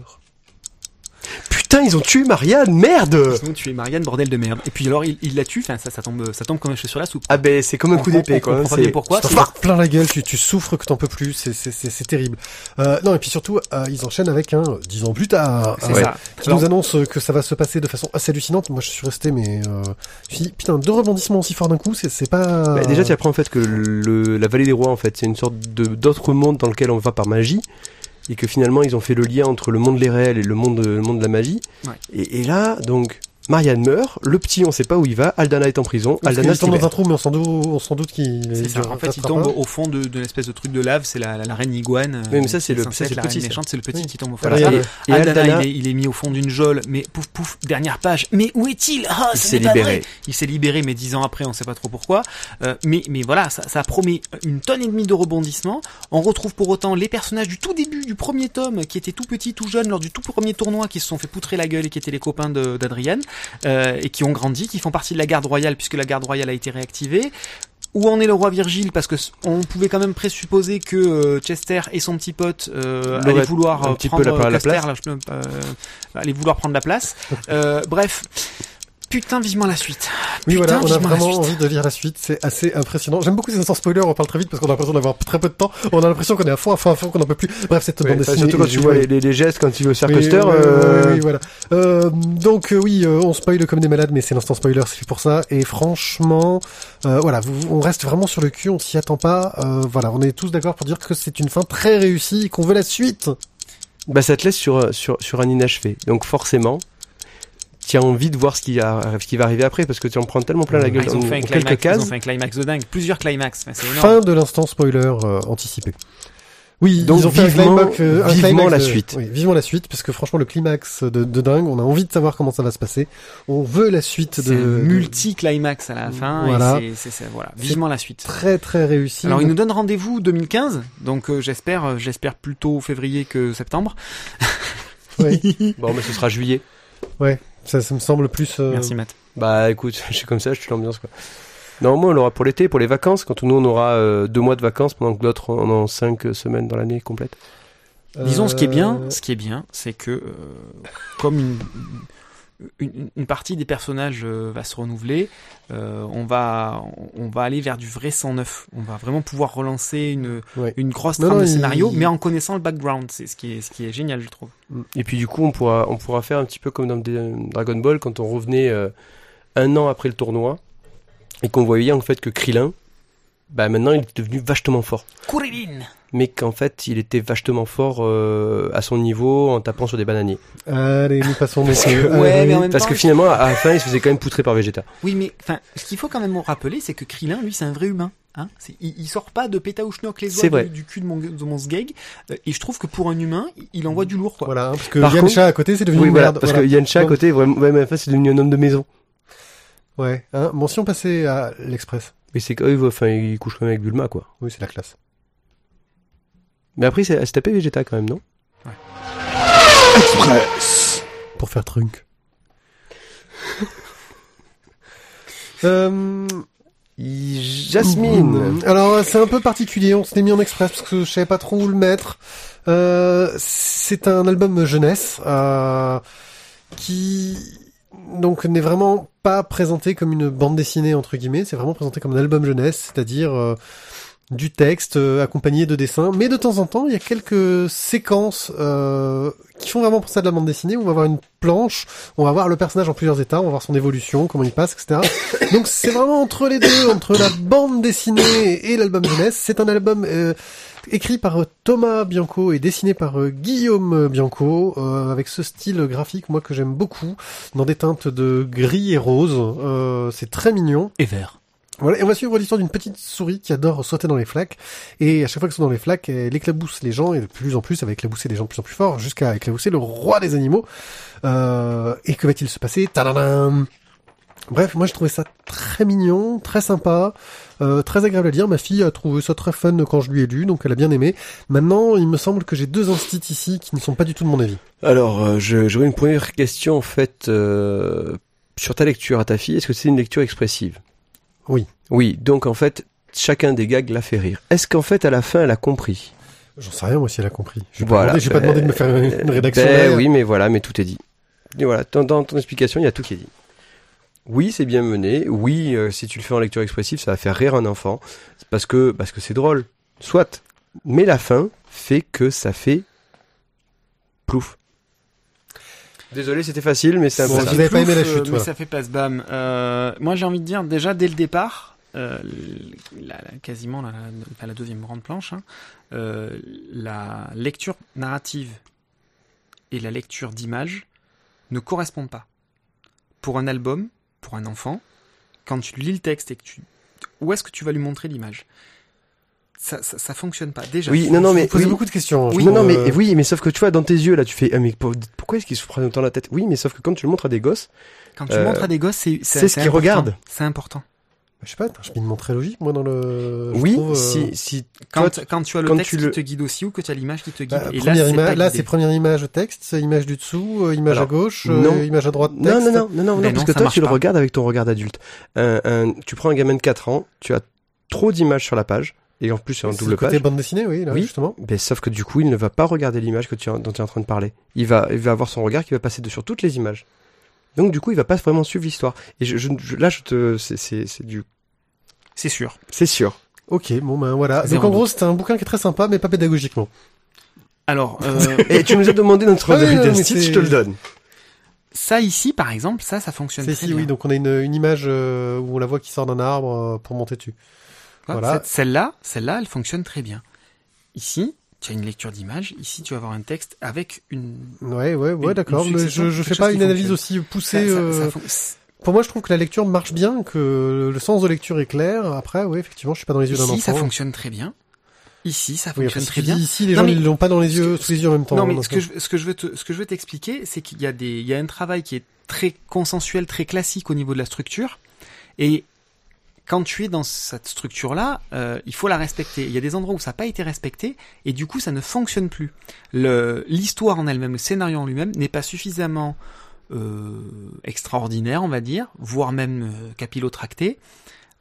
[SPEAKER 2] Putain ils ont tué Marianne, merde
[SPEAKER 3] Sinon, tu es Marianne, bordel de merde. Et puis alors, il, il la tue, enfin, ça, ça tombe, ça tombe comme un cheveu sur la soupe.
[SPEAKER 2] Ah ben, c'est comme un coup d'épée, quoi.
[SPEAKER 3] on
[SPEAKER 2] hein,
[SPEAKER 3] comprend bien
[SPEAKER 2] c'est-
[SPEAKER 3] pourquoi.
[SPEAKER 1] Tu t'en plein la gueule, tu, tu souffres que t'en peux plus, c'est, c'est, c'est, c'est terrible. Euh, non, et puis surtout, euh, ils enchaînent avec un dix ans plus tard,
[SPEAKER 3] C'est
[SPEAKER 1] euh,
[SPEAKER 3] ça.
[SPEAKER 1] qui
[SPEAKER 3] Alors,
[SPEAKER 1] nous annonce que ça va se passer de façon assez hallucinante. Moi, je suis resté, mais euh, je me suis dit, putain, deux rebondissements aussi forts d'un coup, c'est, c'est pas.
[SPEAKER 2] Bah, déjà, tu apprends en fait que le, la vallée des rois, en fait, c'est une sorte de d'autre monde dans lequel on va par magie, et que finalement, ils ont fait le lien entre le monde des réels et le monde, le monde de la magie.
[SPEAKER 3] Ouais.
[SPEAKER 2] Et, et là, donc, Marianne meurt, le petit, on sait pas où il va, Aldana est en prison,
[SPEAKER 1] Parce
[SPEAKER 2] Aldana se
[SPEAKER 1] tombe dans un trou, mais on s'en doute, on s'en doute qu'il.
[SPEAKER 3] C'est ça. En fait, il tombe au fond de, d'une espèce de truc de lave. C'est la, la, la reine iguane. euh,
[SPEAKER 2] Oui, mais ça, c'est
[SPEAKER 3] est
[SPEAKER 2] le- ça,
[SPEAKER 3] la
[SPEAKER 2] petit,
[SPEAKER 3] reine méchante. C'est le petit
[SPEAKER 1] Oui.
[SPEAKER 3] qui tombe au fond. De la
[SPEAKER 2] Et,
[SPEAKER 3] Aldana,
[SPEAKER 2] Aldana,
[SPEAKER 3] il, est, il est mis au fond d'une geôle, mais pouf pouf, dernière page. Mais où est-il? Ah,
[SPEAKER 2] il s'est libéré.
[SPEAKER 3] vrai. Il s'est libéré, mais dix ans après, on sait pas trop pourquoi. Euh, mais, mais voilà, ça, ça promet une tonne et demie de rebondissements. On retrouve pour autant les personnages du tout début du premier tome, qui étaient tout petits, tout jeunes lors du tout premier tournoi, qui se sont fait poutrer la gueule et qui étaient les copains de- d'Adrienne, euh, et qui ont grandi, qui font partie de la garde royale puisque la garde royale a été réactivée. Où en est le roi Virgile? Parce que on pouvait quand même présupposer que euh, Chester et son petit pote euh, allaient vouloir prendre
[SPEAKER 2] la- place.
[SPEAKER 3] là, je peux- euh, allaient vouloir prendre la place. Bref, putain vivement la suite.
[SPEAKER 1] Oui,
[SPEAKER 3] Putain,
[SPEAKER 1] voilà, on a vraiment envie de lire la suite. C'est assez impressionnant. J'aime beaucoup ces instants spoilers. On parle très vite parce qu'on a l'impression d'avoir très peu de temps. On a l'impression qu'on est à fond, à fond, à fond, qu'on n'en peut plus. Bref, cette bande dessinée.
[SPEAKER 2] surtout quand
[SPEAKER 1] est
[SPEAKER 2] tu vois les, gestes quand il veut se faire
[SPEAKER 1] Oui, oui, oui,
[SPEAKER 2] euh,
[SPEAKER 1] oui, oui, voilà. Euh, donc euh, oui, euh, on spoil comme des malades, mais c'est l'instant spoiler, c'est fait pour ça. Et franchement, euh, voilà, vous, on reste vraiment sur le cul, on s'y attend pas. Euh, voilà, on est tous d'accord pour dire que c'est une fin très réussie et qu'on veut la suite.
[SPEAKER 2] bah ça te laisse sur, sur, sur un inachevé. Donc forcément, tu as envie de voir ce qui, a- ce qui va arriver après parce que tu en prends tellement plein la
[SPEAKER 3] Ah,
[SPEAKER 2] gueule
[SPEAKER 3] ils, ont
[SPEAKER 2] dans
[SPEAKER 3] fait un climax,
[SPEAKER 2] quelques
[SPEAKER 3] ils ont
[SPEAKER 2] cases.
[SPEAKER 3] fait un climax de dingue, plusieurs climax. Enfin.
[SPEAKER 1] Fin de l'instant spoiler euh, anticipé. Oui,
[SPEAKER 2] Donc,
[SPEAKER 1] ils ont fait un
[SPEAKER 2] vivement-
[SPEAKER 1] climax, euh, un
[SPEAKER 2] vivement
[SPEAKER 1] climax
[SPEAKER 2] la
[SPEAKER 1] de-
[SPEAKER 2] suite.
[SPEAKER 1] Oui, vivement la suite, parce que franchement le climax de, de dingue, on a envie de savoir comment ça va se passer. On veut la suite
[SPEAKER 3] C'est
[SPEAKER 1] de
[SPEAKER 3] un multi-climax à la fin.
[SPEAKER 1] Voilà.
[SPEAKER 3] Et c'est, c'est, c'est- voilà, vivement la suite.
[SPEAKER 1] très très réussi.
[SPEAKER 3] Alors, il nous donne rendez-vous 2015, donc euh, j'espère, euh, j'espère plutôt février que septembre.
[SPEAKER 1] Ouais.
[SPEAKER 2] Bon, mais ce sera juillet.
[SPEAKER 1] Ça, ça me semble plus. euh,
[SPEAKER 3] Merci Matt.
[SPEAKER 2] Bah écoute, je suis comme ça, je suis l'ambiance quoi. Normalement, on l'aura pour l'été, pour les vacances, quand nous on aura euh, deux mois de vacances pendant que d'autres en ont cinq semaines dans l'année complète.
[SPEAKER 3] Disons, ce qui est bien,
[SPEAKER 1] euh,
[SPEAKER 3] ce qui est bien, c'est que comme une, une, une partie des personnages euh, va se renouveler, euh, on va on va aller vers du vrai 109. On va vraiment pouvoir relancer une
[SPEAKER 1] Ouais.
[SPEAKER 3] une grosse trame
[SPEAKER 1] non,
[SPEAKER 3] de
[SPEAKER 1] il-
[SPEAKER 3] scénario, mais en connaissant le background. C'est ce qui est ce qui est génial, je trouve.
[SPEAKER 2] Et puis du coup, on pourra, on pourra faire un petit peu comme dans Dragon Ball quand on revenait euh, un an après le tournoi et qu'on voyait en fait que Krillin, bah maintenant il est devenu vachement fort.
[SPEAKER 3] Kuririn.
[SPEAKER 2] Mais qu'en fait il était vachement fort euh, à son niveau en tapant sur des bananiers.
[SPEAKER 1] Allez, nous passons.
[SPEAKER 2] Parce que-
[SPEAKER 3] Ouais,
[SPEAKER 1] allez.
[SPEAKER 3] mais en même
[SPEAKER 2] Parce
[SPEAKER 3] temps,
[SPEAKER 2] que finalement à la fin il se faisait quand même poutrer par Vegeta.
[SPEAKER 3] Oui, mais enfin, ce qu'il faut quand même rappeler, c'est que Krillin, lui, c'est un vrai humain. Hein c'est, il, il sort pas de pétaouchnok les
[SPEAKER 2] C'est
[SPEAKER 3] oies
[SPEAKER 2] vrai.
[SPEAKER 3] du, du cul de mon, de mon sgeg. Euh, et je trouve que pour un humain, il- envoie du lourd, quoi.
[SPEAKER 1] Voilà, hein, parce que
[SPEAKER 2] Par contre-
[SPEAKER 1] Chat à côté, c'est devenu
[SPEAKER 2] Oui
[SPEAKER 1] une
[SPEAKER 2] voilà,
[SPEAKER 1] merde.
[SPEAKER 2] parce
[SPEAKER 1] voilà.
[SPEAKER 2] que Yann Chat à côté, vraiment, ouais, c'est devenu un homme de maison.
[SPEAKER 1] Ouais, hein, mention passée à l'Express.
[SPEAKER 2] Mais c'est quand enfin il couche quand même avec Bulma quoi.
[SPEAKER 1] Oui, c'est la classe.
[SPEAKER 2] Mais après c'est elle s'est tapé Vegeta quand même non?
[SPEAKER 1] Pour faire trunk. euh,
[SPEAKER 2] Jasmine.
[SPEAKER 1] Alors c'est un peu particulier, on s'est mis en express parce que je savais pas trop où le mettre. Euh, c'est un album jeunesse euh, qui donc n'est vraiment pas présenté comme une bande dessinée entre guillemets, c'est vraiment présenté comme un album jeunesse, c'est-à-dire euh, du texte euh, accompagné de dessins, mais de temps en temps il y a quelques séquences euh, qui font vraiment penser à de la bande dessinée on va avoir une planche, on va voir le personnage en plusieurs états, on va voir son évolution, comment il passe, etc. Donc c'est vraiment entre les deux, entre la bande dessinée et l'album jeunesse. C'est un album euh, écrit par euh, Thomas Bianco et dessiné par euh, Guillaume Bianco, euh, avec ce style graphique moi que j'aime beaucoup, dans des teintes de gris et rose. Euh, c'est très mignon.
[SPEAKER 3] Et vert.
[SPEAKER 1] Voilà, et on va suivre l'histoire d'une petite souris qui adore sauter dans les flaques, et à chaque fois qu'elle saute dans les flaques, elle éclabousse les gens, et de plus en plus, elle va éclabousser les gens de plus en plus fort, jusqu'à éclabousser le roi des animaux. Euh, et que va-t-il se passer? Tadadam Bref, moi je trouvais ça très mignon, très sympa, euh, très agréable à lire. Ma fille a trouvé ça très fun quand je lui ai lu, donc elle a bien aimé. Maintenant, il me semble que j'ai deux instits ici qui ne sont pas du tout de mon avis.
[SPEAKER 2] Alors, euh, j'aurais une première question en fait euh, sur ta lecture à ta fille. Est-ce que c'est une lecture expressive?
[SPEAKER 1] Oui.
[SPEAKER 2] Oui. Donc en fait, chacun des gags l'a fait rire. Est-ce qu'en fait à la fin elle a compris?
[SPEAKER 1] J'en sais rien moi si elle a compris. Je vais
[SPEAKER 2] Voilà,
[SPEAKER 1] pas, pas
[SPEAKER 2] ben,
[SPEAKER 1] demandé de me faire une, rédaction.
[SPEAKER 2] Ben oui, mais voilà, mais tout est dit. voilà, dans, dans ton explication, il y a tout qui est dit. Oui, c'est bien mené. Oui, euh, si tu le fais en lecture expressive, ça va faire rire un enfant. Parce que parce que c'est drôle. Soit. Mais la fin fait que ça fait plouf. Désolé, c'était facile, mais c'est un
[SPEAKER 1] Bon, vous
[SPEAKER 2] ça.
[SPEAKER 1] avez pas aimé la chute,
[SPEAKER 3] euh, Mais
[SPEAKER 1] voilà.
[SPEAKER 3] ça fait pas ce bam. Euh, moi, j'ai envie de dire, déjà, dès le départ, euh, la, la- quasiment la, la- la deuxième grande planche, hein, euh, la lecture narrative et la lecture d'image ne correspondent pas. Pour un album, pour un enfant, quand tu lis le texte et que tu... Où est-ce que tu vas lui montrer l'image? Ça, ça, ça fonctionne pas. Déjà,
[SPEAKER 2] Oui, non, non, mais
[SPEAKER 1] posez
[SPEAKER 2] oui.
[SPEAKER 1] beaucoup de questions. je
[SPEAKER 2] Oui,
[SPEAKER 1] trouve,
[SPEAKER 2] non, mais
[SPEAKER 1] euh,
[SPEAKER 2] oui, mais sauf que tu vois dans tes yeux là, tu fais ah, mais pour- pourquoi est-ce qu'ils se prennent autant la tête? Oui, mais sauf que quand tu le montres à des gosses,
[SPEAKER 3] quand tu
[SPEAKER 2] euh,
[SPEAKER 3] montres à des gosses, c'est
[SPEAKER 2] c'est ce qu'ils regardent.
[SPEAKER 3] C'est important.
[SPEAKER 1] Je sais pas, je mets une montre très logique, moi, dans le. je
[SPEAKER 2] oui,
[SPEAKER 1] trouve, euh,
[SPEAKER 2] si si
[SPEAKER 3] Quand,
[SPEAKER 2] toi,
[SPEAKER 3] quand tu as le
[SPEAKER 2] quand
[SPEAKER 3] texte
[SPEAKER 2] tu
[SPEAKER 3] qui
[SPEAKER 2] le-
[SPEAKER 3] te guide aussi ou que tu as l'image qui te guide.
[SPEAKER 1] bah,
[SPEAKER 3] et là,
[SPEAKER 1] là, c'est première image texte, image du dessous, euh, image à
[SPEAKER 2] Alors,
[SPEAKER 1] gauche,
[SPEAKER 2] non.
[SPEAKER 1] euh, image à droite texte.
[SPEAKER 2] Non, non, non, non, non,
[SPEAKER 3] Mais
[SPEAKER 2] parce
[SPEAKER 3] non,
[SPEAKER 2] que toi, tu le regardes avec ton regard d'adulte. Tu prends un gamin de 4 ans, tu as trop d'images sur la page, et en plus, c'est
[SPEAKER 1] C'est
[SPEAKER 2] double
[SPEAKER 1] le côté
[SPEAKER 2] page.
[SPEAKER 1] bande dessinée, oui, là,
[SPEAKER 2] Oui.
[SPEAKER 1] justement.
[SPEAKER 2] Ben, sauf que du coup, il ne va pas regarder l'image que tu es- dont tu es en train de parler. Il va, il va avoir son regard qui va passer de, sur toutes les images. Donc, du coup, il va pas vraiment suivre l'histoire. Et je, je- je- là, je te, c'est, c'est, c'est du,
[SPEAKER 3] C'est sûr.
[SPEAKER 2] c'est sûr.
[SPEAKER 1] Ok, bon ben voilà. Donc en gros, c'est un bouquin qui est très sympa, mais pas pédagogiquement.
[SPEAKER 3] Alors, euh,
[SPEAKER 2] Et tu nous as demandé notre
[SPEAKER 1] Ah non, mais
[SPEAKER 2] je te le donne.
[SPEAKER 3] ça ici, par exemple, ça, ça fonctionne
[SPEAKER 1] C'est
[SPEAKER 3] très
[SPEAKER 1] si,
[SPEAKER 3] bien.
[SPEAKER 1] oui, donc on a une, une image euh, où on la voit qui sort d'un arbre euh, pour monter dessus. Voilà.
[SPEAKER 3] Celle-là, celle-là, elle fonctionne très bien. Ici, tu as une lecture d'image. Ici, tu vas avoir un texte avec une.
[SPEAKER 1] Ouais, ouais, ouais, d'accord. Mais je, je fais pas une analyse
[SPEAKER 3] fonctionne.
[SPEAKER 1] aussi poussée.
[SPEAKER 3] ça- ça-
[SPEAKER 1] euh,
[SPEAKER 3] ça
[SPEAKER 1] Pour moi, je trouve que la lecture marche bien, que le sens de lecture est clair. Après, oui, effectivement, je suis pas dans les yeux d'un
[SPEAKER 3] Ici,
[SPEAKER 1] enfant.
[SPEAKER 3] ça fonctionne très bien. Ici, ça
[SPEAKER 1] Oui,
[SPEAKER 3] fonctionne
[SPEAKER 1] parce
[SPEAKER 3] très
[SPEAKER 1] que
[SPEAKER 3] bien.
[SPEAKER 1] Ici, les
[SPEAKER 3] Non,
[SPEAKER 1] gens,
[SPEAKER 3] mais-
[SPEAKER 1] ils l'ont pas dans les yeux,
[SPEAKER 3] ce
[SPEAKER 1] sous les yeux en même temps.
[SPEAKER 3] Non, mais
[SPEAKER 1] hein,
[SPEAKER 3] ce que je, ce que je veux te, ce que je veux t'expliquer, c'est qu'il y a des, il y a un travail qui est très consensuel, très classique au niveau de la structure. Et quand tu es dans cette structure-là, euh, il faut la respecter. Il y a des endroits où ça n'a pas été respecté et du coup, ça ne fonctionne plus. Le, l'histoire en elle-même, le scénario en lui-même n'est pas suffisamment euh, extraordinaire, on va dire, voire même euh, capillotracté.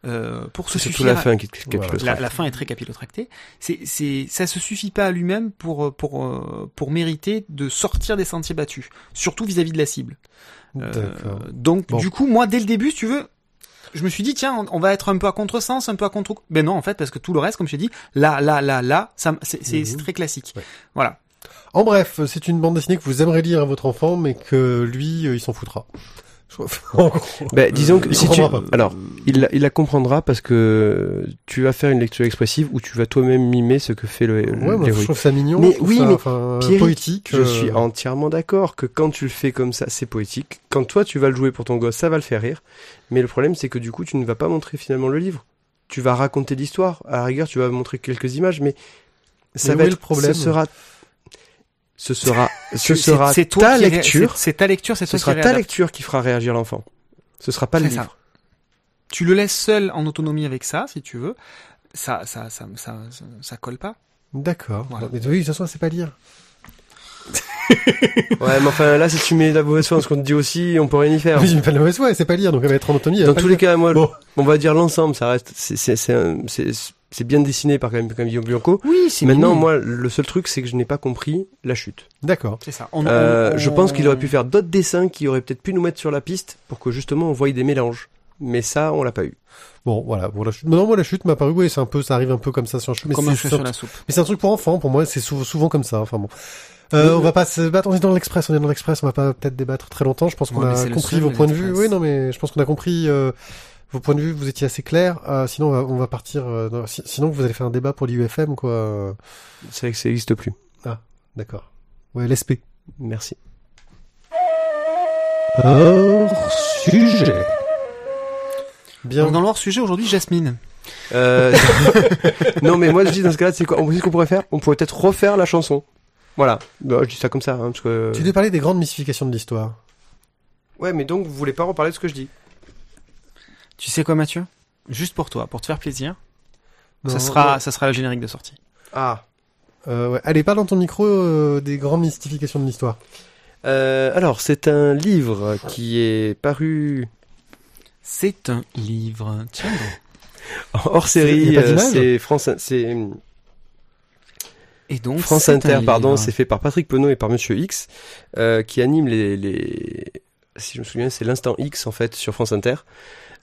[SPEAKER 3] Euh, pour se suffire
[SPEAKER 2] la
[SPEAKER 3] à-
[SPEAKER 2] fin qui le
[SPEAKER 3] la, la fin est très capillotractée. C'est, c'est, ça se suffit pas à lui-même pour, pour, euh, pour mériter de sortir des sentiers battus, surtout vis-à-vis de la cible. Euh,
[SPEAKER 1] D'accord.
[SPEAKER 3] donc,
[SPEAKER 1] Bon.
[SPEAKER 3] du coup, moi, dès le début, si tu veux, je me suis dit, tiens, on, on va être un peu à contresens, un peu à contre. Ben non, en fait, parce que tout le reste, comme je t'ai dit, là, là, là, là, ça, c'est, c'est,
[SPEAKER 1] Mhm.
[SPEAKER 3] c'est très classique.
[SPEAKER 1] Ouais.
[SPEAKER 3] Voilà.
[SPEAKER 1] En bref, c'est une bande dessinée que vous aimeriez lire à votre enfant, mais que lui, euh, il s'en foutra.
[SPEAKER 2] Ben, disons que si tu, alors, il, la- il la comprendra parce que tu vas faire une lecture expressive où tu vas toi-même mimer ce que fait le,
[SPEAKER 1] Ouais, moi, je trouve ça mignon.
[SPEAKER 2] Mais oui,
[SPEAKER 1] ça,
[SPEAKER 2] mais
[SPEAKER 1] enfin,
[SPEAKER 2] Pierrick,
[SPEAKER 1] poétique.
[SPEAKER 2] Je
[SPEAKER 1] euh,
[SPEAKER 2] suis entièrement d'accord que quand tu le fais comme ça, c'est poétique. Quand toi, tu vas le jouer pour ton gosse, ça va le faire rire. Mais le problème, c'est que du coup, tu ne vas pas montrer finalement le livre. Tu vas raconter l'histoire. À la rigueur, tu vas montrer quelques images, mais ça
[SPEAKER 1] Mais
[SPEAKER 2] va être
[SPEAKER 1] le problème?
[SPEAKER 2] Ce sera, ce sera, ce sera
[SPEAKER 3] c'est
[SPEAKER 2] ta lecture.
[SPEAKER 3] C'est, ta lecture, c'est
[SPEAKER 2] Ce sera
[SPEAKER 3] qui
[SPEAKER 2] ta
[SPEAKER 3] réadapte.
[SPEAKER 2] lecture qui fera réagir l'enfant. Ce sera pas le
[SPEAKER 3] ça.
[SPEAKER 2] livre.
[SPEAKER 3] Tu le laisses seul en autonomie avec ça, si tu veux. Ça, ça, ça, ça, ça, ça colle pas.
[SPEAKER 1] D'accord.
[SPEAKER 3] Voilà.
[SPEAKER 1] Mais oui, de toute façon, c'est pas lire.
[SPEAKER 2] Ouais, mais enfin, là, si tu mets la mauvaise foi ce qu'on te dit aussi, on peut rien y faire.
[SPEAKER 1] Oui, mais pas la mauvaise foi, c'est pas lire, donc elle va être en autonomie.
[SPEAKER 2] Dans tous
[SPEAKER 1] lire.
[SPEAKER 2] les cas, moi,
[SPEAKER 1] Bon.
[SPEAKER 2] on va dire l'ensemble, ça reste, c'est, c'est, c'est, bien dessiné par quand même, comme Guillaume Bianco.
[SPEAKER 3] Oui, c'est
[SPEAKER 2] Maintenant,
[SPEAKER 3] mignon.
[SPEAKER 2] moi, le seul truc, c'est que je n'ai pas compris la chute.
[SPEAKER 1] D'accord.
[SPEAKER 3] c'est ça. On-
[SPEAKER 2] Euh,
[SPEAKER 3] on-
[SPEAKER 2] Je
[SPEAKER 3] on-
[SPEAKER 2] pense qu'il aurait pu faire d'autres dessins qui auraient peut-être pu nous mettre sur la piste pour que justement on voie des mélanges. Mais ça, on l'a pas eu.
[SPEAKER 1] Bon, voilà. Bon, la chute. Non, moi, la chute m'a paru, oui, c'est un peu, ça arrive un peu comme ça sur un chute. Mais
[SPEAKER 3] comme un
[SPEAKER 1] c'est-
[SPEAKER 3] cheveu
[SPEAKER 1] c'est
[SPEAKER 3] sur la soupe.
[SPEAKER 1] mais c'est un truc pour enfants, pour moi, c'est sou- souvent comme ça. Enfin bon. Euh, on va pas se battre, on est dans l'express, on est dans l'express, on va pas peut-être débattre très longtemps. Je pense qu'on
[SPEAKER 3] Ouais,
[SPEAKER 1] a compris vos points de vue. Oui, non, mais je pense qu'on a compris euh, vos points de vue, vous étiez assez clairs. Euh, sinon, on va, on va partir. euh, dans- sinon, vous allez faire un débat pour l'IUFM, quoi.
[SPEAKER 2] C'est vrai que ça n'existe plus.
[SPEAKER 1] D'accord. Ouais, l'SP.
[SPEAKER 2] Merci.
[SPEAKER 1] Hors sujet. Bien.
[SPEAKER 3] Donc, dans le hors-sujet aujourd'hui, Jasmine.
[SPEAKER 2] Euh... non, mais moi je dis dans ce cas-là, c'est quoi On sait ce qu'on pourrait faire? On pourrait peut-être refaire la chanson. Voilà. Bah, je dis ça comme ça, hein, parce que.
[SPEAKER 1] Tu devais parler des grandes mystifications de l'histoire.
[SPEAKER 2] Ouais, mais donc vous voulez pas reparler de ce que je dis
[SPEAKER 3] Tu sais quoi, Mathieu? Juste pour toi, pour te faire plaisir,
[SPEAKER 1] Non,
[SPEAKER 3] ça sera, ça sera le générique de sortie.
[SPEAKER 2] Ah.
[SPEAKER 1] Euh, ouais. Allez, parle dans ton micro euh, des grandes mystifications de l'histoire.
[SPEAKER 2] Euh, alors, c'est un livre qui est paru
[SPEAKER 3] C'est un livre. Tiens
[SPEAKER 2] hors série. C'est France. C'est
[SPEAKER 3] Et donc,
[SPEAKER 2] France Inter, pardon, c'est fait par Patrick Penaud et par Monsieur X, euh, qui anime les, les, si je me souviens, c'est l'instant X en fait sur France Inter.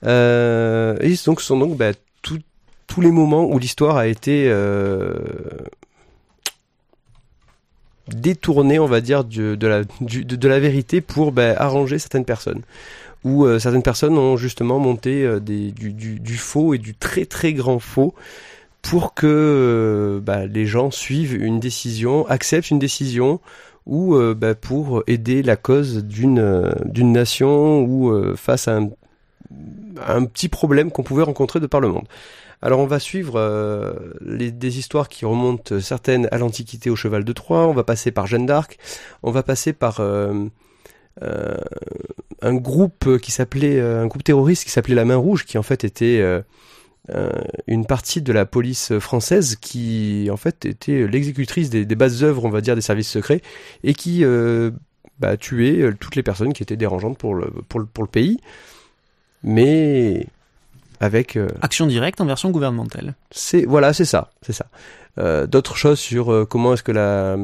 [SPEAKER 2] Euh, et donc ce sont donc bah, tous les moments où l'histoire a été euh, détournée, on va dire, de, la, de, la vérité pour bah, arranger certaines personnes. Où euh, certaines personnes ont justement monté des, du, du, faux et du très très grand faux pour que bah, les gens suivent une décision, acceptent une décision, ou bah, pour aider la cause d'une nation ou face à un, un petit problème qu'on pouvait rencontrer de par le monde. Alors on va suivre euh, des histoires qui remontent certaines à l'Antiquité au cheval de Troie, on va passer par Jeanne d'Arc, on va passer par euh, euh, un groupe qui s'appelait un groupe terroriste qui s'appelait la Main Rouge, qui en fait était une partie de la police française qui en fait était l'exécutrice des, bases œuvres, on va dire, des services secrets, et qui bah, tuait toutes les personnes qui étaient dérangeantes pour le pays, mais avec euh,
[SPEAKER 3] Action directe en version gouvernementale.
[SPEAKER 2] c'est voilà, c'est ça, c'est ça. Euh, D'autres choses sur euh, comment est-ce que la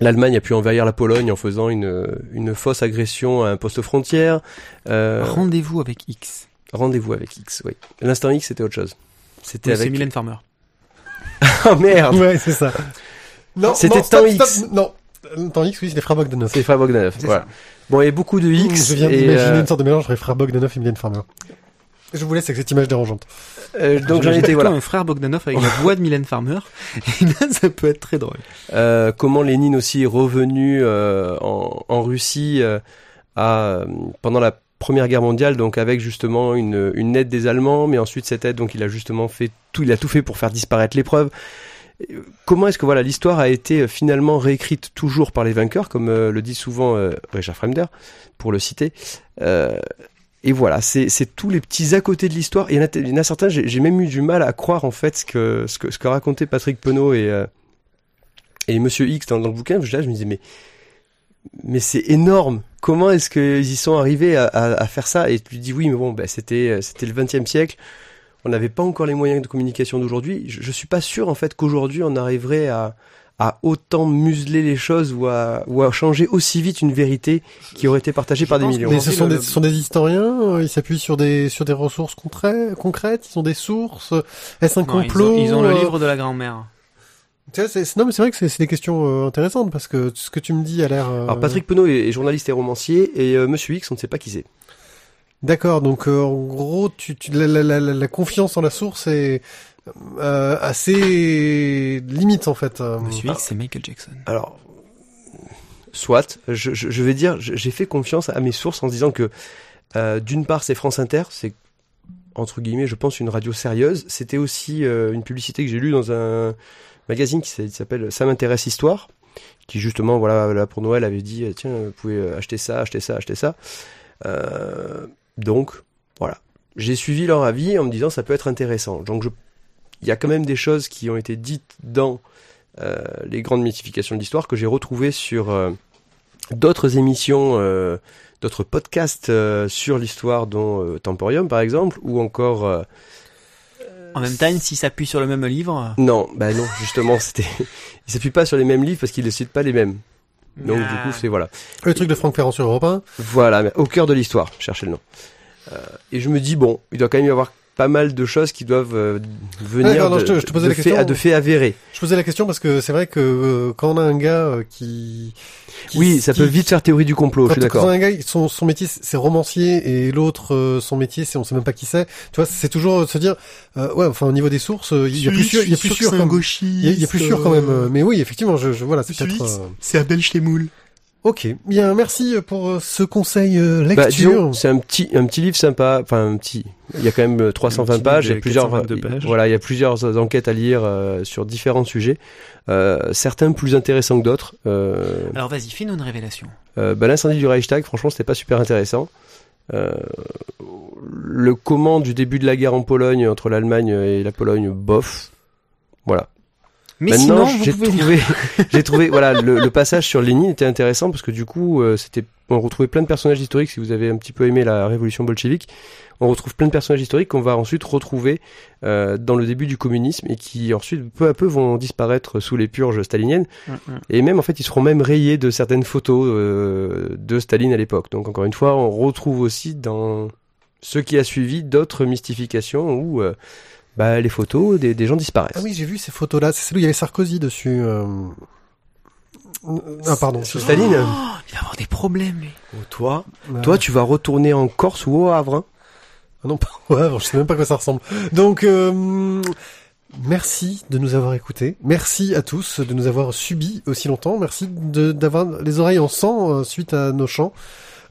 [SPEAKER 2] l'Allemagne a pu envahir la Pologne en faisant une, une fausse agression à un poste frontière. Euh,
[SPEAKER 3] Rendez-vous avec X.
[SPEAKER 2] Rendez-vous avec X, oui. L'instant X, c'était autre chose. C'était
[SPEAKER 3] Oui, C'est
[SPEAKER 2] avec.
[SPEAKER 3] Mylène Farmer.
[SPEAKER 2] Oh merde
[SPEAKER 1] Ouais, c'est ça. Non,
[SPEAKER 2] C'était
[SPEAKER 1] non, stop,
[SPEAKER 2] temps
[SPEAKER 1] stop,
[SPEAKER 2] X.
[SPEAKER 1] Non, Euh, temps X, oui, c'est les frères Bogdanov.
[SPEAKER 2] C'est Frère Bogdanov.
[SPEAKER 3] C'est
[SPEAKER 2] Voilà. Bon, il y a beaucoup de X.
[SPEAKER 1] Je viens d'imaginer
[SPEAKER 2] euh,
[SPEAKER 1] une sorte de mélange entre les frères Bogdanov et Mylène Farmer. Je vous laisse avec cette image dérangeante.
[SPEAKER 2] euh, donc j'en étais voilà.
[SPEAKER 3] un frère Bogdanov avec la voix de Mylène Farmer. Et là, ça peut être très drôle.
[SPEAKER 2] Euh, comment Lénine aussi est revenu euh, en, en Russie euh, à, pendant la Première Guerre mondiale, donc avec justement une, une aide des Allemands, mais ensuite cette aide, donc il a justement fait tout, il a tout fait pour faire disparaître l'épreuve. Comment est-ce que voilà l'histoire a été euh, finalement réécrite toujours par les vainqueurs, comme euh, le dit souvent euh, Richard Fremder, pour le citer. Euh, et voilà, c'est tous les petits à côté de l'histoire. Il y en a, certains, j'ai même eu du mal à croire en fait ce que ce que, ce que racontait Patrick Penaud et et Monsieur X dans, dans le bouquin. Je, me disais mais mais c'est énorme. Comment est-ce qu'ils y sont arrivés à, faire ça? Et tu dis oui, mais bon, bah, c'était c'était le XXe siècle. On n'avait pas encore les moyens de communication d'aujourd'hui. Je, je suis pas sûr en fait qu'aujourd'hui on arriverait à à autant museler les choses ou à, ou à changer aussi vite une vérité qui aurait été partagée par des millions.
[SPEAKER 1] Mais ce sont, des, ce sont des historiens, euh, ils s'appuient sur des, sur des ressources concrè- concrètes, ils ont des sources. Est-ce un
[SPEAKER 3] Non, ils,
[SPEAKER 1] complot
[SPEAKER 3] ont, ils ont le
[SPEAKER 1] euh,
[SPEAKER 3] livre de la grand-mère.
[SPEAKER 1] tu vois, c'est- c'est- Non, mais c'est vrai que c'est c'est des questions euh, intéressantes parce que ce que tu me dis a l'air. euh,
[SPEAKER 2] Alors Patrick Penaud est, est journaliste et romancier et euh, Monsieur X, on ne sait pas qui c'est.
[SPEAKER 1] D'accord, donc euh, en gros, tu, tu, la, la, la, la confiance en la source est euh, assez limite en fait.
[SPEAKER 3] Monsieur X, c'est Michael Jackson.
[SPEAKER 2] Alors, soit, je, je, je vais dire, j'ai fait confiance à mes sources en se disant que euh, d'une part c'est France Inter, c'est entre guillemets, je pense une radio sérieuse. C'était aussi euh, une publicité que j'ai lue dans un magazine qui s'appelle Ça m'intéresse histoire, qui justement, voilà, là pour Noël avait dit, tiens, vous pouvez acheter ça, acheter ça, acheter ça. Euh, donc, voilà. J'ai suivi leur avis en me disant ça peut être intéressant. Donc, je, il y a quand même des choses qui ont été dites dans euh, les grandes mythifications de l'histoire que j'ai retrouvées sur euh, d'autres émissions, euh, d'autres podcasts euh, sur l'histoire, dont euh, Temporium par exemple, ou encore euh,
[SPEAKER 3] En même temps, s'il s'appuie sur le même livre.
[SPEAKER 2] non, bah non, justement, c'était, il s'appuie pas sur les mêmes livres parce qu'il ne cite pas les mêmes. Donc
[SPEAKER 3] Ah.
[SPEAKER 2] du coup, c'est voilà.
[SPEAKER 1] Le truc de Franck Ferrand sur Europe 1.
[SPEAKER 2] Voilà, mais au cœur de l'histoire, cherchez le nom. Euh, et je me dis, bon, il doit quand même y avoir pas mal de choses qui doivent euh, venir
[SPEAKER 1] D'accord, non,
[SPEAKER 2] de,
[SPEAKER 1] je je te
[SPEAKER 2] de
[SPEAKER 1] la
[SPEAKER 2] de avérés.
[SPEAKER 1] Je posais la question parce que c'est vrai que euh, quand on a un gars euh, qui, qui-
[SPEAKER 2] Oui, ça
[SPEAKER 1] qui-
[SPEAKER 2] peut vite faire théorie du complot, je
[SPEAKER 1] Quand,
[SPEAKER 2] suis
[SPEAKER 1] quand on a
[SPEAKER 2] d'accord.
[SPEAKER 1] un gars, son, son métier c'est romancier et l'autre euh, son métier c'est on sait même pas qui c'est. Tu vois, c'est toujours de se dire, euh, ouais, enfin au niveau des sources, il y a plus sûr, il y a plus sûr, quand même. Il y a- il y a plus sûr quand même. euh, Mais oui, effectivement, je, je voilà, c'est peut-être. Euh,
[SPEAKER 4] C'est Abel Schlemoul.
[SPEAKER 1] Ok, bien, merci pour euh, ce conseil euh,
[SPEAKER 2] Bah,
[SPEAKER 1] lecture.
[SPEAKER 2] disons, c'est un petit, un petit livre sympa, enfin un petit. Il y a quand même euh, 320
[SPEAKER 3] Un petit
[SPEAKER 2] pages, il y a plusieurs,
[SPEAKER 3] 422
[SPEAKER 2] il-
[SPEAKER 3] pages.
[SPEAKER 2] voilà, il y a plusieurs enquêtes à lire euh, sur différents sujets, euh, certains plus intéressants que d'autres. Euh,
[SPEAKER 3] Alors vas-y, fais-nous une révélation.
[SPEAKER 2] Euh, bah, l'incendie du Reichstag, franchement, c'était pas super intéressant. Euh, le comment du début de la guerre en Pologne entre l'Allemagne et la Pologne, bof. Voilà.
[SPEAKER 3] Mais
[SPEAKER 2] Maintenant,
[SPEAKER 3] sinon,
[SPEAKER 2] j'ai trouvé, j'ai trouvé, voilà, le, le passage sur Lénine était intéressant parce que du coup, euh, c'était, on retrouvait plein de personnages historiques. Si vous avez un petit peu aimé la révolution bolchevique, on retrouve plein de personnages historiques qu'on va ensuite retrouver euh, dans le début du communisme et qui ensuite peu à peu vont disparaître sous les purges staliniennes.
[SPEAKER 3] Mm.
[SPEAKER 2] Et même en fait, ils seront même rayés de certaines photos euh, de Staline à l'époque. Donc encore une fois, on retrouve aussi dans ce qui a suivi d'autres mystifications où euh, bah, les photos des, des gens disparaissent.
[SPEAKER 1] Ah oui, j'ai vu ces photos-là. C'est celle où il y avait Sarkozy dessus. euh. Ah pardon.
[SPEAKER 2] Sous Staline,
[SPEAKER 3] Oh, il va avoir des problèmes, lui.
[SPEAKER 2] toi,
[SPEAKER 1] Ouais.
[SPEAKER 2] toi, tu vas retourner en Corse ou au Havre. hein?
[SPEAKER 1] Ah non, pas au Havre, je sais même pas à quoi ça ressemble. Donc, euh, merci de nous avoir écoutés. Merci à tous de nous avoir subis aussi longtemps. Merci de- d'avoir les oreilles en sang euh, suite à nos chants.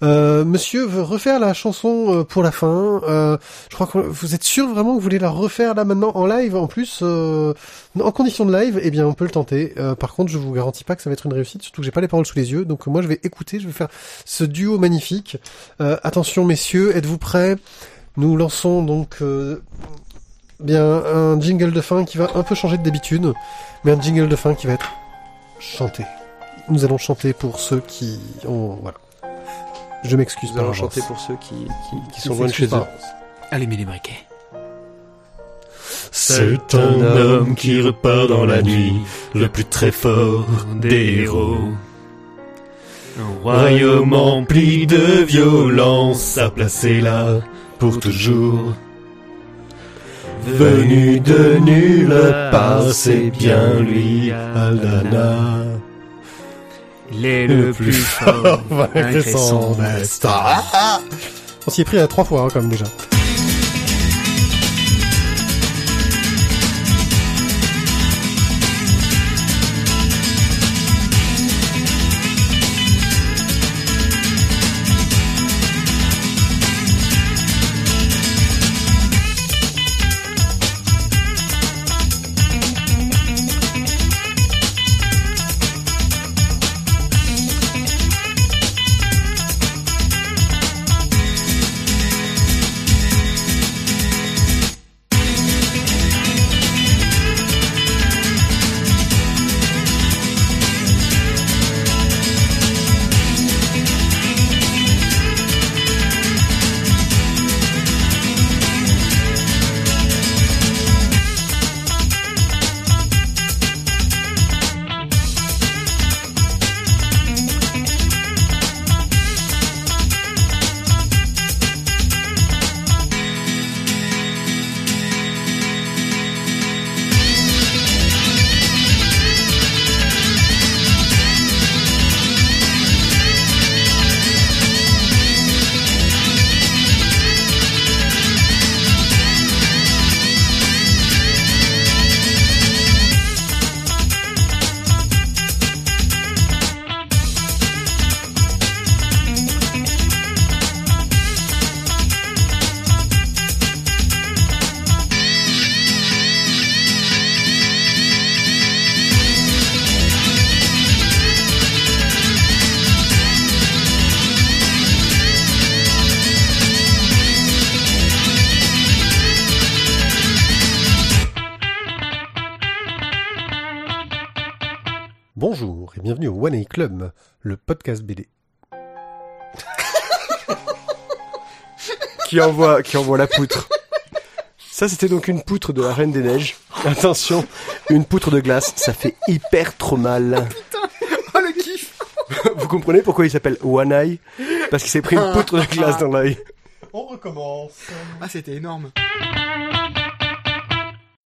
[SPEAKER 1] Euh, monsieur veut refaire la chanson euh, pour la fin. Euh, je crois que vous êtes sûr vraiment que vous voulez la refaire là maintenant en live en plus euh, en condition de live? Eh bien, on peut le tenter. Par contre, je vous garantis pas que ça va être une réussite, surtout que j'ai pas les paroles sous les yeux. Donc moi, je vais écouter. Je vais faire ce duo magnifique. Attention, messieurs, êtes-vous prêts? Nous lançons donc bien un jingle de fin qui va un peu changer de d'habitude, mais un jingle de fin qui va être chanté. Nous allons chanter pour ceux qui ont voilà. Je m'excuse
[SPEAKER 2] Nous
[SPEAKER 1] avance.
[SPEAKER 2] chanter pour ceux qui, qui, qui
[SPEAKER 1] Qui
[SPEAKER 2] sont loin de chez eux.
[SPEAKER 3] Allumez les briquets.
[SPEAKER 7] C'est un homme qui repart dans la nuit, le plus très fort des héros. Un royaume empli de violence a placé là pour toujours. Venu de nulle part, c'est bien lui, Aldana.
[SPEAKER 3] Il est le plus fort.
[SPEAKER 1] Malgré son destin. On s'y est pris à trois fois hein, quand même déjà.
[SPEAKER 2] Qui envoie, qui envoie la poutre. Ça, c'était donc une poutre de la Reine des Neiges. Attention, une poutre de glace, ça fait hyper trop mal.
[SPEAKER 3] Oh le kiff
[SPEAKER 2] Vous comprenez pourquoi il s'appelle One Eye Parce qu'il s'est pris une poutre de glace dans l'œil.
[SPEAKER 1] On recommence.
[SPEAKER 3] Ah c'était énorme.